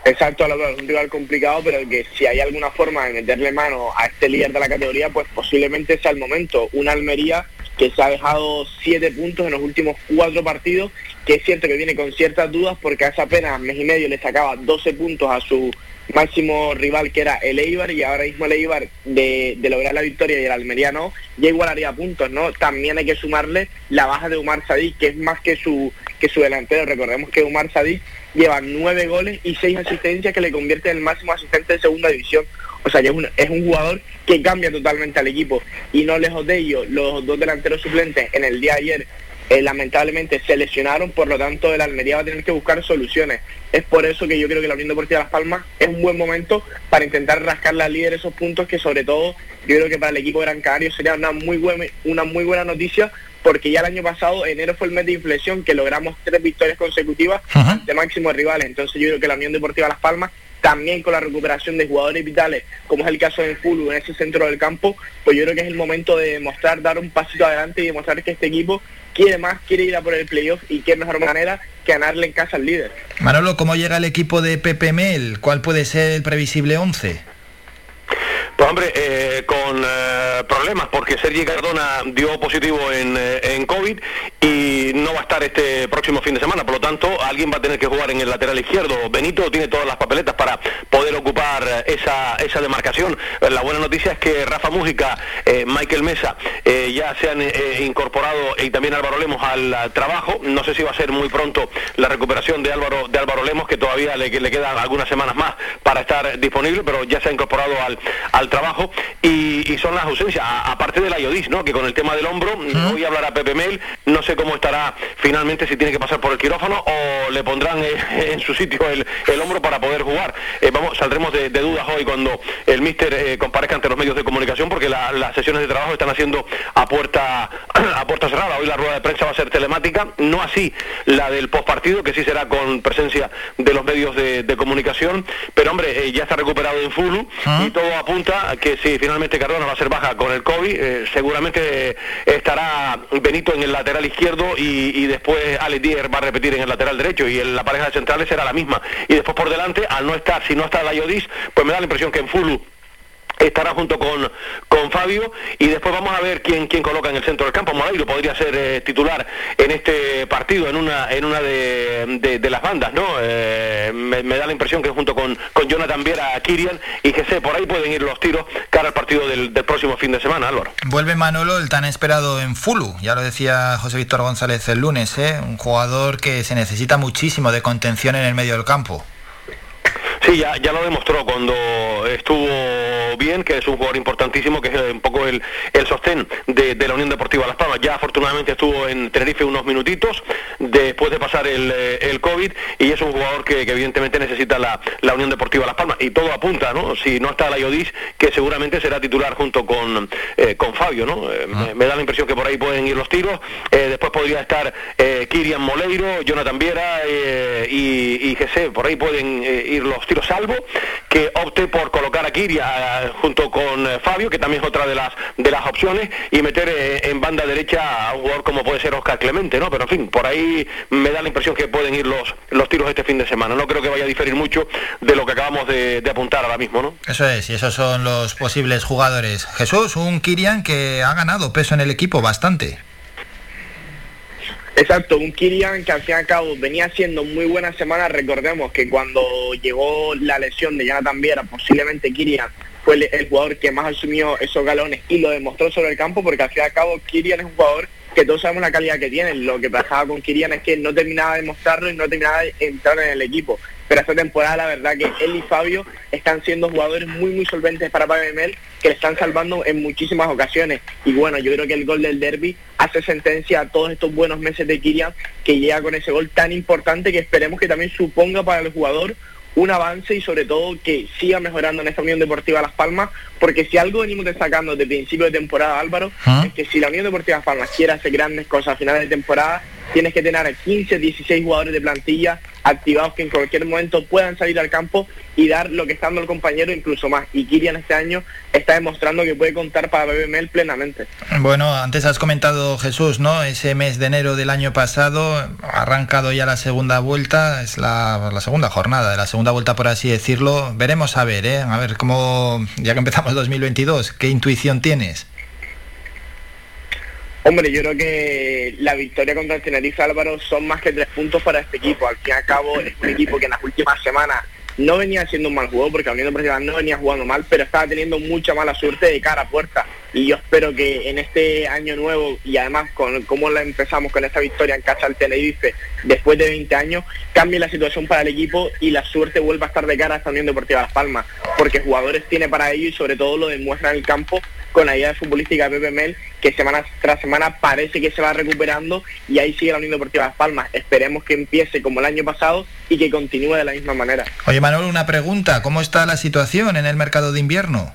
Exacto, es un rival complicado, pero que si hay alguna forma de meterle mano a este líder de la categoría, pues posiblemente sea el momento. Una Almería que se ha dejado siete puntos en los últimos cuatro partidos, que es cierto que viene con ciertas dudas porque hace apenas mes y medio le sacaba 12 puntos a su máximo rival que era el Eibar y ahora mismo el Eibar de, lograr la victoria y el Almería no, ya igualaría puntos, ¿no? También hay que sumarle la baja de Umar Sadik, que es más que su, que su delantero. Recordemos que Umar Sadik lleva nueve goles y seis asistencias que le convierte en el máximo asistente de segunda división. O sea, es un, es un jugador que cambia totalmente al equipo. Y no lejos de ello, los dos delanteros suplentes en el día de ayer eh, lamentablemente se lesionaron, por lo tanto el Almería va a tener que buscar soluciones. Es por eso que yo creo que la Unión Deportiva Las Palmas es un buen momento para intentar rascar la líder esos puntos que sobre todo yo creo que para el equipo de Gran Canario sería una muy buena, una muy buena noticia porque ya el año pasado, enero fue el mes de inflexión, que logramos tres victorias consecutivas de máximos rivales. Entonces yo creo que la Unión Deportiva Las Palmas, también con la recuperación de jugadores vitales, como es el caso de Fulu en ese centro del campo, pues yo creo que es el momento de demostrar, dar un pasito adelante y demostrar que este equipo quiere más, quiere ir a por el playoff y qué mejor manera que ganarle en casa al líder.
Manolo, ¿cómo llega el equipo de Pepe Mel? ¿Cuál puede ser el previsible 11?
Pues hombre, eh, con eh, problemas porque Sergi Cardona dio positivo en, eh, en, COVID y no va a estar este próximo fin de semana, por lo tanto alguien va a tener que jugar en el lateral izquierdo. Benito tiene todas las papeletas para poder ocupar esa, esa demarcación. La buena noticia es que Rafa Mújica, Michael Mesa ya se han incorporado y también Álvaro Lemos al trabajo. No sé si va a ser muy pronto la recuperación de Álvaro, de Álvaro Lemos, que todavía le, le quedan algunas semanas más para estar disponible, pero ya se ha incorporado al, al trabajo y, son las ausencias, aparte de la IODIS, ¿no? que con el tema del hombro, voy a hablar a Pepe Mel, no sé cómo estará finalmente, si tiene que pasar por el quirófano o le pondrán eh, *laughs* en su sitio el, hombro para poder jugar. Eh, vamos, saldremos de, dudas hoy cuando el míster eh, comparezca ante los medios de comunicación porque las sesiones de trabajo están haciendo a puerta, *clears throat* a puerta cerrada. Hoy la rueda de prensa va a ser telemática, no así la del postpartido, que sí será con presencia de los medios de, comunicación, pero hombre, ya está recuperado en Fulu y todo apunta que si finalmente Cardona va a ser baja con el COVID, eh, seguramente estará Benito en el lateral izquierdo y, después Alex Dier va a repetir en el lateral derecho y en la pareja de centrales será la misma. Y después por delante, al no estar, si no está la Yodis, pues me da la impresión que en Fulu estará junto con, con Fabio y después vamos a ver quién, quién coloca en el centro del campo. Moreiro podría ser eh, titular en este partido, en una, en una de, las bandas, ¿no? Eh, me, da la impresión que junto con, con Jonathan Viera, Kirian y sé, por ahí pueden ir los tiros cara al partido del, próximo fin de semana.
Vuelve Manolo, el tan esperado en Fulu, ya lo decía José Víctor González el lunes, ¿eh? un jugador que se necesita muchísimo de contención en el medio del campo.
Sí, ya, ya lo demostró cuando estuvo bien, que es un jugador importantísimo, que es un poco el, el sostén de, de la Unión Deportiva Las Palmas. Ya afortunadamente estuvo en Tenerife unos minutitos después de pasar el, eh, el COVID y es un jugador que, que evidentemente necesita la, la Unión Deportiva Las Palmas. Y todo apunta, ¿no? Si no está la Iodis, que seguramente será titular junto con, eh, con Fabio, ¿no? Eh, me, me da la impresión que por ahí pueden ir los tiros. Eh, después podría estar eh, Kirian Moleiro, Jonathan Viera eh, y, y Jesse, por ahí pueden eh, ir los tiros, salvo que opte por colocar a Kiria eh, junto con eh, Fabio, que también es otra de las de las opciones, y meter eh, en banda derecha a un jugador como puede ser Oscar Clemente, ¿no? Pero en fin, por ahí me da la impresión que pueden ir los, los tiros este fin de semana. No creo que vaya a diferir mucho de lo que acabamos de, de apuntar ahora mismo, ¿no?
Eso es, y esos son los posibles jugadores. Jesús, un Kirian que ha ganado peso en el equipo bastante.
Exacto, un Kirian que al fin y al cabo venía haciendo muy buena semana. Recordemos que cuando llegó la lesión de Jonathan Viera, posiblemente Kirian fue el, el jugador que más asumió esos galones y lo demostró sobre el campo, porque al fin y al cabo Kirian es un jugador que todos sabemos la calidad que tiene. Lo que pasaba con Kirian es que no terminaba de mostrarlo y no terminaba de entrar en el equipo. Pero esta temporada la verdad que él y Fabio están siendo jugadores muy muy solventes para Pabemel que le están salvando en muchísimas ocasiones. Y bueno, yo creo que el gol del derby hace sentencia a todos estos buenos meses de Kirian que llega con ese gol tan importante que esperemos que también suponga para el jugador un avance y sobre todo que siga mejorando en esta Unión Deportiva Las Palmas, porque si algo venimos destacando desde principio de temporada, Álvaro, es que si la Unión Deportiva Las Palmas quiere hacer grandes cosas a finales de temporada, tienes que tener a 15, 16 jugadores de plantilla activados que en cualquier momento puedan salir al campo y dar lo que está dando el compañero incluso más. Y Kirian este año está demostrando que puede contar para BBML plenamente.
Bueno, antes has comentado Jesús, ¿no? Ese mes de enero del año pasado ha arrancado ya la segunda vuelta, es la, la segunda jornada de la segunda vuelta, por así decirlo. Veremos a ver, ¿eh? A ver cómo, ya que empezamos 2022, ¿qué intuición tienes?
Hombre, yo creo que la victoria contra el Tenerife Álvaro son más que tres puntos para este equipo. Al fin y al cabo es un equipo que en las últimas semanas no venía haciendo un mal juego porque Unión Deportiva no venía jugando mal, pero estaba teniendo mucha mala suerte de cara a puerta. Y yo espero que en este año nuevo y además con cómo la empezamos con esta victoria en casa al Tenerife después de 20 años, cambie la situación para el equipo y la suerte vuelva a estar de cara a esta Unión Deportiva Las Palmas, porque jugadores tiene para ello y sobre todo lo demuestra en el campo con la idea futbolística de Pepe Mel, que semana tras semana parece que se va recuperando y ahí sigue la Unión Deportiva Las Palmas. Esperemos que empiece como el año pasado y que continúe de la misma manera.
Oye Manuel, una pregunta, ¿cómo está la situación en el mercado de invierno?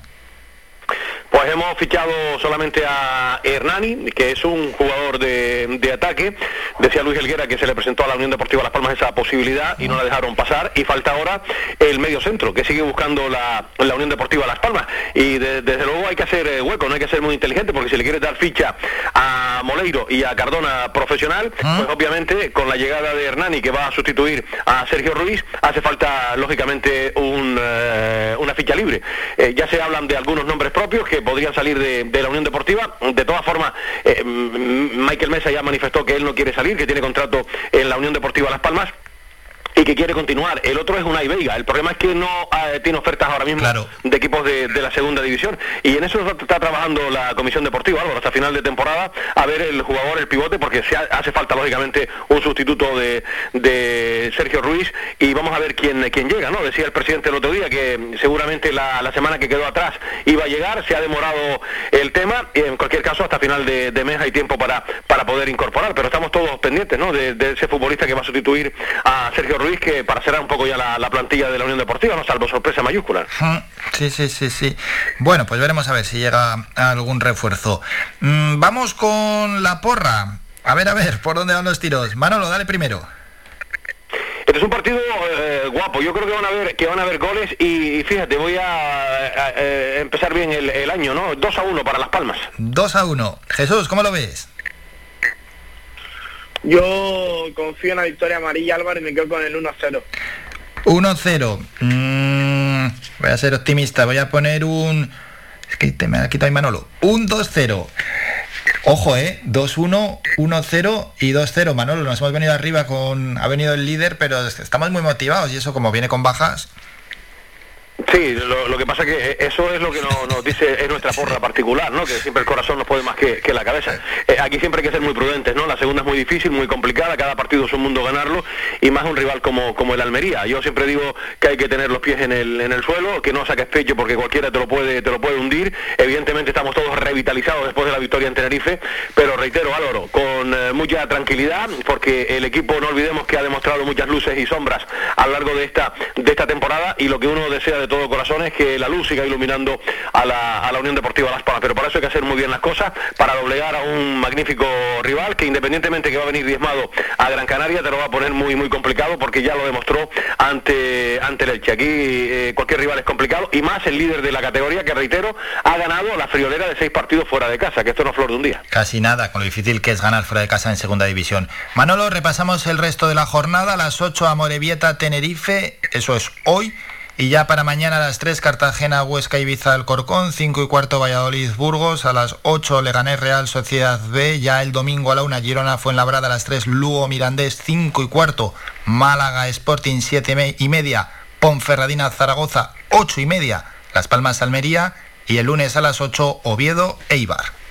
Pues hemos fichado solamente a Hernani, que es un jugador de, de ataque. Decía Luis Helguera que se le presentó a la Unión Deportiva Las Palmas esa posibilidad y no la dejaron pasar. Y falta ahora el medio centro, que sigue buscando la, la Unión Deportiva Las Palmas. Y de- desde luego hay que hacer eh, hueco, no hay que ser muy inteligente, porque si le quieres dar ficha a Moleiro y a Cardona profesional, pues obviamente con la llegada de Hernani, que va a sustituir a Sergio Ruiz, hace falta lógicamente un, eh, una ficha libre. Eh, ya se hablan de algunos nombres propios que podrían salir de, la Unión Deportiva. De todas formas, eh, Michael Mesa ya manifestó que él no quiere salir, que tiene contrato en la Unión Deportiva Las Palmas y que quiere continuar. El otro es Unai Veiga. El problema es que no eh, tiene ofertas ahora mismo de equipos de, de la segunda división. Y en eso está, está trabajando la Comisión Deportiva, Álvaro, hasta final de temporada, a ver el jugador, el pivote, porque se ha- hace falta, lógicamente, un sustituto de, de Sergio Ruiz. Y vamos a ver quién, quién llega, ¿no? Decía el presidente el otro día que seguramente la, la semana que quedó atrás iba a llegar. Se ha demorado el tema. Y en cualquier caso, hasta final de, de mes hay tiempo para, para poder incorporar. Pero estamos todos pendientes, ¿no? De, de ese futbolista que va a sustituir a Sergio Ruiz, que para cerrar un poco ya la, la plantilla de la Unión Deportiva, ¿no? Salvo sorpresa mayúscula.
Mm, Sí, sí, sí, sí. Bueno, pues veremos a ver si llega algún refuerzo. Mm, vamos con la porra. A ver, a ver, *laughs* ¿por dónde van los tiros? Manolo, dale primero.
Este es un partido eh, guapo. Yo creo que van a haber que van a haber goles y, y fíjate, voy a, a- a empezar bien el, el año, ¿no? 2 a 1 para Las Palmas.
2 a 1. Jesús, ¿cómo lo ves?
Yo confío en la victoria amarilla Álvaro y me quedo con el 1-0.
1-0. Mm, voy a ser optimista, voy a poner un... Es que te me ha quitado Manolo. Un 2-0. Ojo, ¿eh? 2-1, 1-0 y 2-0. Manolo, nos hemos venido arriba con... Ha venido el líder, pero estamos muy motivados y eso como viene con bajas...
Sí, lo, que pasa que eso es lo que nos, nos dice es nuestra porra particular, ¿no? Que siempre el corazón nos puede más que, que la cabeza. Eh, aquí siempre hay que ser muy prudentes, ¿no? La segunda es muy difícil, muy complicada, cada partido es un mundo ganarlo y más un rival como, como el Almería. Yo siempre digo que hay que tener los pies en el, en el suelo, que no saques pecho porque cualquiera te lo puede te lo puede hundir. Evidentemente estamos todos revitalizados después de la victoria en Tenerife, pero reitero, Álvaro, con eh, mucha tranquilidad porque el equipo no olvidemos que ha demostrado muchas luces y sombras a lo largo de esta de esta temporada y lo que uno desea todo corazón es que la luz siga iluminando a la, a la Unión Deportiva Las Palmas, pero para eso hay que hacer muy bien las cosas, para doblegar a un magnífico rival que independientemente que va a venir diezmado a Gran Canaria, te lo va a poner muy muy complicado porque ya lo demostró ante, ante el Elche. Aquí eh, cualquier rival es complicado y más el líder de la categoría que reitero ha ganado la friolera de seis partidos fuera de casa, que esto no es flor de un día.
Casi nada, con lo difícil que es ganar fuera de casa en segunda división. Manolo, repasamos el resto de la jornada, a las 8 a Morevieta, Tenerife, eso es hoy. Y ya para mañana a las 3 Cartagena, Huesca, Ibiza, Alcorcón, 5 y cuarto Valladolid, Burgos, a las 8 Leganés, Real, Sociedad B, ya el domingo a la 1 Girona, Fuenlabrada, a las 3 Lugo, Mirandés, 5 y cuarto Málaga, Sporting, 7 y media, Ponferradina, Zaragoza, 8 y media, Las Palmas, Almería y el lunes a las 8 Oviedo, Eibar.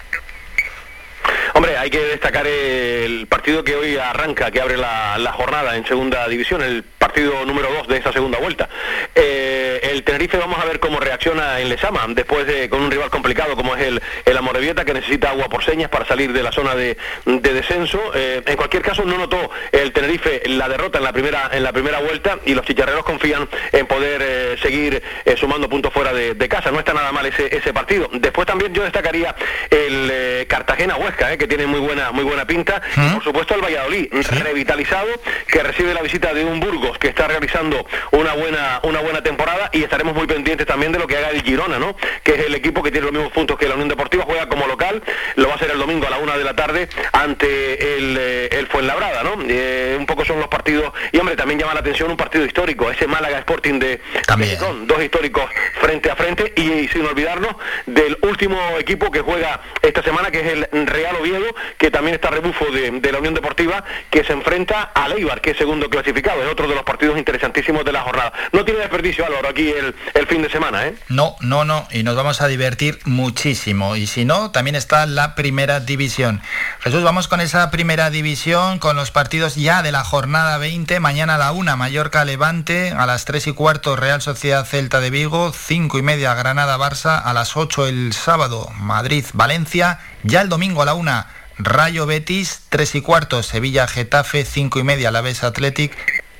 Hay que destacar el partido que hoy arranca, que abre la, jornada en segunda división, el partido número 2 de esta segunda vuelta. Eh, el Tenerife vamos a ver cómo reacciona en Lesama, después de con un rival complicado como es el, el Amorebieta, que necesita agua por señas para salir de la zona de, de descenso. Eh, en cualquier caso, no notó el Tenerife la derrota en la primera, en la primera vuelta y los chicharreros confían en poder eh, seguir sumando puntos fuera de, casa. No está nada mal ese, partido. Después también yo destacaría el Cartagena-Huesca, que tiene muy buena, muy buena pinta. Y por supuesto el Valladolid, revitalizado, que recibe la visita de un Burgos que está realizando una buena, una buena temporada. Y estaremos muy pendientes también de lo que haga el Girona, ¿no? Que es el equipo que tiene los mismos puntos que la Unión Deportiva, juega como local, lo va a hacer el domingo a la una de la tarde ante el, eh, el Fuenlabrada, ¿no? Eh, un poco son los partidos, y hombre, también llama la atención un partido histórico, ese Málaga Sporting de Gijón, dos históricos frente a frente. Y, y sin olvidarnos del último equipo que juega esta semana, que es el Real Oviedo, que también está rebufo de, la Unión Deportiva, que se enfrenta a Leibar, que es segundo clasificado, es otro de los partidos interesantísimos de la jornada. No tiene desperdicio, Álvaro, aquí el, el fin de semana, ¿eh?
No, no, no, y nos vamos a divertir muchísimo. Y si no, también está la primera división. Jesús, vamos con esa primera división, con los partidos ya de la jornada 20. Mañana a la 1, Mallorca Levante, a las 3 y cuarto Real Sociedad Celta de Vigo, 5 y media Granada Barça, a las 8 el sábado Madrid Valencia, ya el domingo a la 1 Rayo Betis, 3 y cuarto. Sevilla Getafe, 5 y media. Alavés Athletic,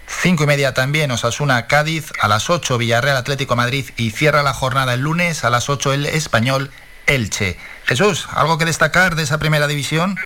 5 y media también. Osasuna Cádiz, a las 8 Villarreal Atlético Madrid. Y cierra la jornada el lunes a las 8 el Español Elche. Jesús, ¿algo que destacar de esa primera división?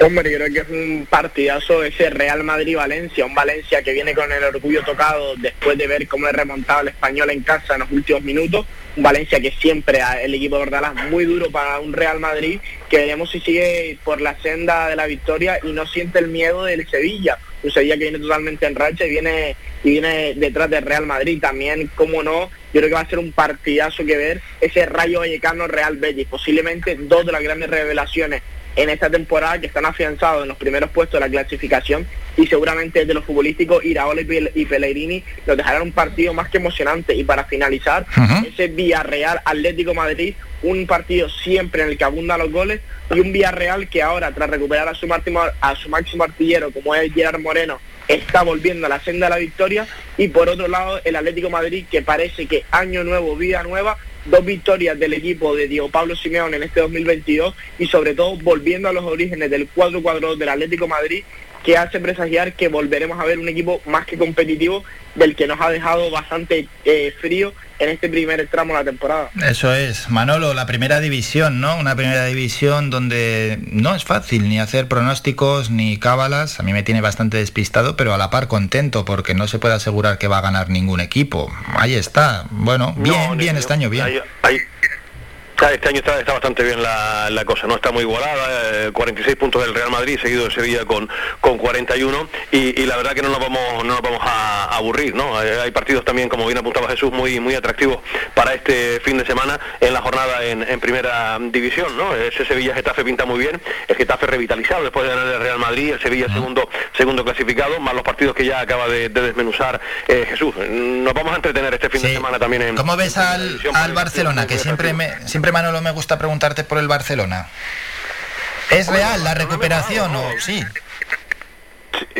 Hombre, yo creo que es un partidazo ese Real Madrid-Valencia, un Valencia que viene con el orgullo tocado después de ver cómo le remontado el español en casa en los últimos minutos, Valencia que siempre el equipo de Bordalás muy duro para un Real Madrid, que veremos si sigue por la senda de la victoria y no siente el miedo del Sevilla, un Sevilla que viene totalmente en racha y viene y viene detrás del Real Madrid. También, como no, yo creo que va a ser un partidazo que ver ese Rayo Vallecano Real Betis, posiblemente dos de las grandes revelaciones en esta temporada que están afianzados en los primeros puestos de la clasificación y seguramente desde los futbolísticos Iraola y Pel- y Pellegrini nos dejarán un partido más que emocionante. Y para finalizar ese Villarreal Atlético Madrid un partido siempre en el que abundan los goles y un Villarreal que ahora tras recuperar a su máximo a su máximo artillero como es Gerard Moreno está volviendo a la senda de la victoria. Y por otro lado el Atlético Madrid que parece que año nuevo, vida nueva dos victorias del equipo de Diego Pablo Simeone en este 2022 y sobre todo volviendo a los orígenes del 4-4 del Atlético Madrid que hace presagiar que volveremos a ver un equipo más que competitivo del que nos ha dejado bastante eh, frío en este primer tramo de la temporada.
Eso es, Manolo, la primera división, ¿no? Una primera división donde no es fácil ni hacer pronósticos ni cábalas. A mí me tiene bastante despistado, pero a la par contento porque no se puede asegurar que va a ganar ningún equipo. Ahí está. Bueno, bien,
No,
bien este año, bien.
Hay, hay- Este año está, está bastante bien la, la cosa, no está muy igualada, eh, 46 puntos del Real Madrid, seguido de Sevilla con, con 41, y, y la verdad que no nos vamos, no nos vamos a, a aburrir, ¿no? Eh, hay partidos también, como bien apuntaba Jesús, muy, muy atractivos para este fin de semana en la jornada en, en primera división, ¿no? Ese Sevilla-Getafe pinta muy bien, el Getafe revitalizado después de ganar el Real Madrid, el Sevilla segundo, segundo clasificado, más los partidos que ya acaba de, de desmenuzar eh, Jesús. Nos vamos a entretener este fin de semana también en...
¿Cómo ves al, al Barcelona? Que siempre, me, siempre Manolo me gusta preguntarte por el Barcelona. ¿Es real la recuperación o sí?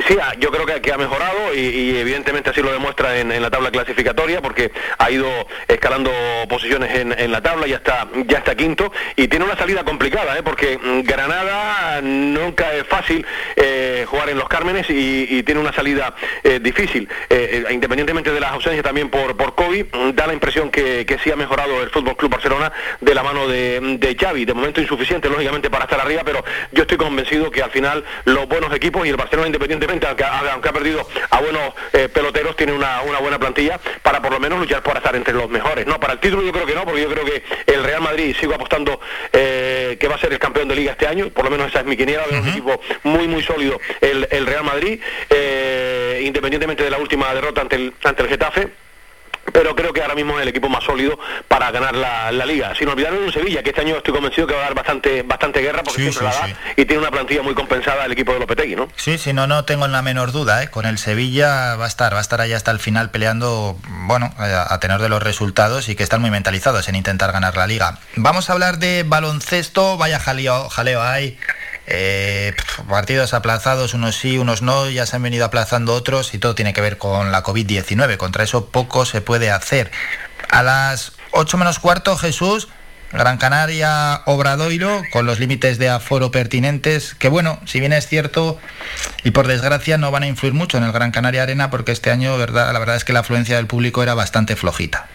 Sí, ah, yo creo que, ha mejorado y, evidentemente así lo demuestra en, la tabla clasificatoria porque ha ido escalando posiciones en, en la tabla, ya está, ya está quinto y tiene una salida complicada, ¿eh? porque mm, Granada nunca es fácil eh, jugar en los Cármenes y, tiene una salida eh, difícil. Eh, eh, independientemente de las ausencias también por, por COVID, mm, da la impresión que, que sí ha mejorado el Fútbol Club Barcelona de la mano de, de Xavi. De momento insuficiente, lógicamente, para estar arriba, pero yo estoy convencido que al final los buenos equipos y el Barcelona independientemente, aunque, ha- aunque ha perdido a buenos eh, peloteros, tiene una, una buena plantilla para por lo menos luchar por estar entre los mejores. No, para el título yo creo que no, porque yo creo que el Real Madrid sigo apostando eh, que va a ser el campeón de liga este año, por lo menos esa es mi quiniela, veo un equipo muy muy sólido el, el Real Madrid, eh, independientemente de la última derrota ante el, ante el Getafe pero creo que ahora mismo es el equipo más sólido para ganar la, la liga. Sin olvidar de un Sevilla, que este año estoy convencido que va a dar bastante bastante guerra porque
Sí,
siempre
sí,
la da
sí.
y tiene una plantilla muy compensada el equipo de Lopetegui, ¿no?
Sí, sí, no, no tengo la menor duda. ¿eh? Con el Sevilla va a estar, va a estar ahí hasta el final peleando, bueno, eh, a, a tenor de los resultados y que están muy mentalizados en intentar ganar la liga. Vamos a hablar de baloncesto, vaya jaleo, jaleo hay. Eh, partidos aplazados, unos sí, unos no, ya se han venido aplazando otros y todo tiene que ver con la COVID-19. Contra eso poco se puede hacer. A las 8 menos cuarto, Jesús, Gran Canaria, Obradoiro, con los límites de aforo pertinentes, que bueno, si bien es cierto, y por desgracia no van a influir mucho en el Gran Canaria Arena, porque este año, la verdad es que la afluencia del público era bastante flojita.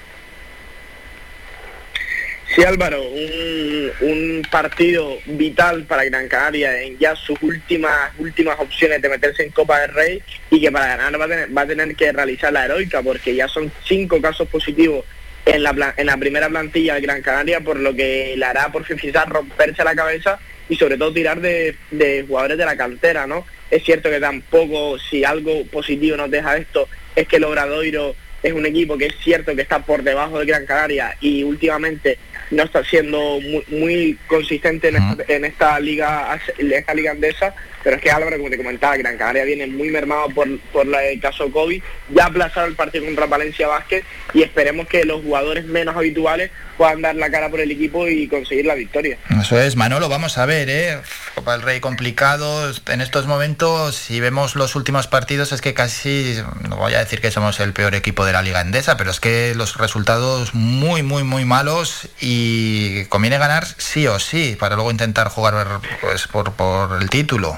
Sí, Álvaro, un, partido vital para Gran Canaria en ya sus últimas últimas opciones de meterse en Copa del Rey y que para ganar va a tener, va a tener que realizar la heroica porque ya son cinco casos positivos en la, en la primera plantilla de Gran Canaria, por lo que le hará por fin quizás romperse la cabeza y sobre todo tirar de, de jugadores de la cantera, ¿no? Es cierto que tampoco, si algo positivo nos deja esto, es que el Obradoiro es un equipo que es cierto que está por debajo de Gran Canaria y últimamente no está siendo muy, muy consistente en esta, en esta liga en esta liga andesa pero es que Álvaro como te comentaba Gran Canaria viene muy mermado por, por el caso COVID ya ha aplazado el partido contra Valencia Vázquez y esperemos que los jugadores menos habituales puedan dar la cara por el equipo y conseguir la victoria
Eso es, Manolo, vamos a ver, ¿eh? Copa del Rey complicado. En estos momentos, si vemos los últimos partidos, es que casi, no voy a decir que somos el peor equipo de la Liga Endesa, pero es que los resultados muy, muy, muy malos y conviene ganar sí o sí, para luego intentar jugar pues, por, por el título.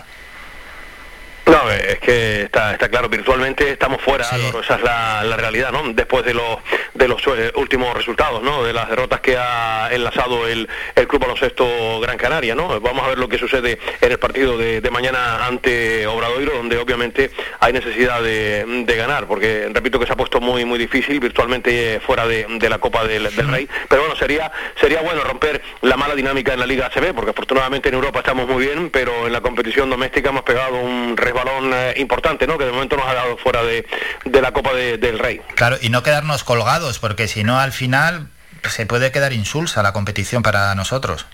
No, es que está, está claro, virtualmente estamos fuera, Álvaro, esa es la, la realidad, ¿no? Después de los de los eh, últimos resultados, ¿no? De las derrotas que ha enlazado el, el Club Baloncesto Gran Canaria, ¿no? Vamos a ver lo que sucede en el partido de, de mañana ante Obradoiro, donde obviamente hay necesidad de, de ganar, porque repito que se ha puesto muy muy difícil, virtualmente eh, fuera de, de la Copa del, del Rey, pero bueno, sería sería bueno romper la mala dinámica en la Liga ACB, porque afortunadamente en Europa estamos muy bien, pero en la competición doméstica hemos pegado un resbalón eh, importante, ¿no? Que de momento nos ha dado fuera de, de la Copa de- del Rey.
Claro, y no quedarnos colgados, porque si no, al final se puede quedar insulsa la competición para nosotros.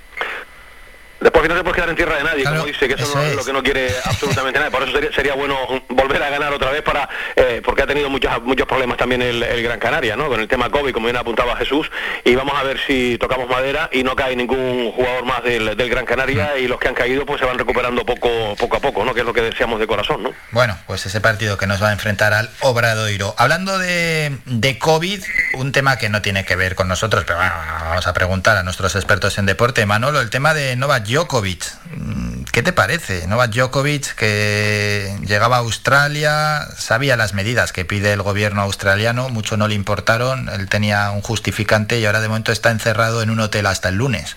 Después al final te puedes quedar en tierra de nadie, como dice, que eso, no es lo que no quiere absolutamente nadie. Por eso sería, sería bueno volver a ganar otra vez para eh, porque ha tenido muchos muchos problemas también el, el Gran Canaria, ¿no? Con el tema COVID, como bien apuntaba Jesús, y vamos a ver si tocamos madera y no cae ningún jugador más del, del Gran Canaria y los que han caído pues se van recuperando poco poco a poco, ¿no? Que es lo que deseamos de corazón, ¿no?
Bueno, pues ese partido que nos va a enfrentar al Obradoiro. Hablando de, de COVID, un tema que no tiene que ver con nosotros, pero bueno, vamos a preguntar a nuestros expertos en deporte. Manolo, el tema de Novak Djokovic. Mm, ¿Qué te parece? Novak Djokovic que llegaba a Australia, sabía las medidas que pide el gobierno australiano, mucho no le importaron, él tenía un justificante y ahora de momento está encerrado en un hotel hasta el lunes.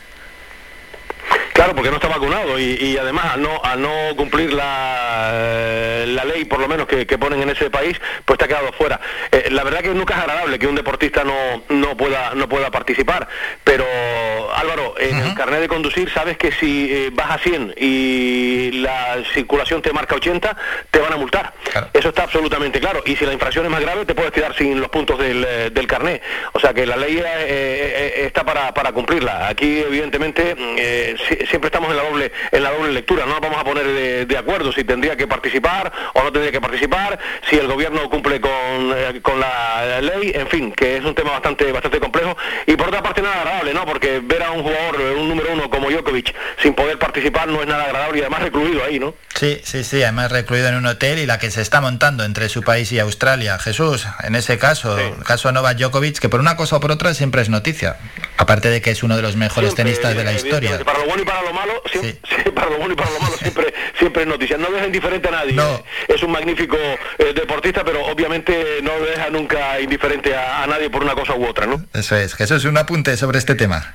Claro, porque no está vacunado y, y además al no, al no cumplir la, eh, la ley, por lo menos, que, que ponen en ese país, pues te ha quedado fuera. Eh, la verdad que nunca es agradable que un deportista no, no, pueda, no pueda participar, pero Álvaro, en el carnet de conducir sabes que si eh, vas a 100 y la circulación te marca 80, te van a multar. Eso está absolutamente claro. Y si la infracción es más grave, te puedes quedar sin los puntos del, eh, del carnet. O sea que la ley eh, está para, para cumplirla. Aquí, evidentemente, mm, eh, siempre estamos en la doble en la doble lectura. No nos vamos a poner de, de acuerdo si tendría que participar o no tendría que participar, si el gobierno cumple con, eh, con la ley, en fin, que es un tema bastante bastante complejo. Y por otra parte, nada agradable, ¿no? Porque ver a un jugador, un número uno como Djokovic, sin poder participar no es nada agradable y además recluido ahí, ¿no?
Sí, sí, sí, además recluido en un hotel y la que se está montando entre su país y Australia. Jesús, en ese caso, el caso Novak Djokovic, que por una cosa o por otra siempre es noticia. Aparte de que es uno de los mejores tenistas de la historia.
Para lo bueno y para lo malo, siempre, *laughs* sí, para lo bueno y para lo malo siempre, siempre es noticia. No deja indiferente a nadie. Es un magnífico eh, deportista, pero obviamente no deja nunca indiferente a, a nadie por una cosa u otra, ¿no?
Eso es. Jesús, un apunte sobre este tema.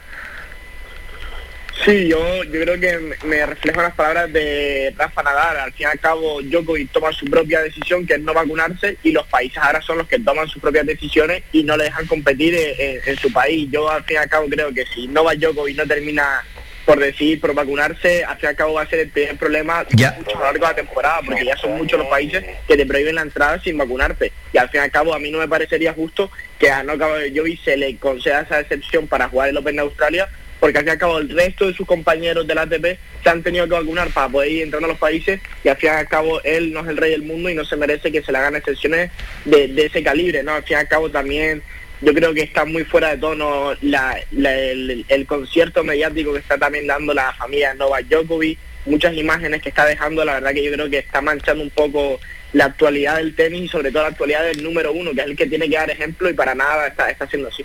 Sí, yo, yo creo que me- me reflejan las palabras de Rafa Nadal. Al fin y al cabo, Djokovic toma su propia decisión, que es no vacunarse, y los países ahora son los que toman sus propias decisiones y no le dejan competir en, en- en su país. Yo, al fin y al cabo, creo que si Novak Djokovic no termina por decidir por vacunarse, al fin y al cabo va a ser el primer problema
Ya.
mucho largo de la temporada, porque ya son muchos los países que te prohíben la entrada sin vacunarte. Y al fin y al cabo, a mí no me parecería justo que a Novak Djokovic se le conceda esa excepción para jugar el Open de Australia, porque al fin y al cabo el resto de sus compañeros del ATP se han tenido que vacunar para poder ir entrando a los países y al fin y al cabo él no es el rey del mundo y no se merece que se le hagan excepciones de, de ese calibre, ¿no? Al fin y al cabo también yo creo que está muy fuera de tono la- el, concierto mediático que está también dando la familia Novak Djokovic, muchas imágenes que está dejando, la verdad que yo creo que está manchando un poco la actualidad del tenis y sobre todo la actualidad del número uno, que es el que tiene que dar ejemplo y para nada está, está haciendo así.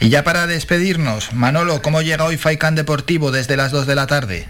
Y ya para despedirnos, Manolo, ¿cómo llega hoy Faikan Deportivo desde las 2 de la tarde?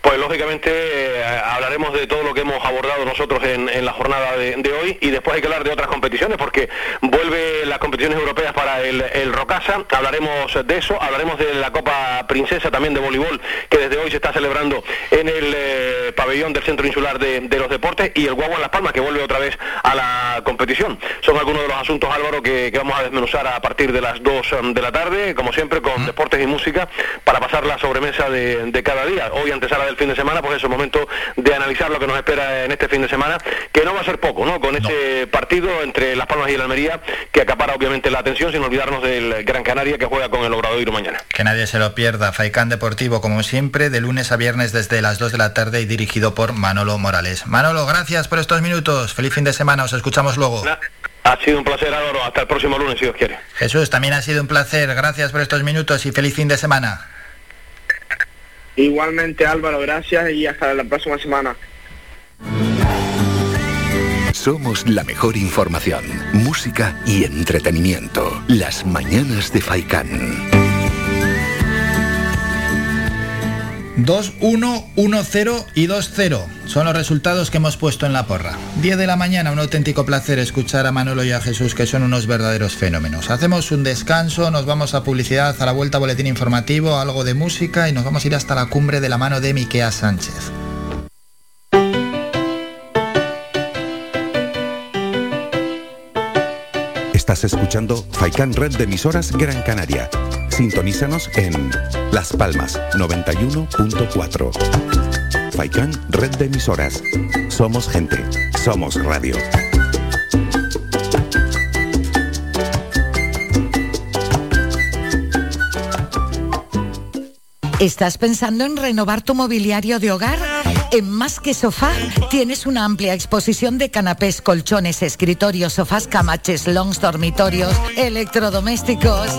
Pues lógicamente eh, hablaremos de todo lo que hemos abordado nosotros en, en la jornada de, de hoy y después hay que hablar de otras competiciones porque vuelve las competiciones europeas para el, el Rocasa, hablaremos de eso, hablaremos de la Copa Princesa también de voleibol que desde hoy se está celebrando en el eh, pabellón del Centro Insular de, de los Deportes y el Guagua en Las Palmas que vuelve otra vez a la competición. Son algunos de los asuntos, Álvaro, que, que vamos a desmenuzar a partir de las 2 de la tarde, como siempre, con deportes y música para pasar la sobremesa de, de cada día. Hoy antesala del fin de semana, pues es el momento de analizar lo que nos espera en este fin de semana, que no va a ser poco, ¿no? Con ese partido entre Las Palmas y el Almería, que acapara obviamente la atención, sin olvidarnos del Gran Canaria que juega con el Obradoiro mañana.
Que nadie se lo pierda. Faikan Deportivo, como siempre, de lunes a viernes desde las 2 de la tarde y dirigido por Manolo Morales. Manolo, gracias por estos minutos. Feliz fin de semana. Os escuchamos luego.
Ha sido un placer, Álvaro. Hasta el próximo lunes, si Dios quiere.
Jesús, también ha sido un placer. Gracias por estos minutos y feliz fin de semana.
Igualmente Álvaro, gracias y hasta la próxima semana.
Somos la mejor información, música y entretenimiento. Las mañanas de Faikán.
2, 1, 1, 0 y 2, 0. Son los resultados que hemos puesto en la porra. 10 de la mañana, un auténtico placer escuchar a Manolo y a Jesús, que son unos verdaderos fenómenos. Hacemos un descanso, nos vamos a publicidad, a la vuelta boletín informativo, algo de música y nos vamos a ir hasta la cumbre de la mano de Miquea Sánchez.
Estás escuchando Faikan Red de emisoras Gran Canaria. Sintonízanos en Las Palmas 91.4. Faikan Red de emisoras. Somos gente. Somos radio.
¿Estás pensando en renovar tu mobiliario de hogar? En Más que Sofá tienes una amplia exposición de canapés, colchones, escritorios, sofás, camaches, longs, dormitorios, electrodomésticos.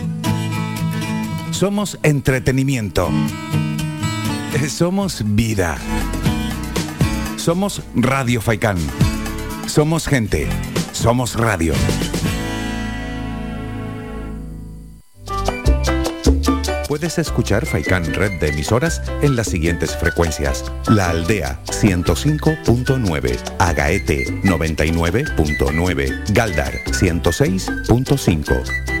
Somos entretenimiento. Somos vida. Somos Radio Faikán. Somos gente. Somos radio. Puedes escuchar Faikán Red de emisoras en las siguientes frecuencias. La Aldea 105.9, Agaete 99.9, Galdar 106.5,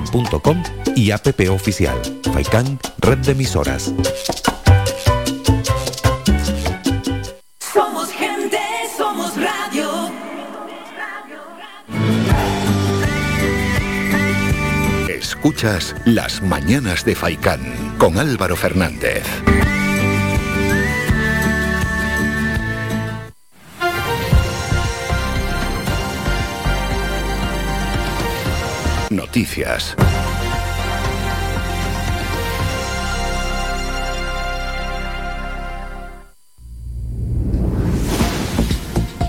www.radiofaikan.com y app oficial. Faikan, red de emisoras.
Somos gente, somos radio.
Escuchas Las Mañanas de Faikán con Álvaro Fernández. Noticias.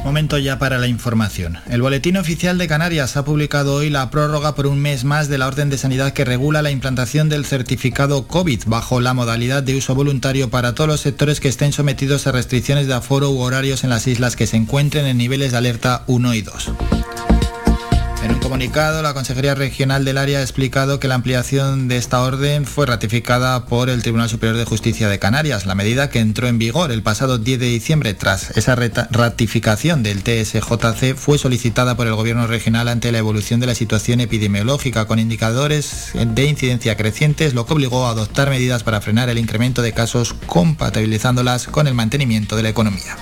Momento ya para la información. El Boletín Oficial de Canarias ha publicado hoy la prórroga por un mes más de la orden de sanidad que regula la implantación del certificado COVID bajo la modalidad de uso voluntario para todos los sectores que estén sometidos a restricciones de aforo u horarios en las islas que se encuentren en niveles de alerta 1 y 2. Comunicado, la Consejería Regional del Área ha explicado que la ampliación de esta orden fue ratificada por el Tribunal Superior de Justicia de Canarias, la medida que entró en vigor el pasado 10 de diciembre. Tras esa ratificación del TSJC, fue solicitada por el Gobierno regional ante la evolución de la situación epidemiológica con indicadores de incidencia crecientes, lo que obligó a adoptar medidas para frenar el incremento de casos, compatibilizándolas con el mantenimiento de la economía.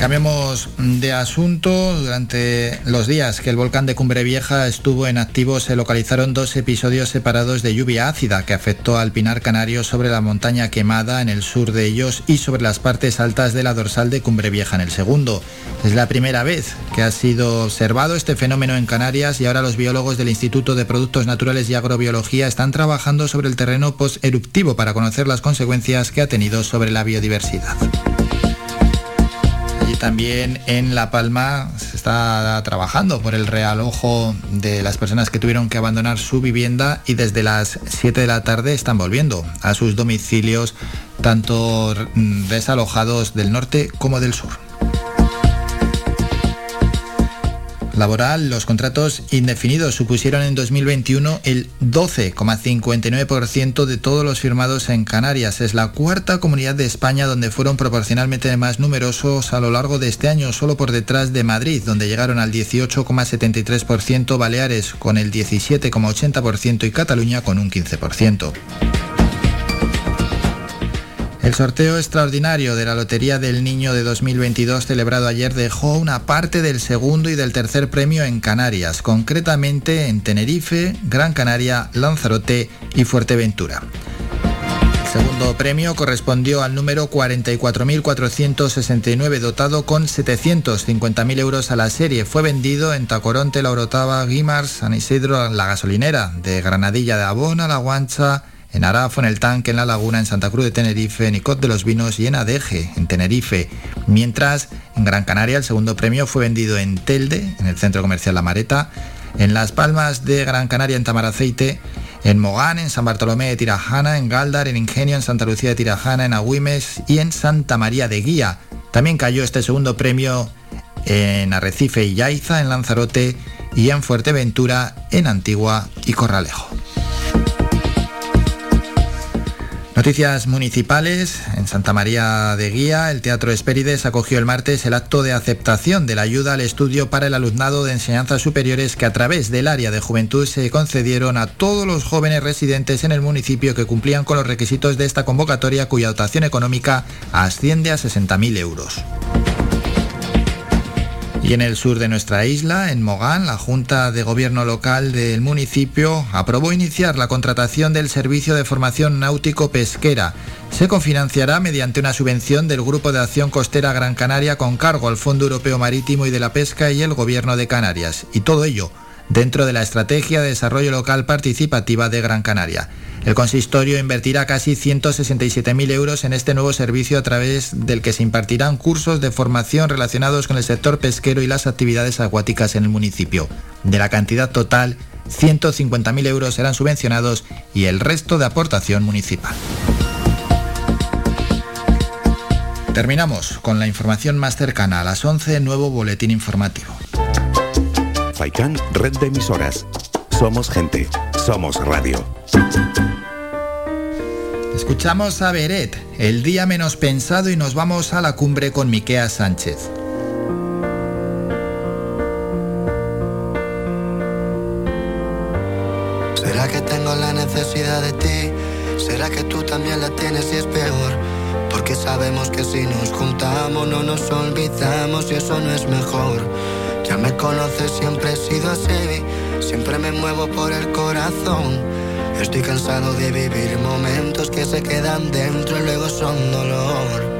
Cambiemos de asunto. Durante los días que el volcán de Cumbre Vieja estuvo en activo, se localizaron dos episodios separados de lluvia ácida que afectó al pinar canario sobre la montaña quemada en el sur de ellos y sobre las partes altas de la dorsal de Cumbre Vieja en el segundo. Es la primera vez que ha sido observado este fenómeno en Canarias y ahora los biólogos del Instituto de Productos Naturales y Agrobiología están trabajando sobre el terreno post-eruptivo para conocer las consecuencias que ha tenido sobre la biodiversidad. También en La Palma se está trabajando por el realojo de las personas que tuvieron que abandonar su vivienda y desde las 7 de la tarde están volviendo a sus domicilios, tanto mm, desalojados del norte como del sur. Laboral, los contratos indefinidos supusieron en 2021 el 12,59% de todos los firmados en Canarias. Es la cuarta comunidad de España donde fueron proporcionalmente más numerosos a lo largo de este año, solo por detrás de Madrid, donde llegaron al 18,73%, Baleares con el 17,80% y Cataluña con un 15%. El sorteo extraordinario de la Lotería del Niño de 2022 celebrado ayer dejó una parte del segundo y del tercer premio en Canarias, concretamente en Tenerife, Gran Canaria, Lanzarote y Fuerteventura. El segundo premio correspondió al número 44.469 dotado con 750.000 euros a la serie. Fue vendido en Tacoronte, La Orotava, San Isidro, La Gasolinera, de Granadilla de Abona, La Guancha, en Arafo, en el Tanque, en La Laguna, en Santa Cruz de Tenerife, en Icot de los Vinos y en Adeje, en Tenerife. Mientras, en Gran Canaria, el segundo premio fue vendido en Telde, en el Centro Comercial La Mareta, en Las Palmas de Gran Canaria, en Tamaraceite, en Mogán, en San Bartolomé de Tirajana, en Galdar, en Ingenio, en Santa Lucía de Tirajana, en Agüimes y en Santa María de Guía. También cayó este segundo premio en Arrecife y Yaiza, en Lanzarote y en Fuerteventura, en Antigua y Corralejo. Noticias municipales. En Santa María de Guía, el Teatro Espérides acogió el martes el acto de aceptación de la ayuda al estudio para el alumnado de enseñanzas superiores que a través del área de juventud se concedieron a todos los jóvenes residentes en el municipio que cumplían con los requisitos de esta convocatoria cuya dotación económica asciende a 60.000 euros. Y en el sur de nuestra isla, en Mogán, la Junta de Gobierno Local del municipio aprobó iniciar la contratación del servicio de formación náutico-pesquera. Se cofinanciará mediante una subvención del Grupo de Acción Costera Gran Canaria con cargo al Fondo Europeo Marítimo y de la Pesca y el Gobierno de Canarias. Y todo ello dentro de la Estrategia de Desarrollo Local Participativa de Gran Canaria. El consistorio invertirá casi 167.000 euros en este nuevo servicio a través del que se impartirán cursos de formación relacionados con el sector pesquero y las actividades acuáticas en el municipio. De la cantidad total, 150.000 euros serán subvencionados y el resto de aportación municipal. Terminamos con la información más cercana a las 11, nuevo boletín informativo.
Faikan, red de emisoras. Somos gente, somos radio.
Escuchamos a Beret, el día menos pensado y nos vamos a la cumbre con Miquea Sánchez.
¿Será que tengo la necesidad de ti? ¿Será que tú también la tienes y es peor? Porque sabemos que si nos juntamos no nos olvidamos y eso no es mejor. Ya me conoces, siempre he sido así, siempre me muevo por el corazón. Estoy cansado de vivir momentos que se quedan dentro y luego son dolor.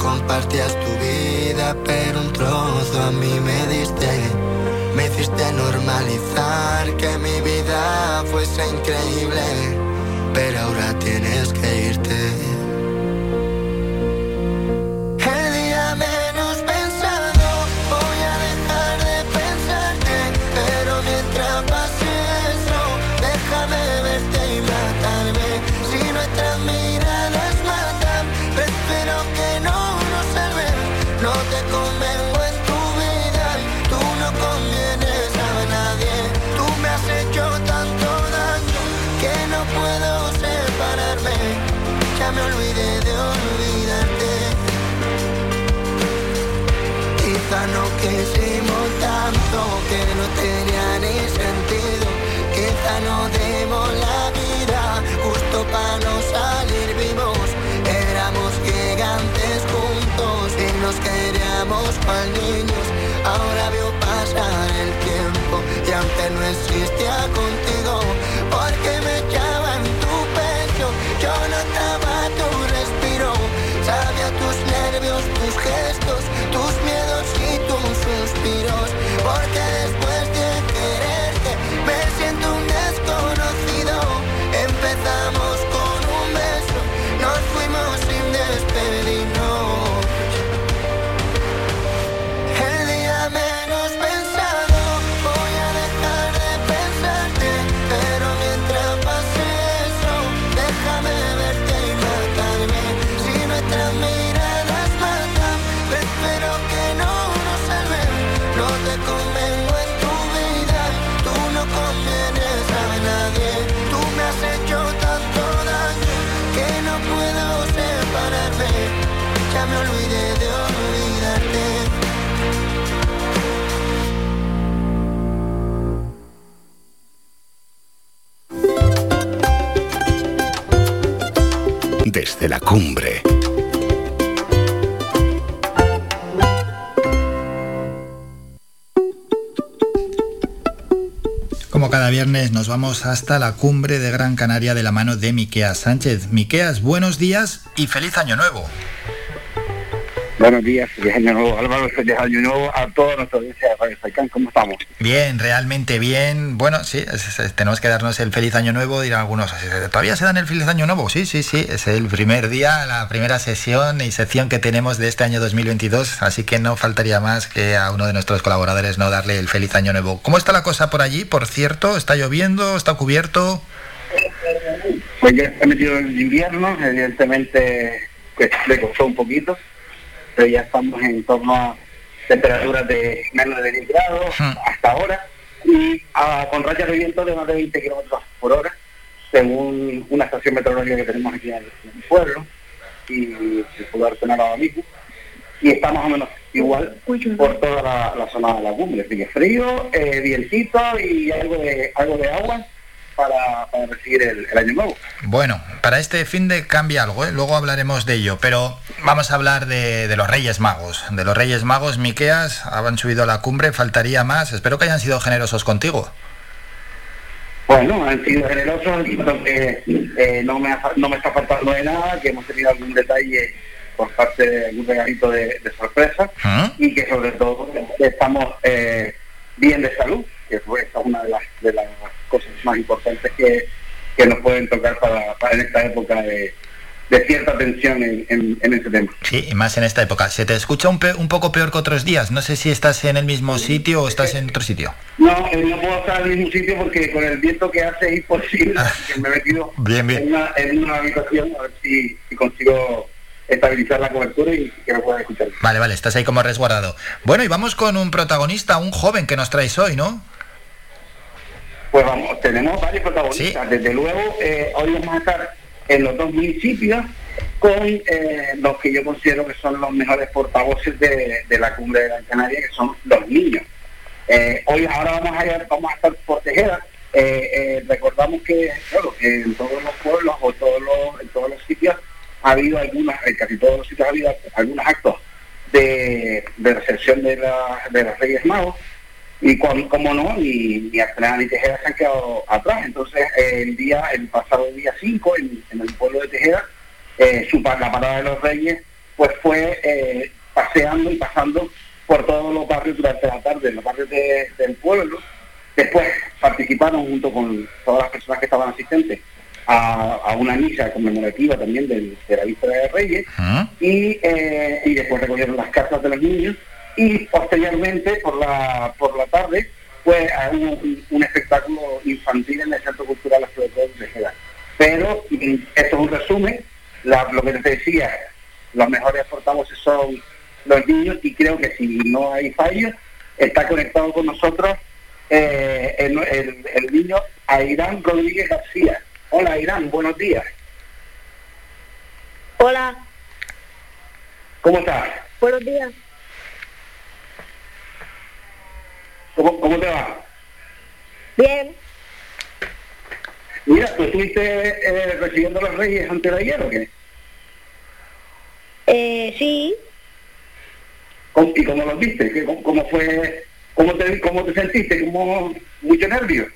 Compartías tu vida, pero un trozo a mí me diste. Me hiciste normalizar que mi vida fuese increíble, pero ahora tienes que irte. Niños. Ahora veo pasar el tiempo y aunque no existía
Desde la cumbre.
Como cada viernes nos vamos hasta la cumbre de Gran Canaria de la mano de Miqueas Sánchez. Miqueas, buenos días y feliz año nuevo.
Buenos días, feliz año nuevo, Álvaro, feliz año nuevo a toda nuestra audiencia de Radio ¿cómo estamos?
Bien, realmente bien. Bueno, sí, es- es- tenemos que darnos el feliz año nuevo, dirán algunos. ¿Todavía se dan el feliz año nuevo? Sí, sí, sí, es el primer día, la primera sesión y sección que tenemos de este año 2022, así que no faltaría más que a uno de nuestros colaboradores no darle el feliz año nuevo. ¿Cómo está la cosa por allí, por cierto? ¿Está lloviendo? ¿Está cubierto?
Pues ya está metido el invierno, evidentemente pues, le costó un poquito, pero ya estamos en torno a temperaturas de menos de 10 grados hasta ahora y ah, con rayas de viento de más de 20 kilómetros por hora, según una estación meteorológica que tenemos aquí en el, en el pueblo y el pueblo Arsenal ahora mismo. Y está más o menos igual por toda la, la zona de la cumbre. Así que frío, eh, vientito y algo de, algo de agua para, para recibir el, el año nuevo.
Bueno, para este fin de cambia algo, ¿eh? luego hablaremos de ello, pero vamos a hablar de, de los Reyes Magos. De los Reyes Magos, Miqueas, han subido a la cumbre, faltaría más. Espero que hayan sido generosos contigo.
Bueno, han sido generosos, creo que eh, no, me ha no me está faltando de nada, que hemos tenido algún detalle por parte de algún regalito de, de sorpresa y que sobre todo estamos eh, bien de salud, que fue esa es una de las, de las cosas más importantes que, que nos pueden tocar para, para en esta época de, de cierta tensión en, en, en este tema.
Sí, y más en esta época. Se te escucha un, pe- un poco peor que otros días. No sé si estás en el mismo sitio o estás en otro sitio.
No, eh, no puedo estar en el mismo sitio porque con el viento que hace es imposible. que *laughs* me he metido
Bien, bien.
En, una, en una habitación a ver si, si consigo estabilizar la cobertura y que me puedan escuchar.
Vale, vale, estás ahí como resguardado. Bueno, y vamos con un protagonista, un joven que nos traes hoy, ¿no?
Pues vamos, tenemos varios protagonistas. Desde luego, eh, hoy vamos a estar en los dos municipios con eh, los que yo considero que son los mejores portavoces de, de la cumbre de Gran Canaria, que son los niños. Eh, hoy ahora vamos a, ir- vamos a estar por Tejeda. Recordamos que, claro, que en todos los pueblos o todos los, en todos los sitios ha habido algunas, en casi todos los sitios ha habido algunos actos de, de recepción de, la- de los Reyes Magos y como no, ni, ni Arsenal ni Tejeda se han quedado atrás. Entonces, eh, el día, el pasado día 5, en, en el pueblo de Tejeda, eh, su, la parada de los Reyes, pues fue eh, paseando y pasando por todos los barrios durante la tarde, los barrios de- del pueblo. Después participaron junto con todas las personas que estaban asistentes a, a una misa conmemorativa también del- de la víspera de Reyes y, eh, y después recogieron las cartas de los niños y posteriormente por la por la tarde pues un, un espectáculo infantil en el Centro Cultural Las de Tejeda. Pero esto es un resumen, la- lo que te decía, los mejores portavoces son los niños y creo que si no hay fallo, está conectado con nosotros eh, el, el- el niño Airán Rodríguez García. Hola Airán, buenos días.
Hola,
¿Cómo estás?
buenos días.
¿Cómo, cómo te va?
Bien,
Mira, ¿tú estuviste eh, recibiendo los reyes antes de ayer o qué?
eh, sí,
¿Cómo- ¿Y cómo los viste? ¿Qué- cómo, cómo fue? ¿Cómo te, cómo te sentiste? ¿Cómo, ¿Mucho nervio?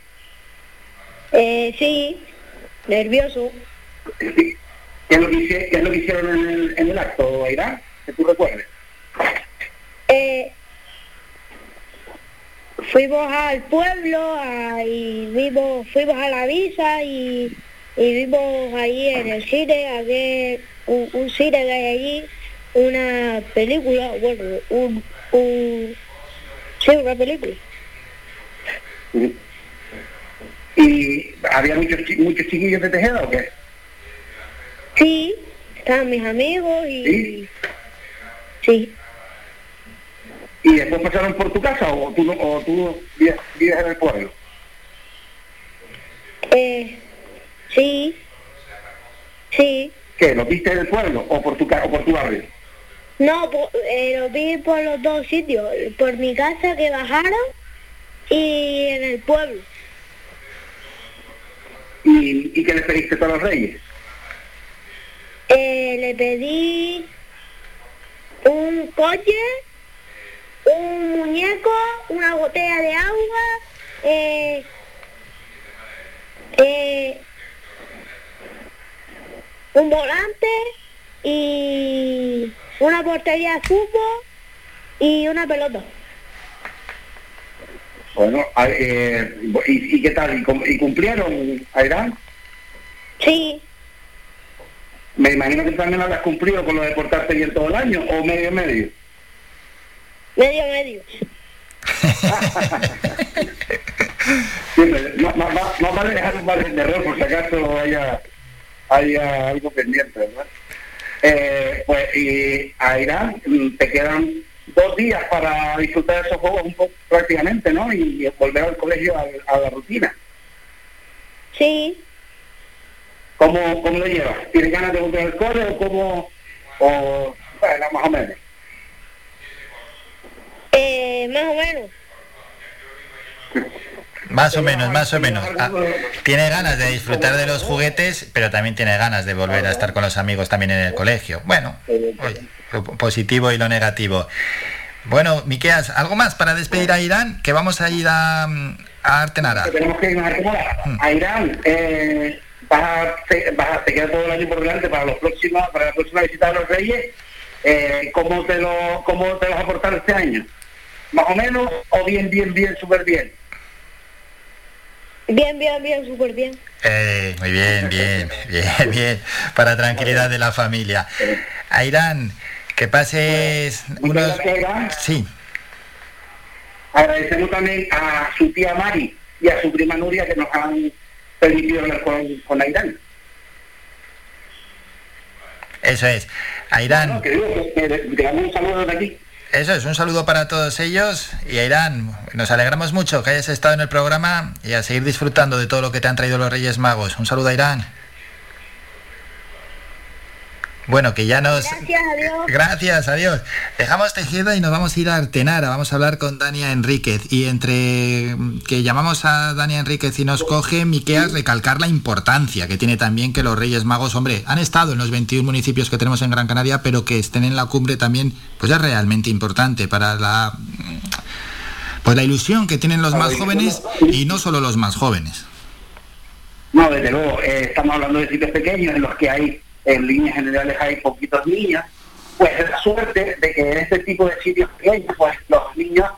eh, sí, nervioso.
¿Qué es lo que, hice- qué es lo que hicieron en el, en el acto, Irán? Que tú recuerdes.
Eh, fuimos al pueblo a- y vimos, fuimos a la visa y, y vimos ahí en el cine, a ver un, un cine que hay allí, una película, bueno, un, un sí, una película.
¿Y había muchos, muchos chiquillos de Tejeda o qué?
Sí, estaban mis amigos y sí.
¿Y después pasaron por tu casa o tú, no- o tú vives, vives en el pueblo?
Eh, sí, sí,
¿Qué? ¿Los viste en el pueblo o por tu, o por tu barrio?
No, po- eh, lo vi por los dos sitios, por mi casa que bajaron y en el pueblo.
¿Y, y qué le pediste a los reyes?
Eh, le pedí un coche, un muñeco, una botella de agua, eh, eh, un volante y una portería de fútbol y una pelota.
Bueno, a- eh, ¿y, y qué tal? ¿Y, cum- y cumplieron, Airán?
Sí.
Me imagino que también habrás cumplido con lo de portarte bien todo el año, o medio medio.
Medio medio.
Siempre, no vale dejar un margen de error por si acaso haya, haya algo pendiente, ¿verdad? Eh, pues y a Irán mm, te quedan dos días para disfrutar de esos juegos un poco prácticamente, ¿no? Y, volver al colegio a, a la rutina.
Sí.
¿Cómo, ¿Cómo lo llevas? ¿Tienes ganas de volver al cole o cómo? O, bueno, más o menos.
Eh, más o menos.
Más o menos, más o menos. Ah, tiene ganas de disfrutar de los juguetes, pero también tiene ganas de volver a estar con los amigos también en el colegio. Bueno, oye, lo positivo y lo negativo. Bueno, Miqueas, ¿algo más para despedir a Irán? Que vamos a ir a, mm, a Artenara.
Tenemos que irnos a Artemora. A Irán, eh, vas a, te, vas a- te queda todo el año por delante para los próximos, para la próxima visita de los Reyes. Eh, ¿cómo, te lo, ¿Cómo te vas a aportar este año? ¿Más o menos o bien, bien, bien, súper bien?
Bien, bien, bien, súper bien.
Eh, muy bien, bien, *laughs* bien, bien. Para tranquilidad de la familia. A Irán, que pases unos... Sí,
Agradecemos también a su tía Mari y a su prima Nuria que nos han permitido hablar con, con Irán.
eso es. A Irán...
Que digo, que le- le damos un saludo desde aquí.
Eso es, un saludo para todos ellos y a Irán, nos alegramos mucho que hayas estado en el programa y a seguir disfrutando de todo lo que te han traído los Reyes Magos. Un saludo a Irán. Bueno, que ya nos...
Gracias, adiós.
Gracias, adiós. Dejamos Tejeda y nos vamos a ir a Artenara. Vamos a hablar con Dania Enríquez. Y entre que llamamos a Dania Enríquez y nos coge, Miqueas recalcar la importancia que tiene también que los Reyes Magos, hombre, han estado en los 21 municipios que tenemos en Gran Canaria, pero que estén en la cumbre también, pues es realmente importante para la pues la ilusión que tienen los más jóvenes y no solo los más jóvenes.
No, desde luego, eh, estamos hablando de sitios pequeños en los que hay, en líneas generales hay poquitos niños, pues la suerte de que en este tipo de sitios pequeños, pues los niños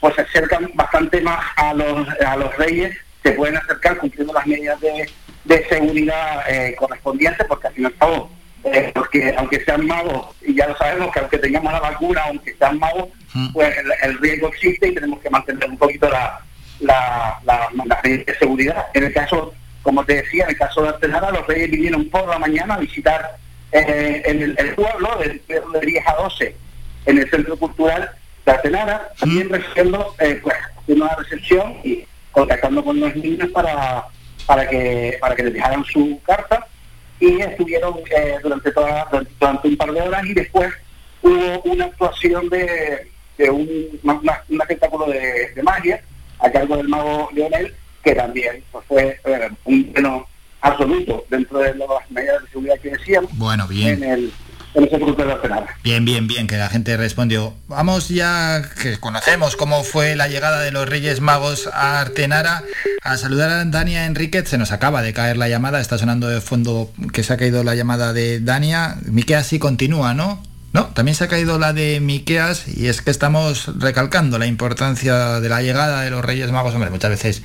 pues se acercan bastante más a los, a los reyes, se pueden acercar cumpliendo las medidas de, de seguridad eh, correspondientes, porque al fin y al cabo, eh, porque aunque sean magos, y ya lo sabemos que aunque tengamos la vacuna, aunque sean magos, pues el, el riesgo existe y tenemos que mantener un poquito la, la, la, las medidas de seguridad. En el caso, como te decía, en el caso de Artenara, los reyes vinieron por la mañana a visitar eh, en el, el pueblo de, de 10 a 12 en el Centro Cultural de Artenara, también recibiendo eh, pues, haciendo una recepción y contactando con los niños para, para que para que les dejaran su carta. Y estuvieron eh, durante toda durante, un par de horas y después hubo una actuación de, de un, una- un espectáculo de, de magia a cargo del mago Leonel que también pues, fue eh, un pleno absoluto dentro de las medidas de seguridad que decíamos
Bueno, bien.
en el.
Bien, bien, bien, que la gente respondió. Vamos ya, que conocemos cómo fue la llegada de los Reyes Magos a Artenara, a saludar a Dania Enríquez. Se nos acaba de caer la llamada, está sonando de fondo que se ha caído la llamada de Dania. Miqueas sí continúa, ¿no? No, también se ha caído la de Miqueas y es que estamos recalcando la importancia de la llegada de los Reyes Magos. Hombre, muchas veces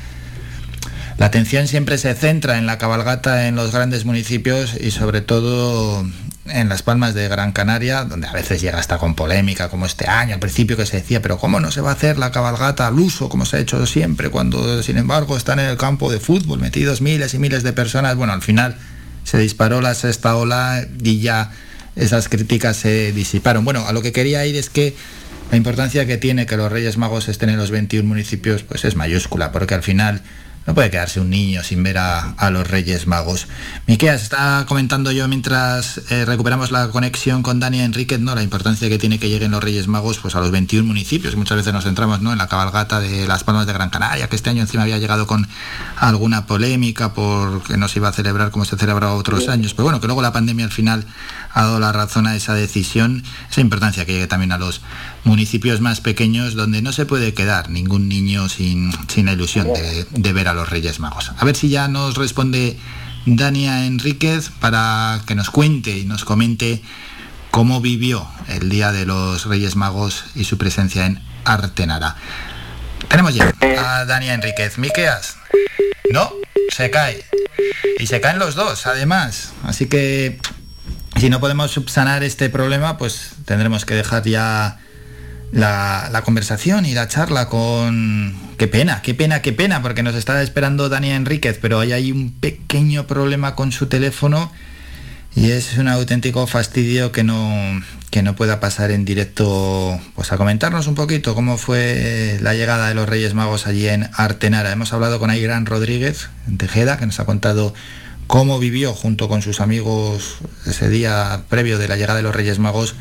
la atención siempre se centra en la cabalgata en los grandes municipios y sobre todo en las palmas de Gran Canaria, donde a veces llega hasta con polémica, como este año, al principio que se decía, pero ¿cómo no se va a hacer la cabalgata al uso, como se ha hecho siempre, cuando sin embargo están en el campo de fútbol metidos miles y miles de personas? Bueno, al final se disparó la sexta ola y ya esas críticas se disiparon. Bueno, a lo que quería ir es que la importancia que tiene que los Reyes Magos estén en los 21 municipios pues es mayúscula, porque al final No puede quedarse un niño sin ver a, a los Reyes Magos. Miqueas, está comentando yo mientras eh, recuperamos la conexión con Dania Enríquez, ¿no? La importancia que tiene que lleguen los Reyes Magos pues, a los 21 municipios. Muchas veces nos centramos ¿no? en la cabalgata de las Palmas de Gran Canaria, que este año encima había llegado con alguna polémica porque no se iba a celebrar como se celebraba otros años. Pero bueno, que luego la pandemia al final ha dado la razón a esa decisión, esa importancia que llegue también a los municipios más pequeños donde no se puede quedar ningún niño sin, sin la ilusión de, de ver a los Reyes Magos. A ver si ya nos responde Dania Enríquez para que nos cuente y nos comente cómo vivió el Día de los Reyes Magos y su presencia en Artenara. Tenemos ya a Dania Enríquez. Miqueas, no, se cae. Y se caen los dos, además. Así que si no podemos subsanar este problema, pues tendremos que dejar ya la, conversación y la charla con... Qué pena, qué pena, qué pena, porque nos está esperando Dania Enríquez, pero hay ahí un pequeño problema con su teléfono y es un auténtico fastidio que no, que no pueda pasar en directo pues a comentarnos un poquito cómo fue la llegada de los Reyes Magos allí en Artenara. Hemos hablado con Ayrán Rodríguez Tejeda, que nos ha contado cómo vivió junto con sus amigos ese día previo de la llegada de los Reyes Magos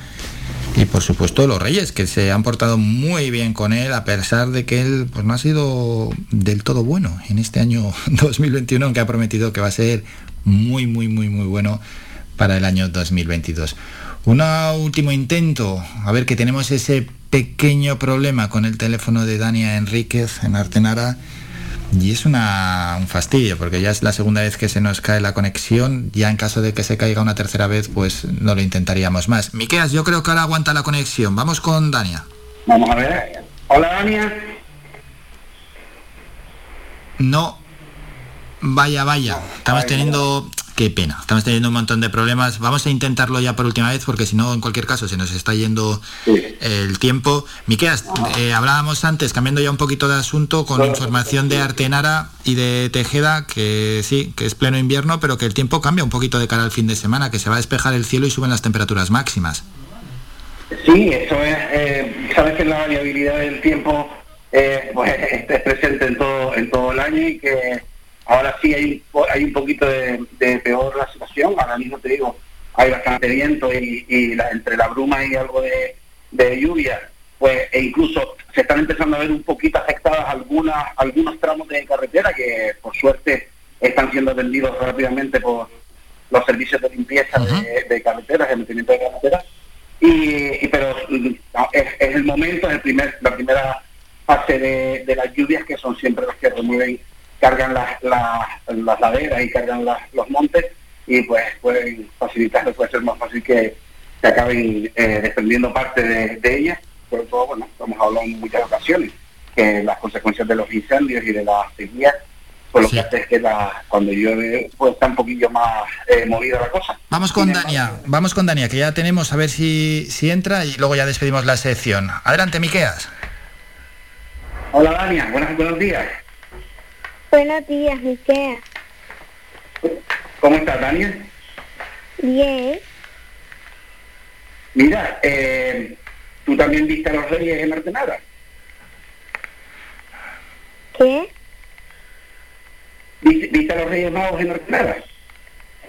y por supuesto los Reyes, que se han portado muy bien con él, a pesar de que él pues, no ha sido del todo bueno en este año *laughs* 2021, aunque ha prometido que va a ser muy, muy, muy, muy bueno para el año 2022. Un último intento, a ver que tenemos ese pequeño problema con el teléfono de Dania Enríquez en Artenara y es una, un fastidio, porque ya es la segunda vez que se nos cae la conexión. Ya en caso de que se caiga una tercera vez, pues no lo intentaríamos más. Miqueas, yo creo que ahora aguanta la conexión. Vamos con Dania.
Vamos a ver. Hola, Dania.
No. Vaya, vaya. Estamos teniendo qué pena. Estamos teniendo un montón de problemas. Vamos a intentarlo ya por última vez porque si no, en cualquier caso, se nos está yendo el tiempo. Miqueas, eh, hablábamos antes, cambiando ya un poquito de asunto, con información de Artenara y de Tejeda, que sí, que es pleno invierno, pero que el tiempo cambia un poquito de cara al fin de semana, que se va a despejar el cielo y suben las temperaturas máximas.
Sí, eso es, eh, sabes que la variabilidad del tiempo eh, pues, *laughs* es presente en todo, en todo el año y que Ahora sí hay, hay un poquito de, de, peor la situación, ahora mismo te digo, hay bastante viento y, y la, entre la bruma y algo de, de, lluvia, pues e incluso se están empezando a ver un poquito afectadas algunas algunos tramos de carretera que por suerte están siendo atendidos rápidamente por los servicios de limpieza uh -huh. de, de, carreteras, de mantenimiento de carreteras. Y, y pero no, es, es, el momento, es el primer, la primera fase de, de las lluvias que son siempre los que remueven cargan las, las, las laderas y cargan las, los montes y pues pueden facilitar, puede ser más fácil que se acaben eh, defendiendo parte de, de ellas, sobre todo, bueno, hemos hablado en muchas ocasiones, que las consecuencias de los incendios y de las sequías, pues lo sí. que hace es que la, cuando llueve pues está un poquillo más eh, movida la cosa.
Vamos con Dania, vamos con Dania, que ya tenemos a ver si, si entra y luego ya despedimos la sección. Adelante, Miqueas.
Hola Dania, buenos, buenos días.
Buenos días, Miquea.
¿Cómo estás, Daniel?
Bien.
Mira, eh, ¿tú también viste a los reyes en Artenara?
¿Qué?
¿Viste, ¿Viste, a los reyes magos en Artenara?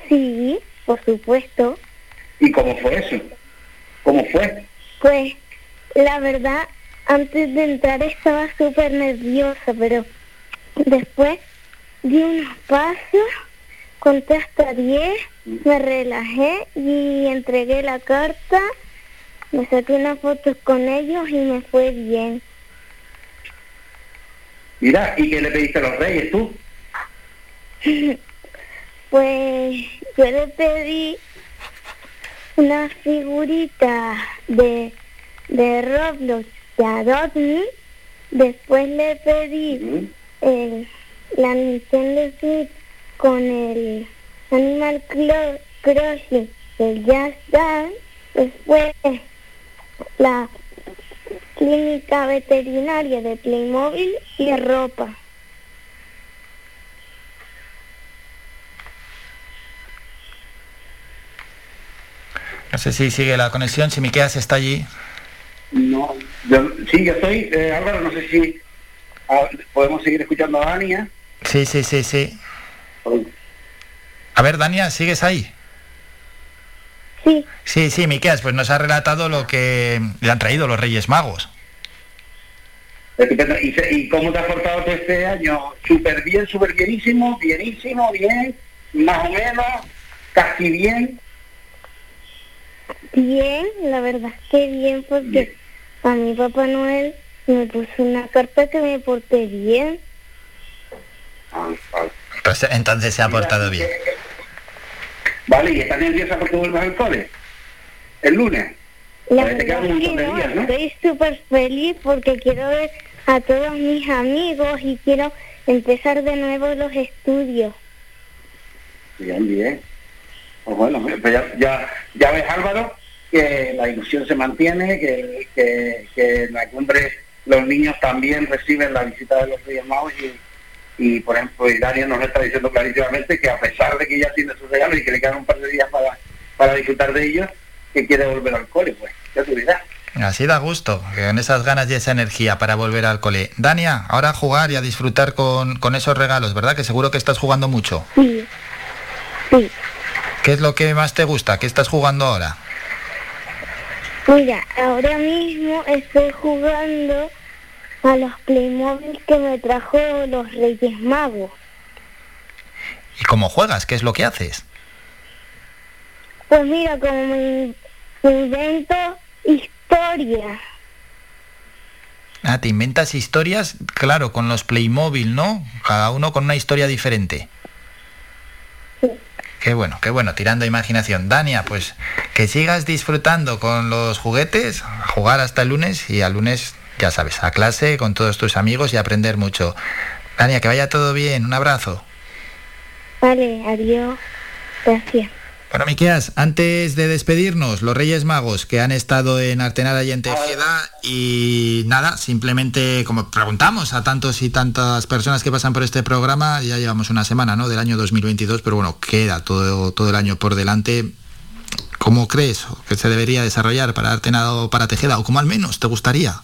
Sí, por supuesto.
¿Y cómo fue eso? ¿Cómo fue?
Pues, la verdad, antes de entrar estaba súper nerviosa, pero Después di unos pasos, conté hasta 10, me relajé y entregué la carta, me saqué unas fotos con ellos y me fue bien.
Mira, ¿y qué le pediste a los reyes tú? *laughs*
pues yo le pedí una figurita de, de Roblox de Adobe, después le pedí... El, la Nintendo Switch con el Animal Crossing el Just Dance, después la clínica veterinaria de Playmobil y ropa.
No sé si sigue la conexión, si Miqueas está allí.
No, yo, sí, yo estoy, eh, Álvaro, no sé si podemos seguir escuchando a Dania.
Sí, sí, sí, sí. A ver, Dania, ¿sigues ahí?
Sí.
Sí, sí, Miqueas, pues nos ha relatado lo que le han traído los Reyes Magos.
¿Y, cómo te has portado tú este año? Súper bien, súper bienísimo, bienísimo, bien, más o menos, casi bien.
Bien, la verdad es que bien porque a mi Papá Noel me puso una carta que me porté bien.
Pues entonces se ha portado bien.
Vale, ¿y estás nerviosa porque vuelvas al cole? El lunes.
La verdad que no,
días, ¿no?
estoy súper feliz porque quiero ver a todos mis amigos y quiero empezar de nuevo los estudios.
Bien, bien. Pues bueno, pues ya, ya, ya ves Álvaro que la ilusión se mantiene, que, que, la cumbre los niños también reciben la visita de los Reyes Magos y, y por ejemplo, y Daniel nos está diciendo clarísimamente que a pesar de que ya tiene sus regalos y que le quedan un par de días para, para disfrutar de ellos, que quiere volver al cole, pues, ya tú dirás.
Así da gusto, que con esas ganas y esa energía para volver al cole. Dania, ahora a jugar y a disfrutar con, con esos regalos, ¿verdad? Que seguro que estás jugando mucho.
Sí. Sí.
¿Qué es lo que más te gusta? ¿Qué estás jugando ahora?
Mira, ahora mismo estoy jugando a los Playmobil que me trajo los Reyes Magos.
¿Y cómo juegas? ¿Qué es lo que haces?
Pues mira, como me, me invento historias.
Ah, te inventas historias, claro, con los Playmobil, ¿no? Cada uno con una historia diferente. Qué bueno, qué bueno, tirando imaginación. Dania, pues que sigas disfrutando con los juguetes, jugar hasta el lunes y al lunes, ya sabes, a clase con todos tus amigos y aprender mucho. Dania, que vaya todo bien, un abrazo.
Vale, adiós. Gracias.
Bueno, Miqueas, antes de despedirnos, los Reyes Magos que han estado en Artenara y en Tejeda y nada, simplemente como preguntamos a tantos y tantas personas que pasan por este programa, ya llevamos una semana, ¿no? Del año 2022, pero bueno, queda todo, todo el año por delante. ¿Cómo crees que se debería desarrollar para Artenara o para Tejeda? ¿O como al menos te gustaría?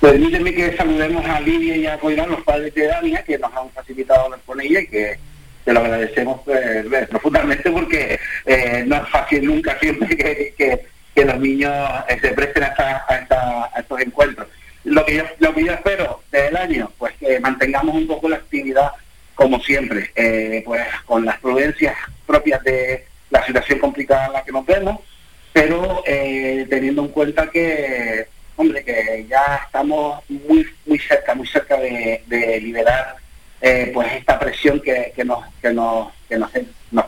Permíteme que saludemos a Lidia y a Coirán, los padres de Dania, que nos han facilitado hablar con ella y que te lo agradecemos eh, profundamente porque eh, no es fácil nunca siempre que, que- los niños eh, se presten a, esta- a esta- a estos encuentros. Lo que, yo, lo que yo espero del año, pues que mantengamos un poco la actividad como siempre, eh, pues con las prudencias propias de la situación complicada en la que nos vemos, pero eh, teniendo en cuenta que, hombre, que ya estamos muy muy cerca, muy cerca de, liberar eh, pues esta presión que, que nos que nos que nos,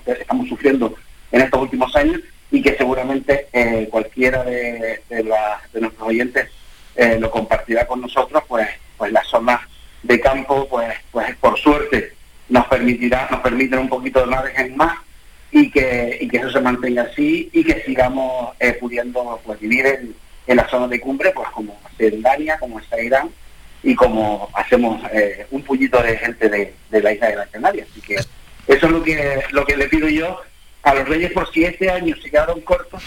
estamos sufriendo en estos últimos años y que seguramente eh, cualquiera de, de nuestros oyentes eh, lo compartirá con nosotros, pues pues las zonas de campo, pues pues por suerte nos permitirá, nos permiten un poquito de margen más y que, y que eso se mantenga así y que sigamos eh, pudiendo pues vivir en, en la zona de cumbre, pues como hace en Dania, como está Irán y como hacemos eh, un puñito de gente de, de la isla de Gran Canaria. Así que eso es lo que lo que le pido yo a los reyes por si este año se quedaron cortos,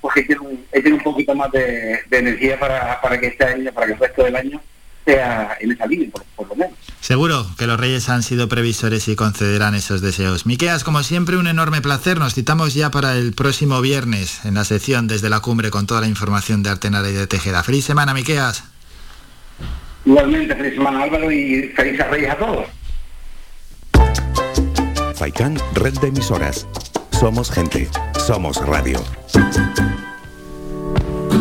pues que echen un, echen un poquito más de, de energía para, para que este año, para que el resto del año sea en esa línea, por, por lo menos.
Seguro que los Reyes han sido previsores y concederán esos deseos. Miqueas, como siempre, un enorme placer. Nos citamos ya para el próximo viernes en la sección desde la cumbre con toda la información de Artenara y de Tejeda. Feliz semana, Miqueas.
Igualmente, feliz semana Álvaro y felices reyes a todos.
Faikan, red de emisoras. Somos gente, somos radio.